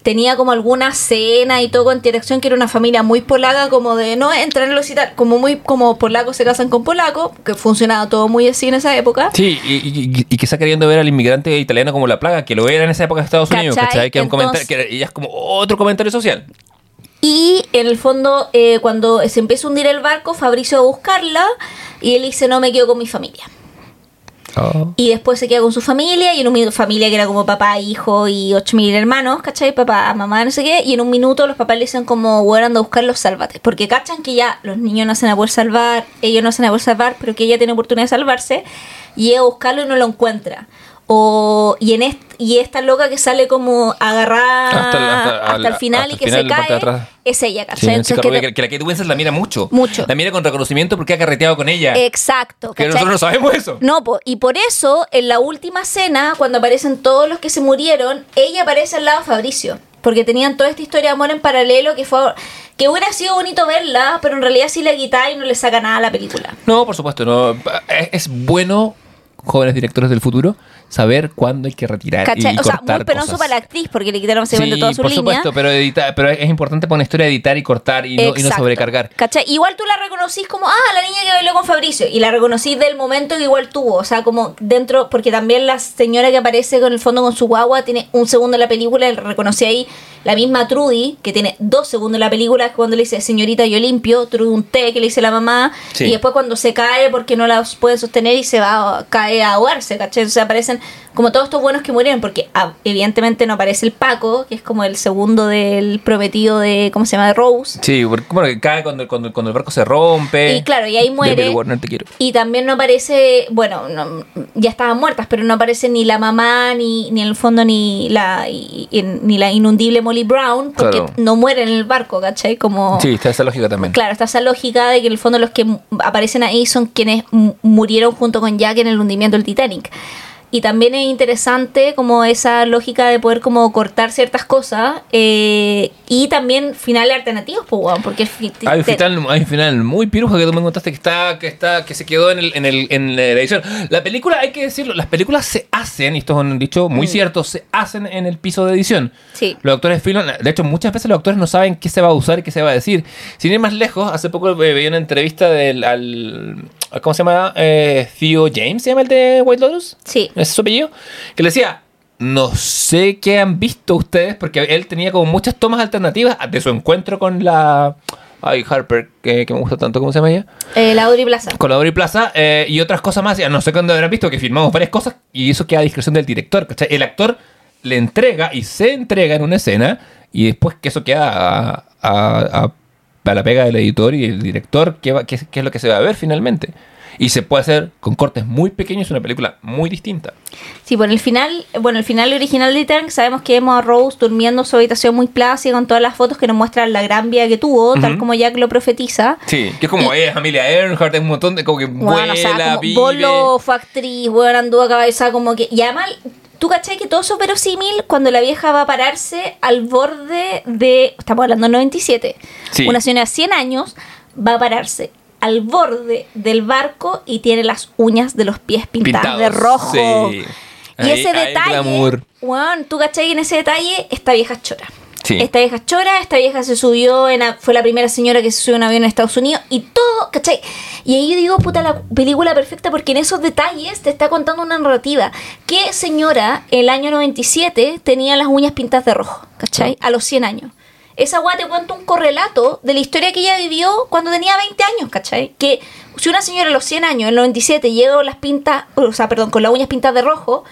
Tenía como alguna cena y todo con interacción que era una familia muy polaca, como de no entrar en los tal, como muy como polacos se casan con polacos, que funcionaba todo muy así en esa época. Sí, y, y, y que está queriendo ver al inmigrante italiano como la plaga, que lo era en esa época de Estados Unidos, ¿Cachai? ¿cachai? Que, era un comentario, Entonces- que es como otro comentario social. Y en el fondo, eh, cuando se empieza a hundir el barco, Fabricio va a buscarla y él dice, no me quedo con mi familia. Oh. Y después se queda con su familia, y en un familia que era como papá, hijo y ocho mil hermanos, ¿cachai? Papá, mamá, no sé qué. Y en un minuto los papás le dicen como, bueno, anda a buscarlos, sálvate. Porque cachan que ya los niños no se van a salvar, ellos no se van a salvar, pero que ella tiene oportunidad de salvarse. Y llega a buscarlo y no lo encuentra. O, y, en est- y esta loca que sale como agarrada Hasta el- hasta- al- el final hasta y que final, se cae, es ella, Entonces, que que, que la Kate Winslet la mira mucho. Mucho. La mira con reconocimiento porque ha carreteado con ella. Exacto. que ¿cachai? nosotros no sabemos eso. No, po, y por eso, en la última cena, cuando aparecen todos los que se murieron, ella aparece al lado de Fabricio. Porque tenían toda esta historia de amor en paralelo que fue. que hubiera sido bonito verla, pero en realidad sí la quita y no le saca nada a la película. No, por supuesto, no. Es, es bueno, jóvenes directores del futuro, saber cuándo hay que retirar ¿Cachai? y O sea, muy penoso cosas. para la actriz porque le quitaron básicamente Sí, toda su por línea. supuesto, pero, edita- pero es importante para una historia editar y cortar y no, y no sobrecargar. ¿Cachai? Igual tú la reconocís como, ah, la niña que bailó con Fabricio. Y la reconocís del momento que igual tuvo. O sea, como dentro, porque también la señora que aparece con el fondo con su guagua tiene un segundo en la película. y Reconocí ahí la misma Trudy, que tiene dos segundos en la película, es cuando le dice, señorita, yo limpio. Trudy un té que le dice la mamá. Sí. Y después cuando se cae porque no la puede sostener y se va, cae a ahogarse, ¿cachai? O sea, aparecen como todos estos buenos que murieron, porque ah, evidentemente no aparece el Paco, que es como el segundo del prometido de, ¿cómo se llama? De Rose. Sí, porque bueno, que cae cuando, cuando, cuando el barco se rompe. Y claro, y ahí muere. Warner, te quiero. Y también no aparece, bueno, no- ya estaban muertas, pero no aparece ni la mamá, ni, ni en el fondo ni la y- ni la inundible Molly Brown, porque Claro. no mueren en el barco, ¿cachai? Como... Sí, está esa lógica también. Claro, está esa lógica de que en el fondo los que aparecen ahí son quienes murieron junto con Jack en el hundimiento del Titanic. Y también es interesante como esa lógica de poder como cortar ciertas cosas eh, y también finales alternativos, pues, weón, porque Hay un final, hay un final muy piruja que tú me contaste que está, que está, que se quedó en, el, en, el, en la edición. La película, hay que decirlo, las películas se hacen, y esto es un dicho muy cierto, se hacen en el piso de edición. Mm. Sí. Los actores filman, de hecho, muchas veces los actores no saben qué se va a usar y qué se va a decir. Sin ir más lejos, hace poco eh, veía una entrevista del al, ¿cómo se llama? Eh, Theo James, ¿se llama el de White Lotus? Sí. ¿Ese es su apellido? Que le decía, no sé qué han visto ustedes, porque él tenía como muchas tomas alternativas de su encuentro con la... Ay, Harper, que, que me gusta tanto, ¿cómo se llama ella? Eh, la Audrey Plaza. Con la Audrey Plaza eh, y otras cosas más. Ya no sé cuándo habrán visto que filmamos varias cosas y eso queda a discreción del director. ¿cachai? El actor le entrega y se entrega en una escena y después que eso queda a, a- a- a la pega del editor y el director qué, va- qué, qué es lo que se va a ver finalmente. Y se puede hacer con cortes muy pequeños una película muy distinta. Sí, bueno, el final, bueno, el final original de Titanic sabemos que vemos a Rose durmiendo en su habitación muy plácida con todas las fotos que nos muestran la gran vida que tuvo, tal Ujú. como Jack lo profetiza. Sí, que es como eh, familia Earnhardt, es un montón de como que Bueno, vuela, o sea, como. Bolo fue actriz, bueno, anduvo a cabeza como que... Y además, tú cachai que todo eso es verosímil cuando la vieja va a pararse al borde de... Estamos hablando del 97. Sí. Una señora de 100 años va a pararse al borde del barco y tiene las uñas de los pies pintadas de rojo. sí. Y Ahí ese detalle, glamour. weón, tú cachai que en ese detalle esta vieja es chora. Sí. Esta vieja es chora, esta vieja se subió, en a- fue la primera señora que se subió a un avión en Estados Unidos y todo, ¿cachai? Y ahí yo digo, puta, la película perfecta porque en esos detalles te está contando una narrativa. ¿Qué señora el año 97 tenía las uñas pintadas de rojo, ¿cachai? A los 100 años. Esa weá te cuenta un correlato de la historia que ella vivió cuando tenía 20 años, ¿cachai? Que si una señora a los 100 años, en el 97, llegó con las pintas, o sea, perdón, con las uñas pintadas de rojo,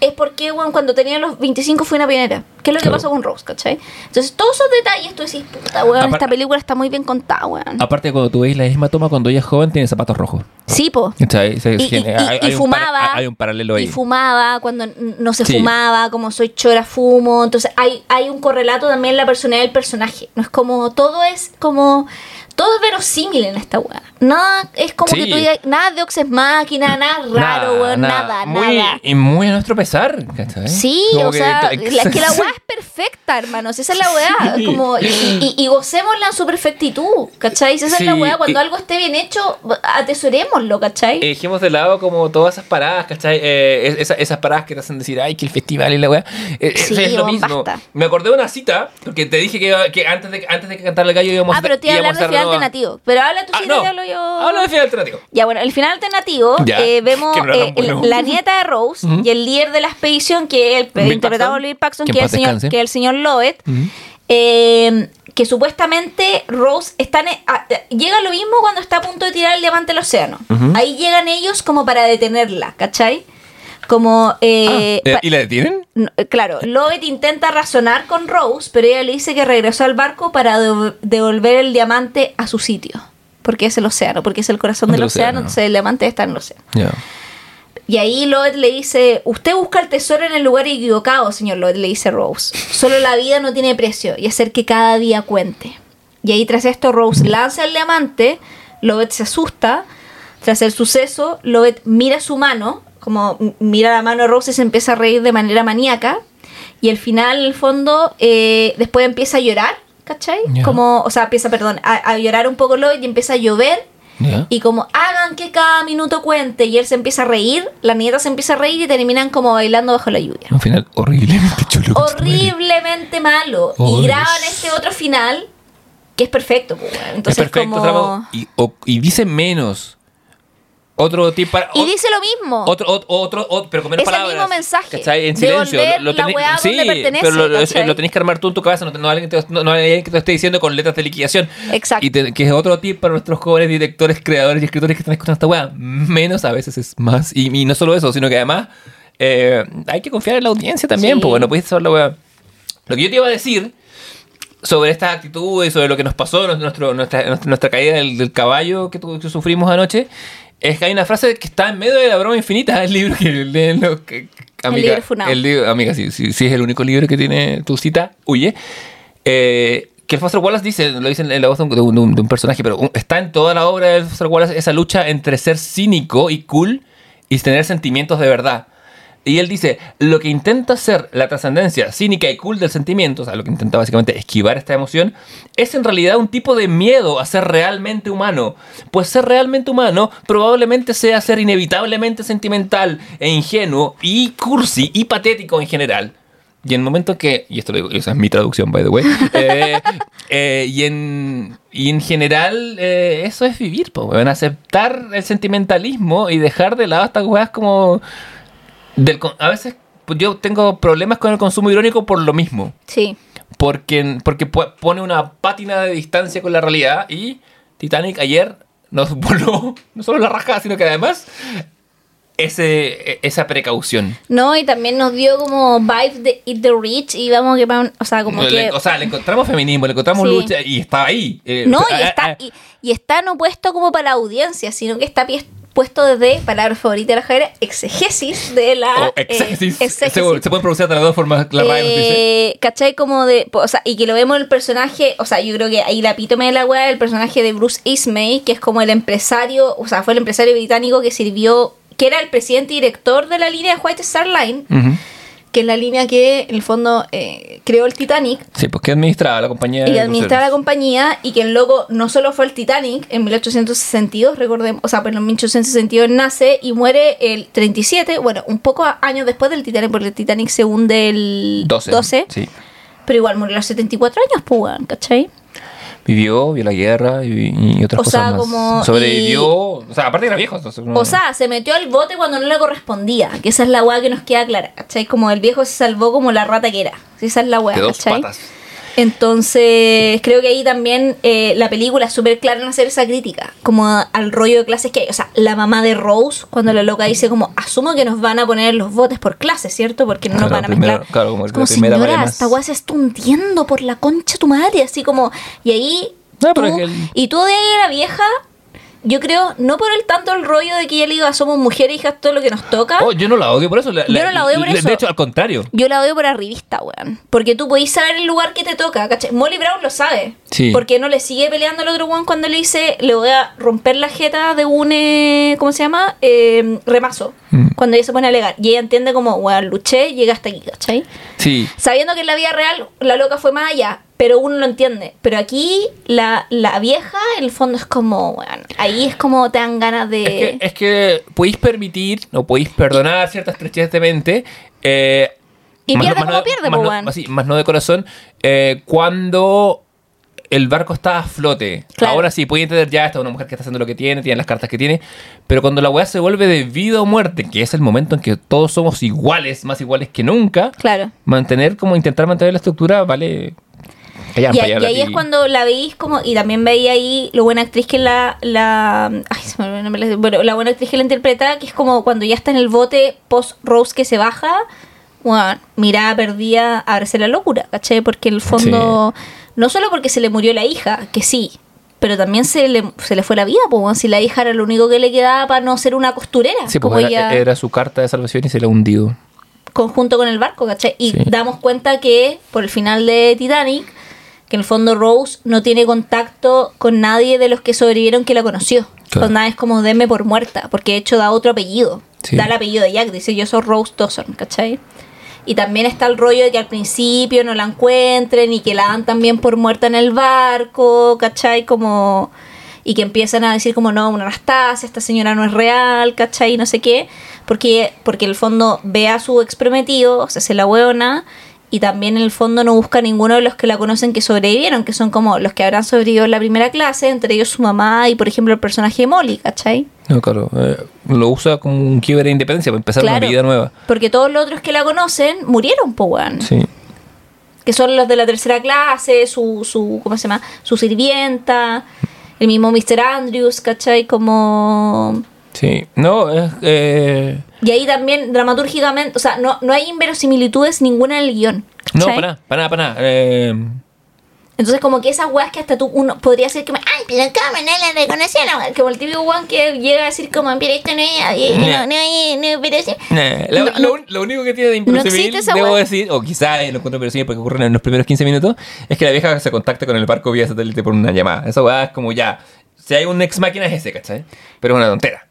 es porque, bueno, cuando tenía los 25 fue una pionera. ¿Qué es lo que Claro. pasó con Rose, cachai? Entonces, todos esos detalles tú decís, puta, weón, esta película está muy bien contada, weón. Aparte, cuando tú veis la misma toma cuando ella es joven, tiene zapatos rojos. Sí, po. ¿Cachai? Se- Y, y- y- hay y un fumaba. para- hay un paralelo ahí. Y fumaba cuando no se Sí. fumaba, como soy chora, fumo. Entonces hay, hay un correlato también en la personalidad del personaje. No es como, todo es como, todo es verosímil en esta weá. Nada, es como Sí. que tú digas, nada de Oxes Máquina, nada raro, weón, nada, muy, nada. Y muy a nuestro pesar, ¿cachai? Sí, Como o sea, que- la, es que la weá es perfecta, hermanos. Esa es la weá. Sí. Como, y, y, y gocémosla en su perfectitud, ¿cachai? Esa es la Sí, weá. Cuando y- algo esté bien hecho, atesorémoslo, ¿cachai? Eh, dejemos de lado como todas esas paradas, ¿cachai? Eh, es- esas, esas paradas que te hacen decir, ay, que el festival y la weá. Eh, Sí, eso es lo weón, mismo. basta. Me acordé de una cita, porque te dije que, que antes, de, antes de que cantara el gallo íbamos Ah, pero te iba a hablar de final alternativo. Pero habla tú Ah, sí, no. hablo yo. Habla de final alternativo. Ya, bueno, el final alternativo, Ya, eh, vemos no eh, bueno. la nieta de Rose y el líder de la expedición, que es el interpretado por Paxton, Bill Paxton, que es el señor, que es el señor Lovett, eh, que supuestamente Rose están e- a- a- llega lo mismo cuando está a punto de tirar el diamante al océano. Ahí llegan ellos como para detenerla, ¿cachai? Como eh, Eh, pa- ¿Y la detienen? no, eh, claro, Lovett intenta razonar con Rose, pero ella le dice que regresó al barco para dev- devolver el diamante a su sitio. Porque es el océano, porque es el corazón del Del océano, océano. entonces el diamante está en el océano. Ya. Y ahí Lovett le dice, usted busca el tesoro en el lugar equivocado, señor Lovett, le dice Rose. Solo la vida no tiene precio y hacer que cada día cuente. Y ahí tras esto Rose lanza el diamante, Lovett se asusta. Tras el suceso, Lovett mira su mano, como mira la mano de Rose y se empieza a reír de manera maníaca. Y al final, en el fondo, eh, después empieza a llorar, ¿cachai? Como, o sea, empieza, perdón, a, a llorar un poco Lovett y empieza a llover. Y como hagan que cada minuto cuente y él se empieza a reír, la nieta se empieza a reír y terminan como bailando bajo la lluvia. Un final horriblemente chulo. Horriblemente malo. Oh, y graban este otro final que es perfecto. pues. Entonces es perfecto, como... y, o- y dice menos. Otro tipo para. Y dice lo mismo. Otro, otro, otro, otro- pero con menos Es el palabras. mismo mensaje. ¿cachai? En silencio. Devolver Lo, lo la tenés- weá sí, pertenece, pero lo, lo- ¿cachai? lo tenés que armar tú en tu cabeza, no, no, alguien te, no, no hay alguien que te esté diciendo con letras de liquidación. Exacto. Y te- que es otro tip para nuestros jóvenes directores, creadores y escritores que están escuchando esta weá. Menos a veces es más. Y, y no solo eso, sino que además eh, hay que confiar en la audiencia también, Sí. porque no puedes saber la weá. Lo que yo te iba a decir sobre estas actitudes, sobre lo que nos pasó, nuestro, nuestra, nuestra, caída del, del caballo que, que sufrimos anoche, es que hay una frase que está en medio de la broma infinita, el libro que leen los... que- amiga, libro funado. el libro- amiga, si sí es el único libro que tiene tu cita, huye. Eh, que el Foster Wallace dice, lo dice en la voz de un, de un- de un personaje, pero un- está en toda la obra del Foster Wallace esa lucha entre ser cínico y cool y tener sentimientos de verdad. Y él dice, lo que intenta hacer la trascendencia cínica y cool del sentimiento, o sea, lo que intenta básicamente esquivar esta emoción, es en realidad un tipo de miedo a ser realmente humano. Pues ser realmente humano probablemente sea ser inevitablemente sentimental e ingenuo y cursi y patético en general. Y en el momento que, y esto lo digo, esa es mi traducción, by the way, eh, eh, y, en, y en general eh, eso es vivir, weón, aceptar el sentimentalismo y dejar de lado estas weas como... Del, a veces pues, yo tengo problemas con el consumo irónico por lo mismo, Sí. porque, porque pone una pátina de distancia con la realidad y Titanic ayer nos voló no solo la raja, sino que además ese, esa precaución. No, y también nos dio como vibe de Eat the Rich y vamos que van- o sea, como Le- que o sea, le encontramos feminismo, le encontramos Sí. lucha y estaba ahí. Eh, No, y ah, está, ah, y, y está no puesto como para la audiencia, sino que está puesto desde, palabra favorita de la Javiera, exegesis de la... o eh, exégesis. exégesis. Se, se pueden pronunciar de las dos formas, la nos dice. Eh, ¿Cachai? Como de. O sea, y que lo vemos el personaje. O sea, yo creo que ahí la epítome de la weá, el personaje de Bruce Ismay, que es como el empresario. O sea, fue el empresario británico que sirvió. Que era el presidente y director de la línea de White Star Line, Ujú. Que es la línea que en el fondo eh, creó el Titanic Sí, pues que administraba la compañía. y administraba la compañía y que el loco no solo fue el Titanic en 1862, recordemos, o sea, pues en 1862 nace y muere el 37, bueno, un poco años después del Titanic, porque el Titanic se hunde el 12. Sí. pero igual murió a los 74 años, pues, ¿cachai? Vivió, vio la guerra y, y otras O cosas sea, más. como- Sobrevivió. O sea, aparte era viejo. entonces no- O sea, se metió al bote cuando no le correspondía, que esa es la weá que nos queda clara, ¿cachai? Como el viejo se salvó como la rata que era, esa es la weá, ¿cachai? patas. Entonces, creo que ahí también eh, la película es súper clara en hacer esa crítica, como a- al rollo de clases que hay. O sea, la mamá de Rose, cuando la loca dice como, asumo que nos van a poner los botes por clase, ¿cierto? Porque no nos van a primero- mezclar. claro, como Es la primera señora, vale más". esta weá se está hundiendo por la concha de tu madre, así como... Y ahí... No, tú- el- Y tú de ahí la vieja... Yo creo, no por el tanto el rollo de que ella le diga somos mujeres, hijas, todo lo que nos toca. Oh, yo no la odio por eso. la- Yo no la odio por eso. De hecho, al contrario. Yo la odio por arribista, weón. Porque tú podís saber el lugar que te toca, ¿cachai? Molly Brown lo sabe. Sí. Porque no le sigue peleando al otro weón cuando le dice, le voy a romper la jeta de un, eh, ¿cómo se llama? Eh, remazo. Mm. Cuando ella se pone a alegar. Y ella entiende como, weón, luché, llegué hasta aquí, ¿cachai? Sí. Sabiendo que en la vida real la loca fue más allá, pero uno lo entiende. Pero aquí la, la vieja, en el fondo es como, weón, ahí es como te dan ganas de... Es que, es que podéis permitir o podéis perdonar ciertas trecheces de mente. eh, Y pierde como pierde, más po, no, así, más no de corazón. eh, cuando el barco está a flote. Claro. Ahora sí, puede entender ya, esta es una mujer que está haciendo lo que tiene, tiene las cartas que tiene. Pero cuando la weá se vuelve de vida o muerte, que es el momento en que todos somos iguales, más iguales que nunca, Claro. mantener, como intentar mantener la estructura, vale. Callan, Y, ahí la es cuando la veis como, y también veía ahí lo buena actriz que la, la, ay, se me olvidó bueno, la buena actriz que la interpreta, que es como cuando ya está en el bote post Rose que se baja, bueno, mirada perdida, abrace la locura, ¿cachai? Porque en el fondo, no solo porque se le murió la hija, que sí, pero también se le, se le fue la vida, pues si la hija era lo único que le quedaba para no ser una costurera, Sí, como era, ella, era su carta de salvación y se le ha hundido. conjunto con el barco, ¿cachai? Y Sí. damos cuenta que por el final de Titanic, que en el fondo Rose no tiene contacto con nadie de los que sobrevivieron que la conoció. Claro. Onda es como denme por muerta, porque de hecho da otro apellido. Sí. Da el apellido de Jack, dice yo soy Rose Dawson, ¿cachai? Y también está el rollo de que al principio no la encuentren y que la dan también por muerta en el barco, ¿cachai? Como... Y que empiezan a decir como, no, una Anastasia, esta señora no es real, ¿cachai? No sé qué. Porque, porque en el fondo ve a su ex prometido, o sea, se la hueona, y también en el fondo no busca a ninguno de los que la conocen que sobrevivieron, que son como los que habrán sobrevivido en la primera clase, entre ellos su mamá y, por ejemplo, el personaje de Molly, ¿cachai? No, claro. eh, lo usa como un quiebre de independencia para empezar una vida nueva. Porque todos los otros que la conocen murieron, po. Sí. Que son los de la tercera clase, su, su, ¿cómo se llama? Su sirvienta, el mismo Mr. Andrews, ¿cachai? Como... Sí. No, es. Eh, Y ahí también, dramatúrgicamente, o sea, no, no hay inverosimilitudes ninguna en el guion. no, para nada, para nada, para nada. Eh, Entonces, como que esas weas que hasta tú uno podría decir como, ay, pero cómo no la reconocieron. Como el típico weón que llega a decir como, pero esto no es, no, no, no, no, pero sí. lo, No, lo- no. lo único que tiene de No existe esa debo wea. decir, o quizá lo encuentro inverosímil porque ocurre en los primeros 15 minutos, es que la vieja se contacta con el barco vía satélite por una llamada. Esa weá es como ya. Si hay un ex máquina es ese, ¿cachai? Pero es una tontera.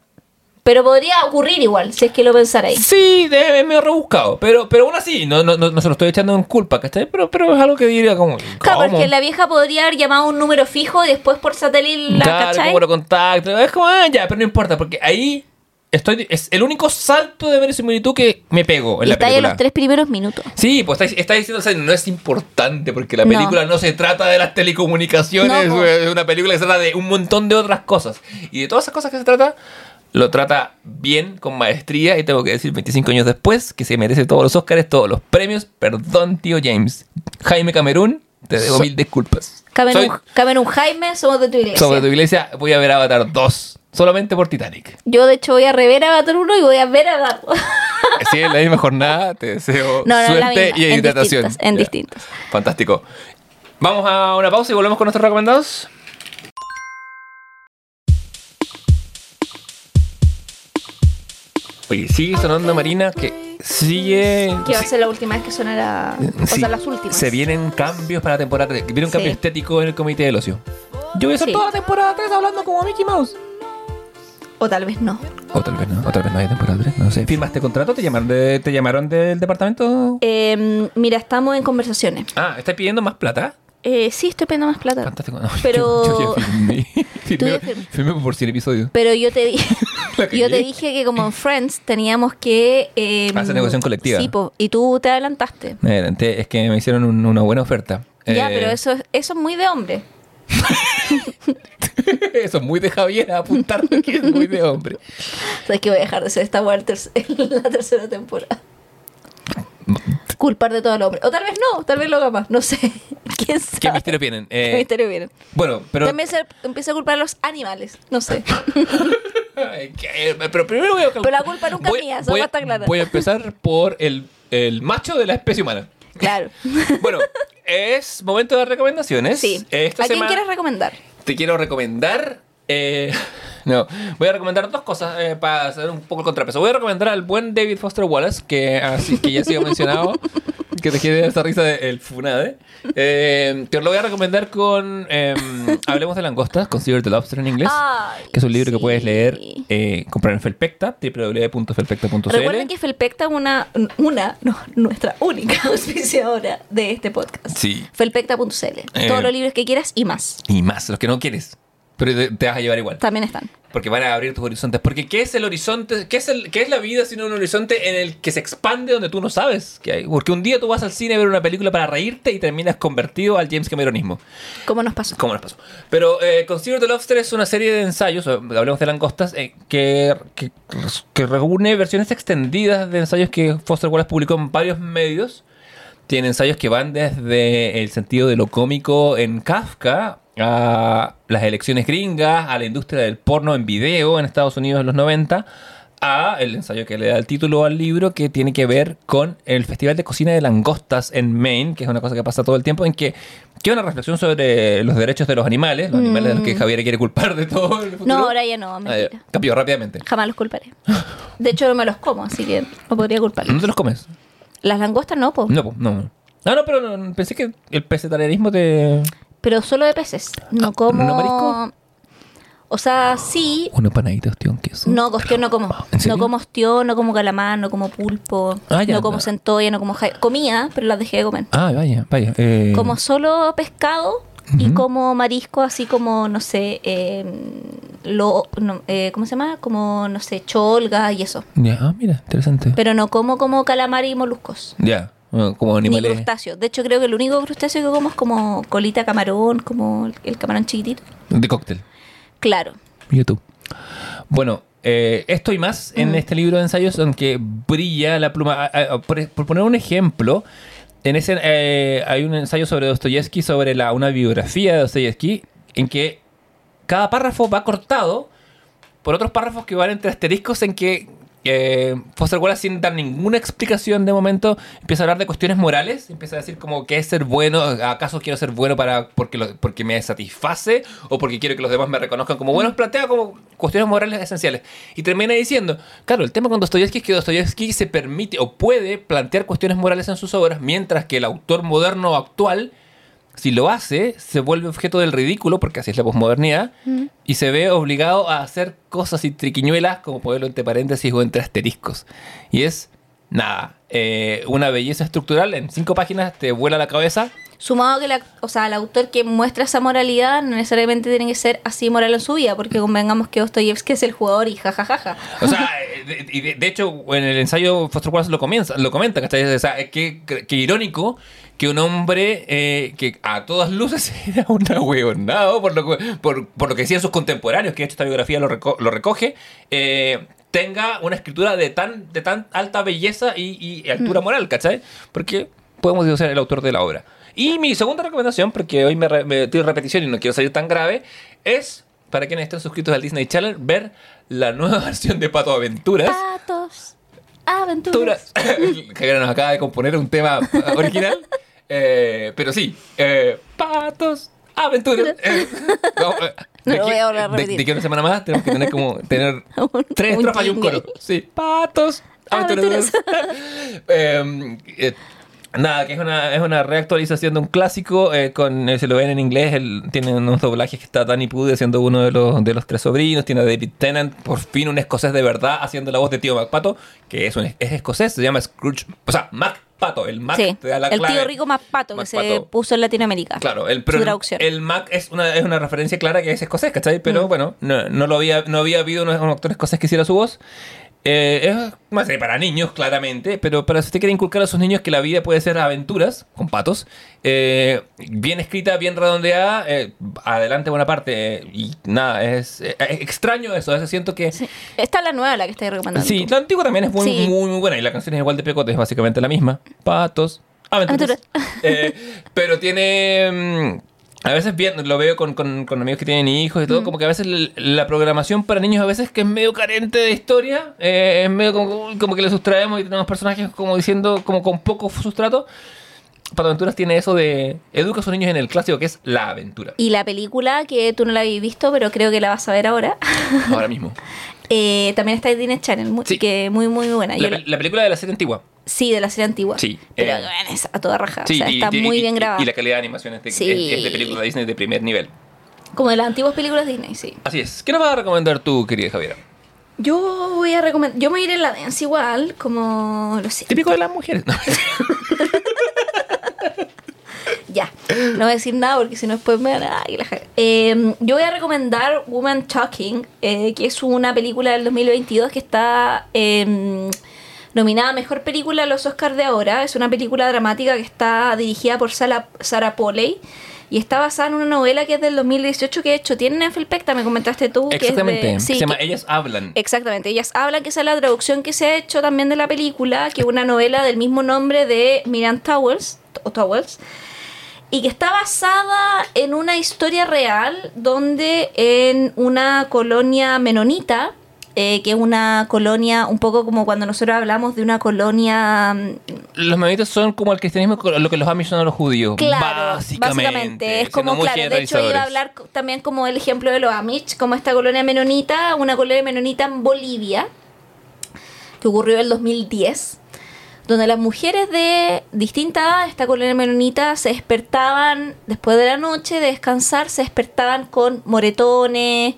Pero podría ocurrir igual, si es que lo pensarais. Sí, es medio rebuscado. Pero, pero aún así, no, no, no, no se lo estoy echando en culpa, ¿cachai? Pero, pero es algo que diría como. Claro, porque la vieja podría haber llamado a un número fijo y después por satélite la Claro, lo contacto. Es como, ah, ya, pero no importa, porque ahí estoy. Es el único salto de verosimilitud que me pego en Y la está ahí en película. los tres primeros minutos. Sí, pues está, está diciendo, o sea, no es importante porque la No. película no, se trata de las telecomunicaciones, No, po. es una película que se trata de un montón de otras cosas. Y de todas esas cosas que se trata, lo trata bien, con maestría, y tengo que decir 25 años después que se merece todos los Oscars, todos los premios. Perdón, tío James. Jaime Camerún, te debo So- mil disculpas. Camerún, Soy Camerún Jaime, somos de tu iglesia. sobre tu iglesia, voy a ver Avatar 2, solamente por Titanic. Yo, de hecho, voy a rever a Avatar 1 y voy a ver a Avatar Si es la misma jornada, te deseo No, suerte y en hidratación. distintas, en distintas. Fantástico. Vamos a una pausa y volvemos con nuestros recomendados. Oye, sigue sonando Marina, que sigue... Que va a ser la última vez que sonará. O sí, sea, las últimas. Se vienen cambios para la temporada 3. Viene un cambio Sí. estético en el comité del ocio. Yo voy a estar Sí. toda la temporada 3 hablando como Mickey Mouse. O tal vez no. O tal vez no, o tal vez no hay temporada 3, no sé. ¿Firmaste contrato? ¿Te llamaron, de- ¿te llamaron del departamento? Eh, mira, estamos en conversaciones. Ah, ¿estás pidiendo más plata? Eh, sí, estoy pidiendo más plata. Fantástico. No, Pero- Yo, yo ya firmé. firmé, por 100 episodios. Pero yo te dije, La yo te dije que como en Friends teníamos que eh, Hacer negociación colectiva. Sí, po, y tú te adelantaste. Me adelanté, es que me hicieron un- una buena oferta. Ya, Eh, pero eso, es- eso es muy de hombre. eso es muy de Javier, apuntar que es muy de hombre. Sabes que voy a dejar de ser esta ter- en la tercera temporada. Culpar de todo el hombre. O tal vez no, tal vez lo haga más. No sé. ¿Quién sabe? ¿Qué misterio tienen? ¿Qué Eh, misterio viene? bueno, pero... También se empieza a culpar a los animales. No sé. Que- pero primero voy a... Pero la culpa nunca es mía, eso voy, está claro. voy a empezar por el, el macho de la especie humana. Claro. Bueno, es momento de recomendaciones. Sí. Esta ¿A quién semana- quieres recomendar? te quiero recomendar. Eh, no, voy a recomendar dos cosas eh, para hacer un poco el contrapeso. Voy a recomendar al buen David Foster Wallace, que, así, que ya ha sido mencionado, que te quiere esa risa del Funade. Eh, que lo voy a recomendar con eh, Hablemos de langostas, Consider the Lobster en inglés. Ay, que es un libro que puedes leer, eh, comprar en Felpecta, www.felpecta.cl. Recuerden que Felpecta es una, una, no, nuestra única auspiciadora de este podcast. Sí. Felpecta.cl. Eh. Todos los libros que quieras y más. Y más, los que no quieres. Pero te, vas a llevar igual. También están. Porque van a abrir tus horizontes. Porque ¿qué es el horizonte? ¿Qué es, el, qué es la vida sino un horizonte en el que se expande donde tú no sabes que hay? Porque un día tú vas al cine a ver una película para reírte y terminas convertido al James Cameronismo. ¿Cómo nos pasó? ¿Cómo nos pasó? Pero eh, Consider the Lobster es una serie de ensayos, hablemos de langostas, eh, que, que, que reúne versiones extendidas de ensayos que Foster Wallace publicó en varios medios Tiene ensayos que van desde el sentido de lo cómico en Kafka a las elecciones gringas, a la industria del porno en video en Estados Unidos en los 90, a el ensayo que le da el título al libro que tiene que ver con el Festival de Cocina de Langostas en Maine, que es una cosa que pasa todo el tiempo, en que que una reflexión sobre los derechos de los animales, los animales de los que Javier quiere culpar de todo el. Mm. No, ahora ya no, mentira. Cambió rápidamente. Jamás los culparé. De hecho, no me los como, así que no podría culparlos. ¿No te los comes? Las langostas no, po. No, po, no. No, no, pero no, pensé que el pesetarianismo te... Pero solo de peces. No como. ¿no marisco? O sea, sí. Una panadita ostión queso. No, ostión no como. ¿En serio? No como ostión, no como calamar, no como pulpo. Ah, ya, no como centolla, no como jai- Comía, pero las dejé de comer. Ah, vaya, vaya. eh, Como solo pescado y como marisco, así como, no sé, eh, lo, no, eh, ¿cómo se llama? Como, no sé, cholga y eso. Ya, ah, mira, interesante. Pero no como como calamar y moluscos. ya, Ni crustáceos. De hecho, creo que el único crustáceo que como es como colita camarón, como el camarón chiquitito. De cóctel. Claro. YouTube. Bueno, eh, esto y más en Mm. este libro de ensayos en que brilla la pluma. Por, por poner un ejemplo, en ese eh, hay un ensayo sobre Dostoyevsky, sobre la, una biografía de Dostoyevsky, en que cada párrafo va cortado por otros párrafos que van entre asteriscos en que eh, Foster Wallace, sin dar ninguna explicación de momento, empieza a hablar de cuestiones morales, empieza a decir como qué es ser bueno, acaso quiero ser bueno para porque, lo- porque me satisface o porque quiero que los demás me reconozcan como buenos, plantea como cuestiones morales esenciales. Y termina diciendo, claro, el tema con Dostoyevsky es que Dostoyevsky se permite o puede plantear cuestiones morales en sus obras, mientras que el autor moderno actual si lo hace, se vuelve objeto del ridículo, porque así es la posmodernidad, y se ve obligado a hacer cosas y triquiñuelas, como ponerlo entre paréntesis o entre asteriscos. Y es, nada, eh, una belleza estructural, en cinco páginas te vuela la cabeza. Sumado que la, o sea, el autor que muestra esa moralidad no necesariamente tiene que ser así moral en su vida, porque convengamos que Dostoyevsky es el jugador y jajajaja. O sea, eh, de, de- de hecho, en el ensayo Foster Wallace lo, comienza, lo comenta, ¿cachai? O sea, que, que irónico que un hombre eh, que a todas luces era un ahueonado por lo, que- por, por lo que decían sus contemporáneos, que de hecho esta biografía lo, reco- lo recoge, eh, tenga una escritura de tan, de tan alta belleza y, y altura moral, ¿cachai? Porque podemos ser el autor de la obra. Y mi segunda recomendación, porque hoy me, me en repetición y no quiero salir tan grave, es, para quienes estén suscritos al Disney Channel, ver la nueva versión de Pato Aventuras. Patos, aventuras. Aventuras. que nos acaba de componer un tema original. Eh, pero sí, eh, Patos Aventuras. Eh, No aquí- voy a de-. De, que una semana más tenemos que tener como tener Un- tres un estrofas y un coro. Sí, Patos Aventuras. Eh, Nada, que es una, es una reactualización de un clásico. eh, con, eh, se lo ven en inglés. El, tiene unos doblajes que está Danny Pudi haciendo uno de los, de los tres sobrinos. Tiene a David Tennant, por fin un escocés de verdad, haciendo la voz de tío MacPato, que es, un, es escocés, se llama Scrooge. O sea, MacPato. El Mac Sí, te da la el clave. tío rico más pato que se puso en Latinoamérica. Claro, el, pero el, Mac es una, es una referencia clara que es escocés, ¿cachai? Pero Mm. bueno, no, no lo había, no había habido un, un actor escocés que hiciera su voz. Eh, es más de para niños, claramente, pero para si usted quiere inculcar a sus niños que la vida puede ser aventuras con patos, eh, bien escrita, bien redondeada, eh, adelante buena parte. eh, y nada, es, eh, extraño eso, a veces siento que... Sí. Esta es la nueva la que estoy recomendando. Sí, la antigua también es muy, Sí. muy, muy buena y la canción es igual de pecote, es básicamente la misma. Patos, aventuras. Eh, pero tiene... mm, a veces bien, lo veo con, con- con amigos que tienen hijos y todo, como que a veces l- la programación para niños a veces que es medio carente de historia, eh, es medio como, como que le sustraemos y tenemos personajes como diciendo, como con poco sustrato. Pato Aventuras tiene eso de educa a sus niños en el clásico que es la aventura. Y la película, que tú no la habías visto, pero creo que la vas a ver ahora, Ahora mismo. eh, también está en Disney Channel, muy, Sí. que muy, muy, buena. La, Yo la- la película de la serie antigua. Sí, de la serie antigua. Sí, Pero eh, bueno, es a toda raja. Sí, o sea, y- está y- muy y- bien grabada. Y la calidad de animación es de, Sí. es- es de película Disney de primer nivel. Como de las antiguas películas Disney, sí. Así es. ¿Qué nos vas a recomendar tú, querida Javiera? Yo voy a recomendar. Yo me iré en la dance igual, como lo sé. Típico de las mujeres. No. Ya, no voy a decir nada porque si no después me van a... Eh, yo voy a recomendar Woman Talking, eh, que es una película del 2022 que está... eh, nominada a Mejor Película a los Oscars de ahora. Es una película dramática que está dirigida por Sara, Sarah Polley y está basada en una novela que es del 2018 que de hecho tiene Netflix Pecta, me comentaste tú. que es de- Exactamente. sí, Se llama que- Ellas hablan. Exactamente, ellas hablan que esa es la traducción que se ha hecho también de la película, que es una novela del mismo nombre de Miriam Towers, o Towers, y que está basada en una historia real donde en una colonia menonita, eh, que es una colonia un poco como cuando nosotros hablamos de una colonia mm, Los menonitas son como el cristianismo, lo que los amish son a los judíos. Claro, básicamente. básicamente. Es como, claro, de hecho iba a hablar también como el ejemplo de los Amish, como esta colonia menonita, una colonia menonita en Bolivia, que ocurrió en el 2010, donde las mujeres de distinta esta colonia menonita se despertaban después de la noche de descansar, se despertaban con moretones,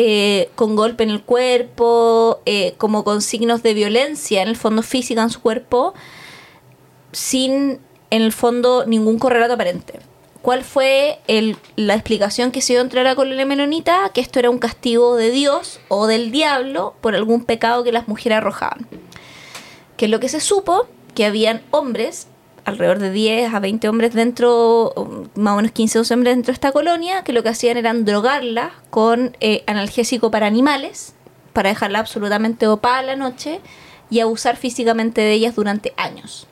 eh, con golpe en el cuerpo, eh, como con signos de violencia en el fondo física en su cuerpo, sin en el fondo ningún correlato aparente. ¿Cuál fue la explicación que se dio entre la colonia menonita? Que esto era un castigo de Dios o del diablo por algún pecado que las mujeres arrojaban. Que lo que se supo, que habían hombres, alrededor de 10 a 20 hombres dentro, más o menos 15 o 12 hombres dentro de esta colonia, que lo que hacían eran drogarlas con eh, analgésico para animales, para dejarla absolutamente opada la noche, y abusar físicamente de ellas durante años.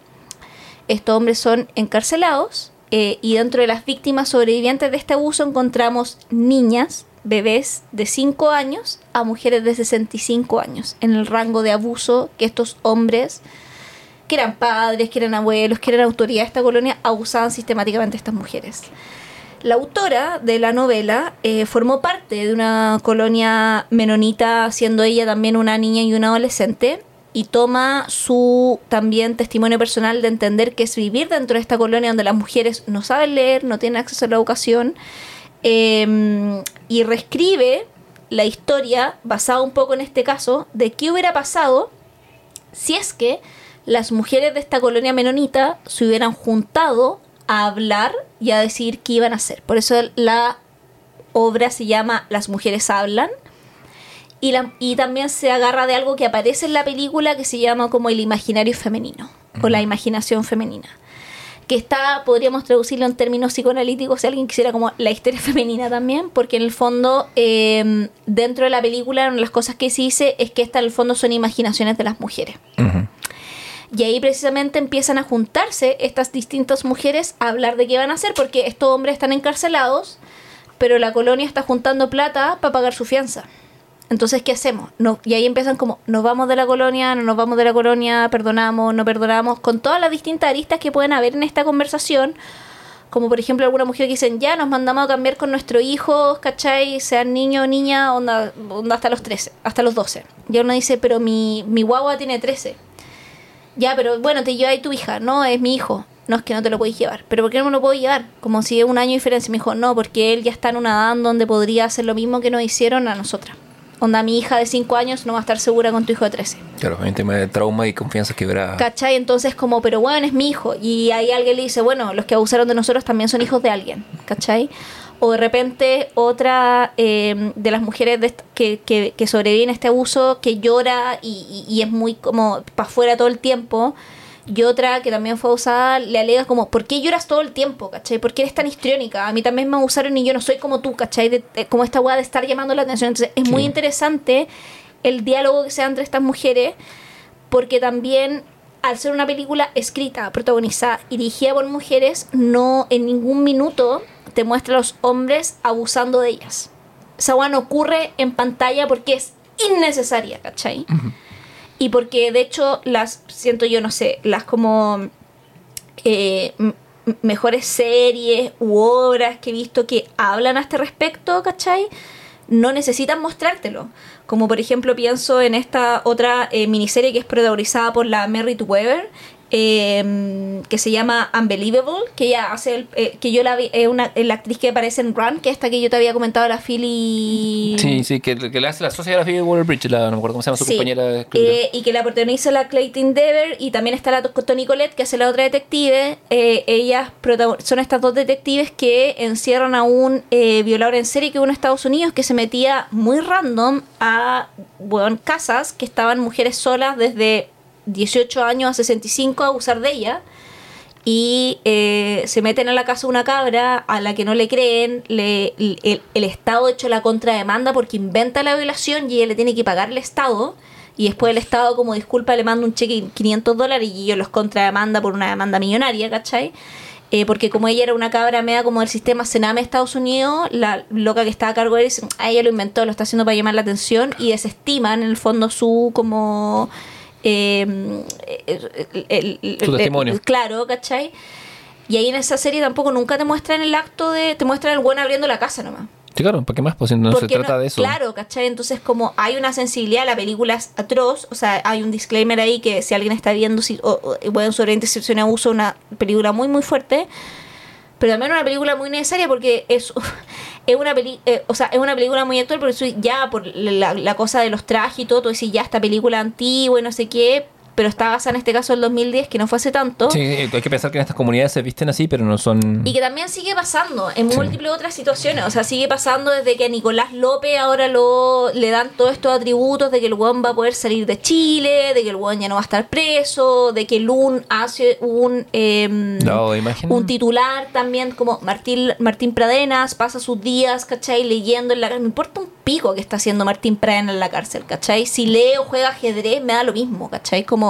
Estos hombres son encarcelados eh, y dentro de las víctimas sobrevivientes de este abuso encontramos niñas, bebés de 5 años a mujeres de 65 años en el rango de abuso que estos hombres, que eran padres, que eran abuelos, que eran autoridades de esta colonia, abusaban sistemáticamente de estas mujeres. La autora de la novela eh, formó parte de una colonia menonita, siendo ella también una niña y una adolescente, y toma su también testimonio personal de entender que es vivir dentro de esta colonia donde las mujeres no saben leer, no tienen acceso a la educación, eh, y reescribe la historia basada un poco en este caso de qué hubiera pasado si es que las mujeres de esta colonia menonita se hubieran juntado a hablar y a decir qué iban a hacer. Por eso la obra se llama Las mujeres hablan. Y, la- y también se agarra de algo que aparece en la película que se llama como el imaginario femenino o la imaginación femenina. Que está, podríamos traducirlo en términos psicoanalíticos si alguien quisiera como la historia femenina también, porque en el fondo, eh, dentro de la película, una de las cosas que se dice es que esta en el fondo son imaginaciones de las mujeres. Ujú. Y ahí precisamente empiezan a juntarse estas distintas mujeres a hablar de qué van a hacer, porque estos hombres están encarcelados, pero la colonia está juntando plata para pagar su fianza. Entonces, ¿qué hacemos? No, y ahí empiezan como, nos vamos de la colonia, no nos vamos de la colonia, perdonamos, no perdonamos, con todas las distintas aristas que pueden haber en esta conversación. Como por ejemplo alguna mujer que dicen, ya nos mandamos a cambiar con nuestros hijos, ¿cachai? Sean niño o niña, onda, onda hasta los 13, hasta los 12. Y uno dice, pero mi, mi guagua tiene 13. Ya, pero bueno, te lleva ahí tu hija. No, es mi hijo. No, es que no te lo puedes llevar. ¿Pero por qué no me lo puedo llevar? Como si es un año de diferencia. Me dijo, no, porque él ya está en una edad donde podría hacer lo mismo que nos hicieron a nosotras. Onda, mi hija de 5 años no va a estar segura con tu hijo de 13. Claro, hay un tema de trauma y confianza quebrada. ¿Cachai? Entonces, como, pero bueno, es mi hijo. Y ahí alguien le dice, bueno, los que abusaron de nosotros también son hijos de alguien. ¿Cachai? O de repente otra eh, de las mujeres de que, que, que sobreviven a este abuso, que llora y, y- y es muy como para afuera todo el tiempo. Y otra que también fue abusada le alega como, ¿por qué lloras todo el tiempo? ¿Cachai? ¿Por qué eres tan histriónica? A mí también me abusaron y yo no soy como tú, ¿cachai? De- de- como esta weá de estar llamando la atención. Entonces es muy interesante el diálogo que se da entre estas mujeres porque también al ser una película escrita, protagonizada y dirigida por mujeres, no en ningún minuto te muestra a los hombres abusando de ellas. Esa no ocurre en pantalla porque es innecesaria, ¿cachai? Y porque de hecho las, siento yo, no sé, las como eh, mejores series u obras que he visto que hablan a este respecto, ¿cachai? No necesitan mostrártelo. Como por ejemplo pienso en esta otra eh, miniserie que es protagonizada por la Merritt Weber, eh, que se llama Unbelievable, que ella hace, el- eh, que yo la vi, es una, la actriz que aparece en Run, que es esta que yo te había comentado, la Philly... Sí, sí, que, que le hace la sociografía de Waller Bridge, la, no me acuerdo cómo se llama su Sí. compañera de escritura. Eh, y que la protagoniza la Clayton Dever y también está la to- Toni Collette que hace la otra detective. Eh, ellas son estas dos detectives que encierran a un violador en serie que hubo en Estados Unidos que se metía muy random a bueno, casas que estaban mujeres solas desde 18 años a 65 a abusar de ella. Y eh, se meten a la casa una cabra a la que no le creen. Le, el, el Estado hecho la contrademanda porque inventa la violación y ella le tiene que pagar el Estado. Y después el Estado, como disculpa, le manda un cheque de 500 dólares y ellos los contrademanda por una demanda millonaria, ¿cachai? Eh, porque como ella era una cabra media como del sistema Sename de Estados Unidos, la loca que estaba a cargo de él, a ella lo inventó, lo está haciendo para llamar la atención y desestiman en el fondo su como... eh, el- testimonio. claro, ¿cachai? Y ahí en esa serie tampoco nunca te muestran el acto de... Te muestran el buen abriendo la casa nomás. Sí, claro, ¿para qué más? Pues no se trata de eso. Claro, ¿cachai? Entonces, como hay una sensibilidad, la película es atroz, o sea, hay un disclaimer ahí que si alguien está viendo, si, o, o, bueno, sobre intercepción abuso, una película muy, muy fuerte, pero también una película muy necesaria porque es, es una peli, eh, o sea, es una película muy actual, pero ya por la, la cosa de los trajes y todo, tú decís, ya esta película antigua y no sé qué, pero está basada en este caso en el 2010, que no fue hace tanto. Sí, hay que pensar que en estas comunidades se visten así, pero no son... Y que también sigue pasando en Sí. múltiples otras situaciones. O sea, sigue pasando desde que a Nicolás López ahora lo, le dan todos estos atributos de que el weón va a poder salir de Chile, de que el weón ya no va a estar preso, de que Lun hace un, em, Lavado de imagen. un titular también como Martín, Martín Pradenas, pasa sus días, ¿cachai? Leyendo en la cárcel. Me importa un pico que está haciendo Martín Pradenas en la cárcel, ¿cachai? Si lee o juega ajedrez, me da lo mismo, ¿cachai? Como...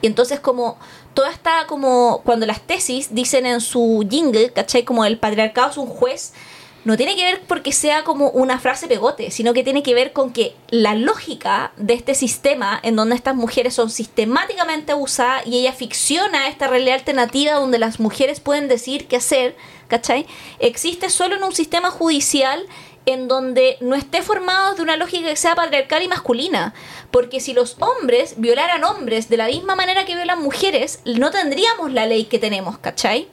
Y entonces como toda está como cuando las tesis dicen en su jingle, ¿cachai? Como el patriarcado es un juez, no tiene que ver porque sea como una frase pegote, sino que tiene que ver con que la lógica de este sistema en donde estas mujeres son sistemáticamente abusadas y ella ficciona esta realidad alternativa donde las mujeres pueden decir qué hacer, ¿cachai? Existe solo en un sistema judicial en donde no esté formado de una lógica que sea patriarcal y masculina. Porque si los hombres violaran hombres de la misma manera que violan mujeres, no tendríamos la ley que tenemos, ¿cachai?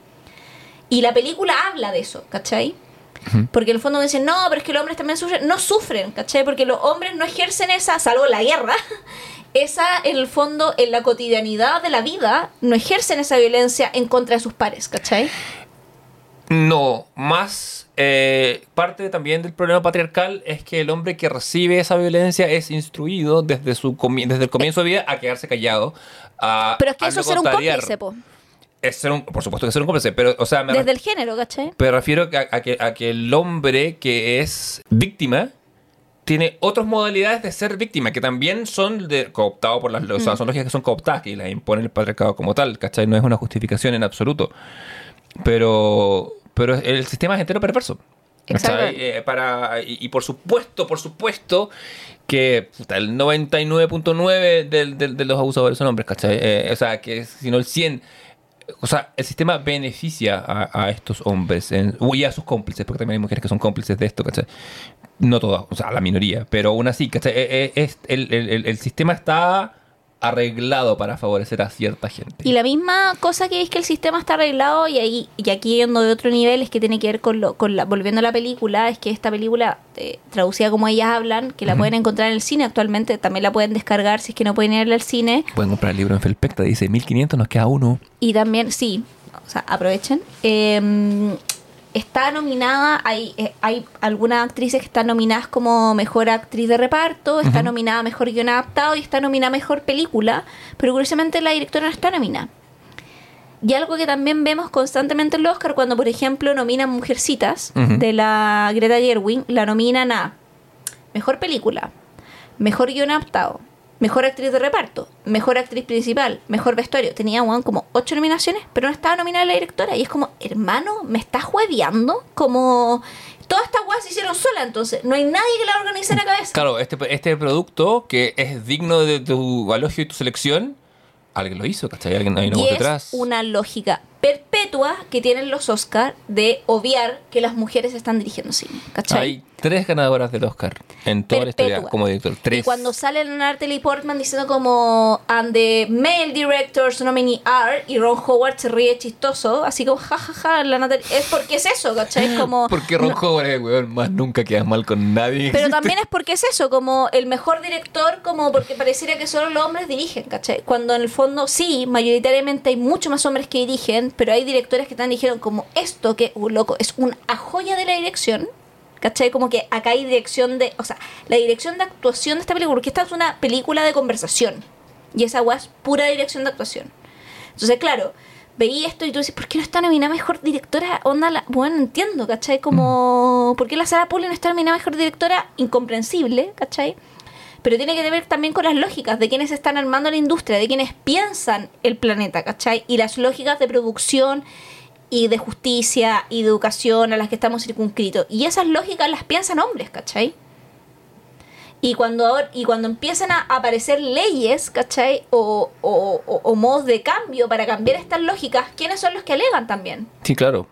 Y la película habla de eso, ¿cachai? Porque en el fondo dicen, no, pero es que los hombres también sufren. No sufren, ¿cachai? Porque los hombres no ejercen esa, salvo la guerra, esa en el fondo, en la cotidianidad de la vida, no ejercen esa violencia en contra de sus pares, ¿cachai? No, más eh, parte también del problema patriarcal es que el hombre que recibe esa violencia es instruido desde su desde el comienzo de vida a quedarse callado. A, Pero es que eso es ser un cómplice, po. Es ser un, por supuesto que es ser un cómplice, pero, o sea, me, Desde el género, ¿cachai? pero refiero a, a que, a que el hombre que es víctima tiene otras modalidades de ser víctima que también son de, cooptados por las o Mm. sea, son lógicas que son cooptadas que las impone el patriarcado como tal, ¿cachai? No es una justificación en absoluto. Pero, pero el sistema es entero perverso. Exacto. Eh, para, y, y por supuesto, por supuesto que puta, el 99.9 del- del- de los abusadores son hombres, ¿cachai? Eh, o sea, que si no el 100... O sea, el sistema beneficia a, a estos hombres en- y a sus cómplices, porque también hay mujeres que son cómplices de esto, ¿cachai? No todas, o sea, la minoría, pero aún así, ¿cachai? Eh, es- el, el- el- el sistema está arreglado para favorecer a cierta gente. Y la misma cosa que es que el sistema está arreglado y ahí y aquí yendo de otro nivel es que tiene que ver con lo con la volviendo a la película es que esta película eh, traducida como ellas hablan que la pueden encontrar en el cine actualmente también la pueden descargar si es que no pueden ir al cine Pueden comprar el libro en Felpecta, dice 1500, nos queda uno. y también sí o sea aprovechen Eh, está nominada hay eh, hay algunas actrices que están nominadas como mejor actriz de reparto está nominada mejor guion adaptado y está nominada mejor película pero curiosamente la directora no está nominada. Y algo que también vemos constantemente en los Oscar, cuando por ejemplo nominan Mujercitas de la Greta Gerwig, la nominan a Mejor Película, Mejor Guión Adaptado, Mejor Actriz de Reparto, Mejor Actriz Principal, Mejor Vestuario. Tenía weón, como ocho nominaciones, pero no estaba nominada la directora. Y es como, hermano, ¿me estás jueveando? Como... Todas estas weas se hicieron sola, entonces no hay nadie que la organice en la cabeza. Claro, este, este producto que es digno de tu elogio y tu selección, alguien lo hizo, ¿cachai? Alguien hay una voz es detrás. una lógica perpetua que tienen los Oscar de obviar que las mujeres están dirigiendo cine. ¿Cachai? Hay tres ganadoras del Oscar en toda la historia como director. Tres. Y cuando sale Natalie Portman diciendo como and the male directors nominee are y Ron Howard se ríe chistoso, así como jajaja, la Natalie es porque es eso, ¿cachai? Es como Porque Ron no- Howard es weón, más nunca quedas mal con nadie. pero también es porque es eso, como el mejor director, como porque pareciera que solo los hombres dirigen, ¿cachai? Cuando en el fondo, sí, mayoritariamente hay mucho más hombres que dirigen, pero hay directores que están dijeron como esto que, uh, loco, es una joya de la dirección, ¿cachai? Como que acá hay dirección de, o sea, la dirección de actuación de esta película, porque esta es una película de conversación. Y esa es pura dirección de actuación. Entonces, claro, veí esto y tú dices, ¿por qué no está nominada mejor directora? Onda, la... bueno, entiendo, ¿cachai? Como, ¿por qué la Sara Poli no está nominada mejor directora? Incomprensible, ¿cachai? Pero tiene que ver también con las lógicas de quienes están armando la industria, de quienes piensan el planeta, ¿cachai? Y las lógicas de producción y de justicia y de educación a las que estamos circunscritos. Y esas lógicas las piensan hombres, ¿cachai? Y cuando, y cuando empiezan a aparecer leyes, ¿cachai? O, o- o modos de cambio para cambiar estas lógicas, ¿quiénes son los que alegan también? Sí, claro.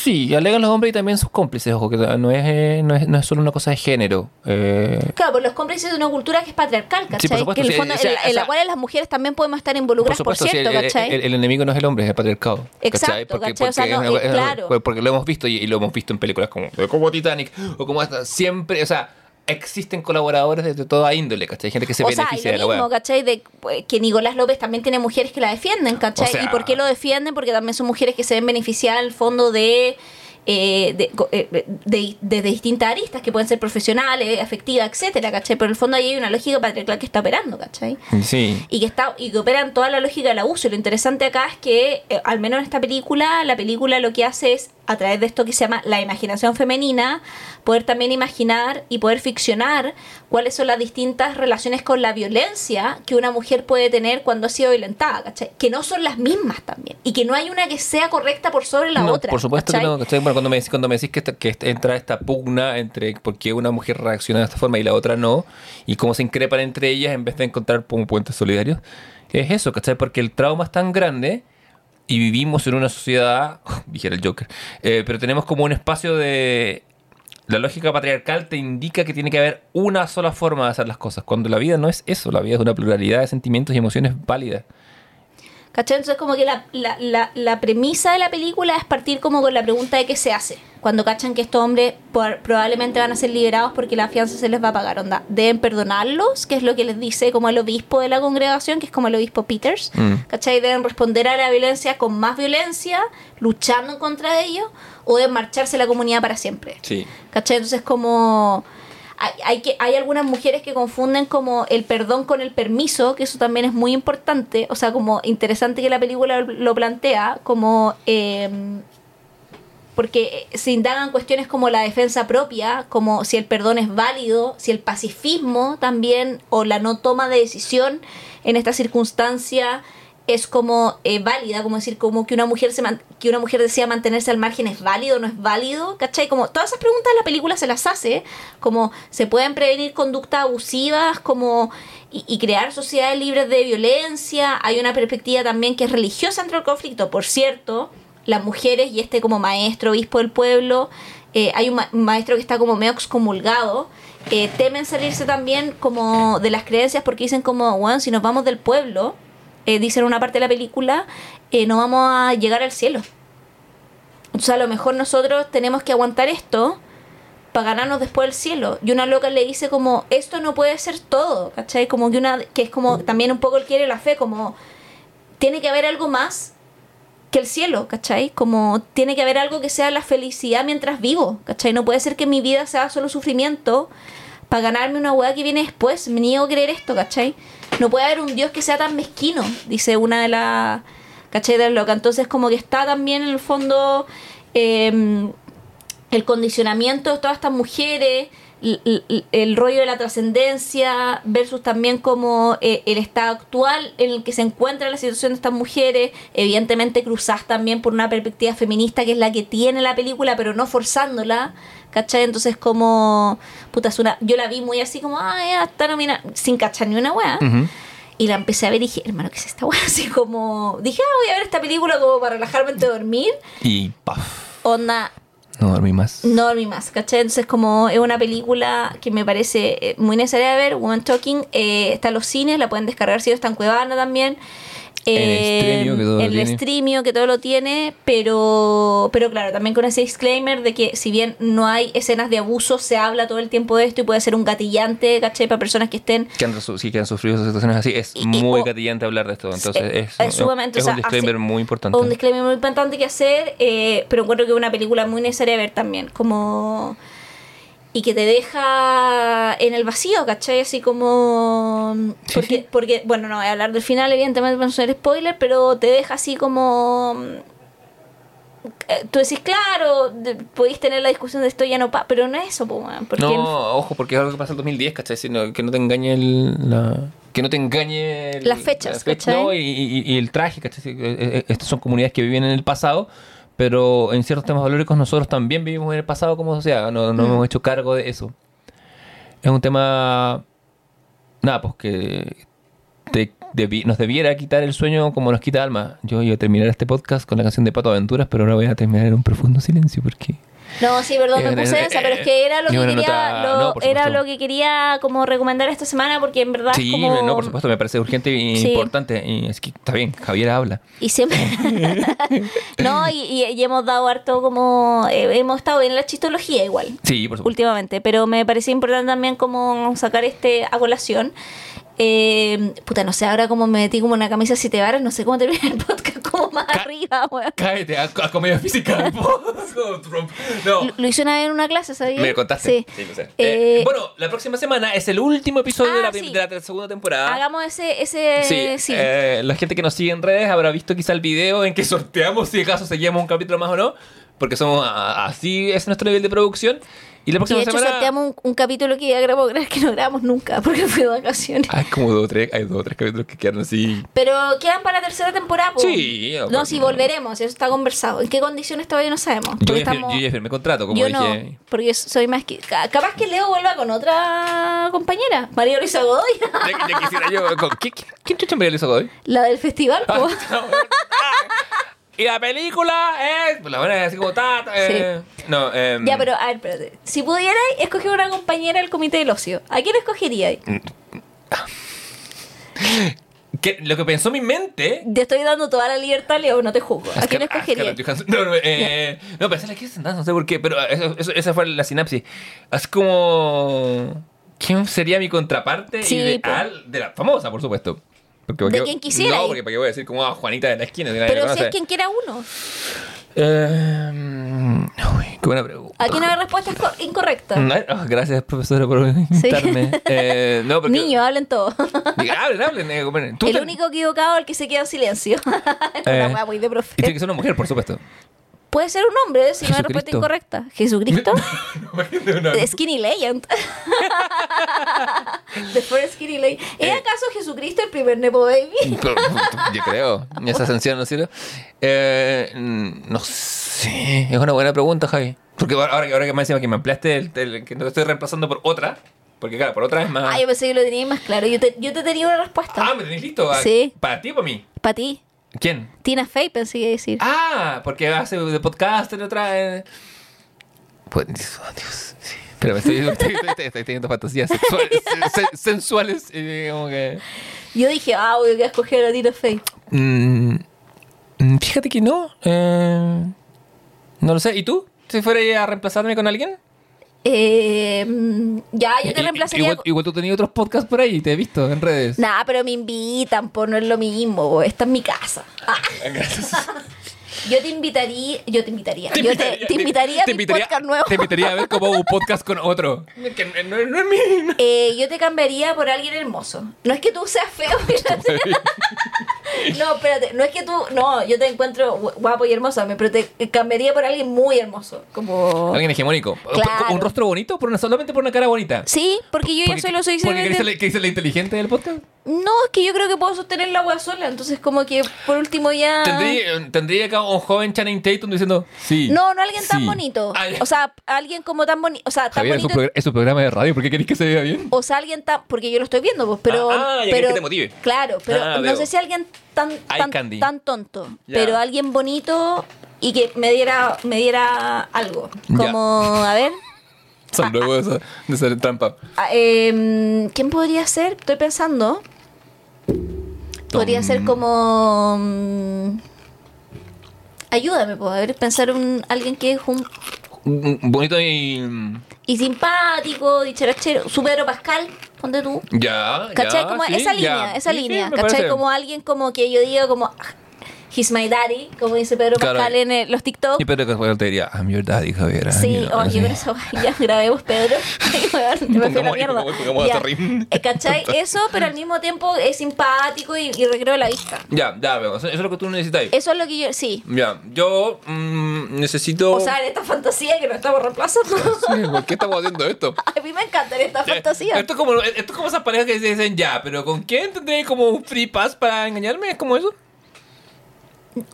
Sí, alegan los hombres y también sus cómplices, ojo, que no es, eh, no es, no es solo una cosa de género. Eh, Claro, por los cómplices de una cultura que es patriarcal, Sí, por ¿cachai? supuesto, que en, el sí, fondo, o sea, en, la- cual las mujeres también podemos estar involucradas, por, sí, cierto, el- el, ¿cachai? el- el enemigo no es el hombre, es el patriarcado. ¿cachai? Exacto, ¿cachai? O sea, es no, una- eh, es una- claro. porque lo hemos visto y, y lo hemos visto en películas como, como Titanic o como esta. Siempre, o sea, existen colaboradores de, de toda índole, ¿cachai? Hay gente que se o sea, y beneficia de lo la mismo. ¿cachai? De pues, que Nicolás López también tiene mujeres que la defienden, ¿cachai? O sea- ¿Y por qué lo defienden? Porque también son mujeres que se ven beneficiadas al fondo de, eh, de, eh, de- de- de distintas aristas, que pueden ser profesionales, afectivas, etcétera, ¿cachai? Pero en el fondo ahí hay una lógica patriarcal que está operando, ¿cachai? Sí. y que está y que operan toda la lógica del abuso. Y lo interesante acá es que, eh, al menos en esta película, la película lo que hace es, a través de esto que se llama la imaginación femenina, poder también imaginar y poder ficcionar cuáles son las distintas relaciones con la violencia que una mujer puede tener cuando ha sido violentada, ¿cachai? Que no son las mismas también. Y que no hay una que sea correcta por sobre la No, otra. Por supuesto ¿cachai? que no. ¿cachai? Bueno, cuando me decís, cuando me decís que, esta- que esta- entra esta pugna entre por qué una mujer reacciona de esta forma y la otra no, y cómo se increpan entre ellas en vez de encontrar como puentes solidarios, es eso, ¿cachai? Porque el trauma es tan grande y vivimos en una sociedad, dijera el Joker, eh, pero tenemos como un espacio de... La lógica patriarcal te indica que tiene que haber una sola forma de hacer las cosas, cuando la vida no es eso, la vida es una pluralidad de sentimientos y emociones válidas. ¿Cachai? Entonces como que la, la, la, la premisa de la película es partir como con la pregunta de qué se hace. Cuando cachan que estos hombres por- probablemente van a ser liberados porque la fianza se les va a pagar. Onda, deben perdonarlos, que es lo que les dice como el obispo de la congregación, que es como el obispo Peters. Mm. ¿Cachai? Deben responder a la violencia con más violencia, luchando contra ellos, o deben marcharse la comunidad para siempre. Sí. ¿Cachai? Entonces como... Hay, que, hay algunas mujeres que confunden como el perdón con el permiso, que eso también es muy importante, o sea, como interesante que la película lo plantea, como... eh, porque se indagan cuestiones como la defensa propia, como si el perdón es válido, si el pacifismo también, o la no toma de decisión en esta circunstancia es como eh, válida, como decir, como que una mujer se que una mujer decía mantenerse al margen es válido no es válido, ¿cachai? Como todas esas preguntas la película se las hace, como se pueden prevenir conductas abusivas, como y, crear sociedades libres de violencia, hay una perspectiva también que es religiosa entre el conflicto, por cierto, las mujeres y este como maestro, obispo del pueblo, eh, hay un maestro que está como medio excomulgado, eh, temen salirse también como de las creencias porque dicen como, bueno, si nos vamos del pueblo, eh, dicen en una parte de la película, eh, no vamos a llegar al cielo. Entonces a lo mejor nosotros tenemos que aguantar esto para ganarnos después el cielo. Y una loca le dice como, esto no puede ser todo, ¿cachai? Como que una, que es como también un poco el quiere la fe, como tiene que haber algo más que el cielo, ¿cachai? Como tiene que haber algo que sea la felicidad mientras vivo, ¿cachai? No puede ser que mi vida sea solo sufrimiento para ganarme una weá que viene después. Me niego a creer esto, ¿cachai? No puede haber un Dios que sea tan mezquino, dice una de las, ¿cachai? De las locas. Entonces como que está también en el fondo eh, el condicionamiento de todas estas mujeres, el rollo de la trascendencia versus también como eh, el estado actual en el que se encuentra la situación de estas mujeres, evidentemente cruzadas también por una perspectiva feminista que es la que tiene la película, pero no forzándola, ¿cachai? Entonces como, puta, es una, yo la vi muy así como, ah, ya, está nominada, sin cachar ni una weá. Y la empecé a ver y dije, hermano, ¿qué es esta weá? Así como, dije, ah, voy a ver esta película como para relajarme antes de dormir. Y paf, Onda, no dormí más. no dormí más, ¿cachai? Entonces como es una película que me parece eh, muy necesaria de ver, Woman Talking, eh, está en los cines, la pueden descargar si no está en Cuevana también. En Streamio, que todo lo en el tiene. Streamio, que todo lo tiene, pero, pero claro, también con ese disclaimer de que si bien no hay escenas de abuso, se habla todo el tiempo de esto y puede ser un gatillante, ¿cachai? Para personas que estén Que han, sí, que han sufrido esas situaciones así. Es Y- y- muy o- gatillante hablar de esto. Entonces Eh, es, es sumamente, es o sea, un disclaimer muy importante. un disclaimer muy importante que hacer, eh, pero encuentro que es una película muy necesaria de ver también. Como. Y que te deja en el vacío, ¿cachai? Así como... Porque, sí. porque bueno, no voy a hablar del final, evidentemente no ser spoiler, pero te deja así como... eh, Tú decís, claro, podéis tener la discusión de esto ya no pa, pero no es eso, porque No, ojo, porque es algo que pasa en el 2010, ¿cachai? Sino que no te engañe el, la... Que no te engañe... el- Las fechas, la fecha, ¿cachai? no, y, y- y el traje, ¿cachai? Eh, eh, Estas son comunidades que viven en el pasado, pero en ciertos temas valóricos nosotros también vivimos en el pasado como sociedad, no, no Mm. hemos hecho cargo de eso. Es un tema... Nada, pues que te- debi- nos debiera quitar el sueño como nos quita alma. Yo iba a terminar este podcast con la canción de Pato Aventuras, pero ahora voy a terminar en un profundo silencio porque... No, sí, perdón, me Eh, puse eh, esa, pero es que era lo que quería, nota- lo- no, era lo que quería como recomendar esta semana porque en verdad es Sí, como... no, por supuesto, me parece urgente y Sí. importante. Y es que está bien, Javier habla. Y siempre... no, y, y- y hemos dado harto como... eh, hemos estado en la chistología igual. Sí, por supuesto. últimamente, pero me parecía importante también como sacar este a colación. Eh, puta, no sé, ahora como me metí como una camisa siete varas, no sé cómo terminar el podcast como más Ca- arriba, weón. Cállate, a, a comedia física. no. Lo, lo hice una vez en una clase, ¿sabías? Me contaste. Sí. lo sé. Eh, Eh, bueno, la próxima semana es el último episodio de, Ah, la, prim- sí. de la segunda temporada. Hagamos ese, ese, Sí, sí. eh, la gente que nos sigue en redes habrá visto quizá el video en que sorteamos si acaso seguimos un capítulo más o no, porque somos así es nuestro nivel de producción. Y la y próxima de hecho semana sorteamos un, un capítulo que ya creo que no grabamos nunca, porque fui de vacaciones. hay como dos o tres, hay dos o tres capítulos que quedan así. Pero quedan para la tercera temporada, po. Sí, No, aparte, si no. volveremos, eso está conversado. ¿En qué condiciones todavía no sabemos? Yo ya, estamos- yo ya firmé contrato, como Yo dije. no, porque soy más que... ca- Capaz que Leo vuelva con otra compañera, María Luisa Godoy, Ya, ya quisiera yo. con- ¿Qui- qui- ¿Quién chucha María Luisa Godoy? la del festival. Ah, po. Y la película es. La buena es así como ta. ta, eh, No, eh, Ya, pero a ver, espérate. Si pudierais escoger una compañera del comité del ocio, ¿a quién escogeríais? que lo que pensó mi mente. Te estoy dando toda la libertad, Leo, no te juzgo. ¿A quién? Scarlett Johansson. No, no, eh, no, pensé la que no sé por qué, pero eso- eso- esa fue la sinapsis. Es como. ¿Quién sería mi contraparte Sí, ideal de la famosa, por supuesto? Porque, De porque- quien quisiera No, ir. porque para qué voy a decir como a Juanita de la esquina. nadie Pero si es quien quiera uno. Eh, uy, qué buena pregunta. Aquí no hay respuestas co- incorrectas. No, oh, gracias, profesora, por invitarme. Eh, no, porque... Niños, hablen todo. Diga, hablen, hablen. eh, bueno, tú El te- único equivocado es el que se queda en silencio. Eh, Una wea muy de Y tiene profe. que ser una mujer, por supuesto. Puede ser un hombre si no hay respuesta incorrecta. ¿Jesucristo? No, no. The Skinny Legend. The first Skinny Legend. ¿Es Eh. acaso Jesucristo el primer Nepo Baby? Yo creo. Esa ascensión, ¿no es cierto? Eh, mm, no sé. Es una buena pregunta, Javi. Porque ahora, ahora que- me encima que me ampliaste, el, el- que no te estoy reemplazando por otra. Porque claro, por otra es más... Ah, yo pensé que lo tenía más claro. Yo te, yo te tenía una respuesta. Ah, ¿me tenéis listo? Sí. ¿Para ti o para mí? Para ti. ¿Quién? Tina Fey pensé que decir. Ah, porque hace de podcast en otra. eh. Pues, Dios, oh, Dios, sí. Pero me estoy, estoy, estoy- estoy teniendo fantasías sexuales, sen- sensuales. Y como que. Yo dije, ah, voy a escoger a Tina Fey. Mm, mm, fíjate que no. eh, no lo sé. ¿Y tú? Si fuera a reemplazarme con alguien. Eh, mm, ya, yo te reemplazaría. Igual, igual tú tenías otros podcasts por ahí, te he visto en redes. Nah, pero me invitan, pues no es lo mismo. Esta es mi casa. Ah, Gracias. yo te invitaría. Yo te invitaría. Te yo invitaría- te, te invitaría a mi invitaría- podcast nuevo. Te invitaría a ver como un podcast con otro. Que no, no- no es mi. Eh, yo te cambiaría por alguien hermoso. No es que tú seas feo. No, espérate. No es que tú. No, yo te encuentro gu- guapo y hermoso, pero te cambiaría por alguien muy hermoso. Como. Alguien hegemónico. Claro. Un rostro bonito, por una, solamente por una cara bonita. Sí, porque yo ya Porque- solo soy porque ¿qué dice, dice la inteligente del podcast? No, es que yo creo que puedo sostener la agua sola. Entonces, como que por último ya. Tendría, tendría acá un joven Channing Tatum diciendo sí. No, no alguien tan sí. bonito. Ah, ya. O sea, alguien como tan bonito. O sea, tan Javier, bonito. es un programa de radio, ¿por qué queréis que se vea bien? O sea, alguien tan. Porque yo lo estoy viendo, pues, pero. Ah, ah, ya pero que te motive. Claro, pero Ah, no veo. sé si alguien tan, tan, candy. tan tonto. Pero alguien bonito y que me diera, me diera algo. Como, a ver. Son luego de, hacer trampa. ah, em, ¿Quién podría ser? Estoy pensando. Podría Tom- ser como. mm, ayúdame, puedo a ver, pensar un alguien que es un Bonito y. y simpático, dicharachero, su Pedro Pascal, ponte tú. Ya. ¿Cachai? ya, como sí, esa ya. línea, esa Sí, sí, línea. me ¿Cachai? parece. Como alguien como que yo diga como... He's my daddy, como dice Pedro Claro. Pascal en eh, los TikTok. Y Pedro Pascal te diría, I'm your daddy, Javier. Sí, oye, así. pero eso, ya grabemos, Pedro. Me fui a la mierda. Ya. Eh, ¿Cachai? Eso, pero al mismo tiempo es simpático y, y recreo la vista. Ya, ya veo. Eso es lo que tú necesitas. Eso es lo que yo, sí. Ya, yo mm, necesito. O sea, en esta fantasía que nos estamos reemplazando. Sí, ¿Por qué estamos haciendo esto? A mí me encanta esta Eh, fantasía. Esto es como, esto es como esas parejas que dicen ya, pero ¿con quién tendré como un free pass para engañarme? ¿Es como eso?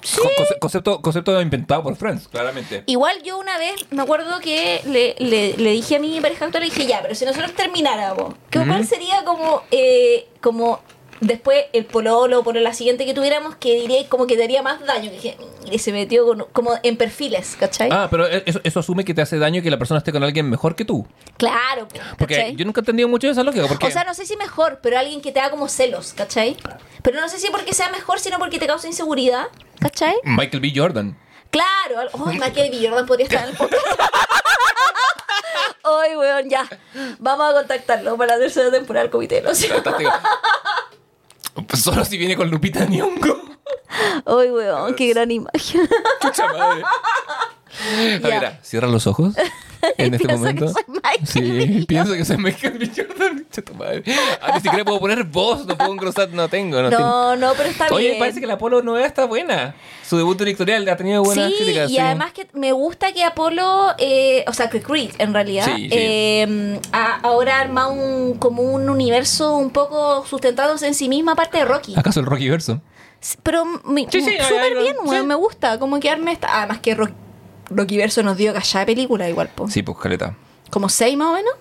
Sí. Concepto, concepto inventado por Friends, claramente. Igual yo una vez me acuerdo que le, le- le dije a mi pareja actual, le dije, ya, pero si nosotros termináramos, ¿qué Ujú. ¿cuál sería como, eh, como después el pololo o por la siguiente que tuviéramos que diría como que te haría más daño? Que se metió con- como en perfiles, ¿cachai? Ah, pero eso, eso asume que te hace daño que la persona esté con alguien mejor que tú. Claro, Porque ¿cachai? yo nunca he entendido mucho de esa lógica. Porque O sea, no sé si mejor, pero alguien que te da como celos, ¿cachai? Pero no sé si porque sea mejor, sino porque te causa inseguridad, ¿cachai? Michael B. Jordan. Claro, oh, Michael B. Jordan podría estar en el podcast. Ay, weón, ya. Vamos a contactarlo para la tercera temporada del comité. ¿no? Pues Solo si viene con Lupita Nyong'o. Ay, weón, qué gran imagen. Chucha madre. A ver, ah, cierra los ojos. En este momento. que soy Michael sí, pienso que soy Michael B. Jordan. Ah, ni siquiera puedo poner voz, no puedo engrosar, no tengo. No, tengo. No, no, pero está Oye, bien. parece que la Apolo 9 está buena. Su debut directorial ha tenido buenas sí, críticas. y sí. además que me gusta que Apolo, eh, o sea, que Creed en realidad, Sí, eh, ahora arma un, como un universo un poco sustentándose en sí misma, aparte de Rocky. ¿Acaso el Rocky verso? Pero súper bien, me gusta. Como que arme esta. Además que Rocky Verso nos dio callada de película igual, po. Sí, pues caleta. Como seis más o menos.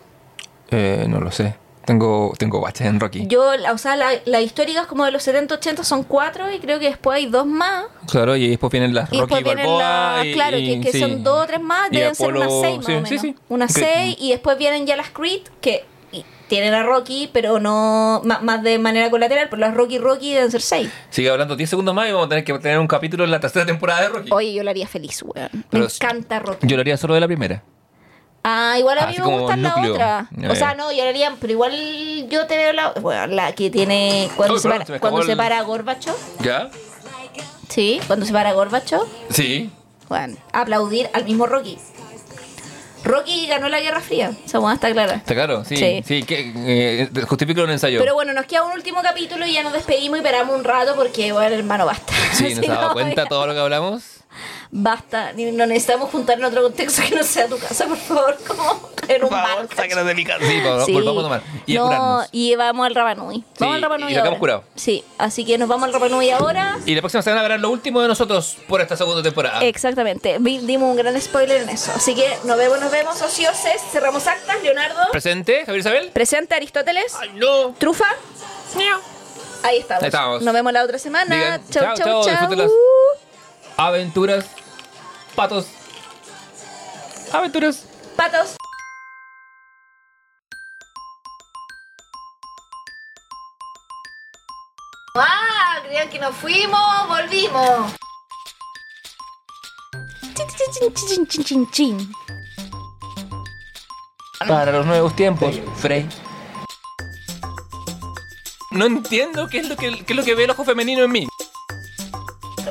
Eh, no lo sé. Tengo, tengo baches en Rocky. Yo, la- o sea, la- las históricas como de los 70, 80 son cuatro y creo que después hay dos más. Claro, y después vienen las Y Rocky después vienen Balboa. las, y- claro, y- que, que sí. son dos o tres más, Y deben ser Apolo- unas seis más sí, o menos. sí, sí. Unas Que- seis y después vienen ya las Creed, que tienen a Rocky, pero no ma- más, de manera colateral, pero las Rocky Rocky deben ser seis. Sigue hablando 10 segundos más y vamos a tener que tener un capítulo en la tercera temporada de Rocky. Oye, yo lo haría feliz, weón. Me Pero- encanta Rocky. Yo lo haría solo de la primera. Ah, igual a mí Así me gusta la otra. O sea, no, yo haría, pero igual yo te veo la, bueno, la que tiene cuando Uy, se perdón, para, se cuando se para Gorbachev. ¿Ya? Sí, cuando se para Gorbachev. Sí. Bueno, aplaudir al mismo Rocky. Rocky ganó la Guerra Fría, esa buena está clara. ¿Está claro? Sí. Sí. Sí, que eh, justifico un ensayo. Pero bueno, nos queda un último capítulo y ya nos despedimos y paramos un rato porque, bueno, hermano, basta. sí, Si ¿nos ha dado no, cuenta ya, todo lo que hablamos? Basta, no necesitamos juntar en otro contexto que no sea tu casa, por favor, como en un bar. sáquenos de mi casa. Sí, por- volvamos a tomar. Y a no, curarnos. y vamos al Rapanui. Vamos al Rapanui y sacamos ahora. curado. Sí, así que nos vamos al Rapanui ahora. Y la próxima semana verán lo último de nosotros por esta segunda temporada. Exactamente, dimos un gran spoiler en eso. Así que nos vemos, nos vemos, ocioses. Cerramos actas, Leonardo. ¿Presente, Javier Isabel? Presente Aristóteles. ¡Ay, no! Trufa. Ahí estamos. Ahí estamos. Nos vemos la otra semana. Digan, chau, chao, chau, chao, chau. Aventuras. Patos. Aventuras. Patos. ¡Ah! Creían que nos fuimos, volvimos. Chin, chin, chin, chin, chin, chin, chin. Para los nuevos tiempos, Frey. No entiendo qué es lo que, qué es lo que ve el ojo femenino en mí.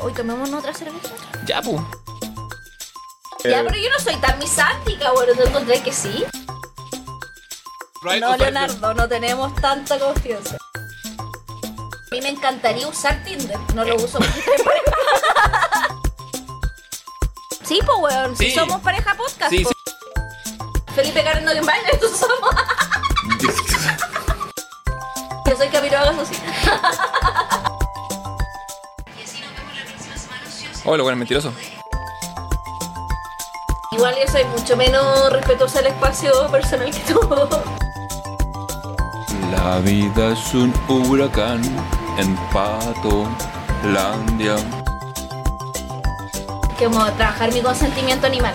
Hoy tomemos otra cerveza. Ya, pu. Ya, pero yo no soy tan misántica, bueno, ¿te encontré que sí? No, Leonardo, no tenemos tanta confianza. A mí me encantaría usar Tinder, no lo uso en pareja. Sí, pues, weón, si Sí. somos pareja podcast. Sí, po. sí. Felipe en baile, tú somos. Yo soy Camilo Hagas así. Hola, bueno, mentiroso. Igual yo soy mucho menos respetuosa del espacio personal que tú. La vida es un huracán en Pato Landia. A trabajar mi consentimiento animal.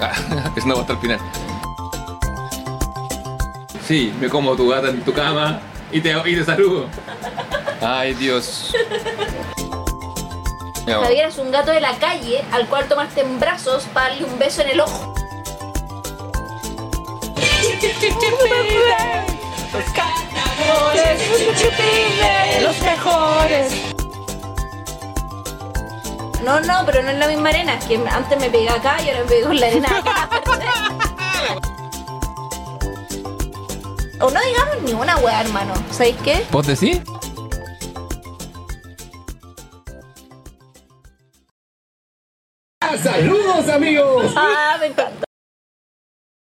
Ah, es no hasta el final. Sí, me como tu gata en tu cama y te, y te saludo. Ay, Dios. Bueno. Javier es un gato de la calle al cual tomaste en brazos para darle un beso en el ojo. Los mejores. No, no, pero no es la misma arena. Es que antes me pegué acá y ahora me pego en la arena de acá. o no digamos ni una wea, hermano. ¿Sabéis qué? ¿Vos decís? ¡Saludos, amigos! Ah, me encanta.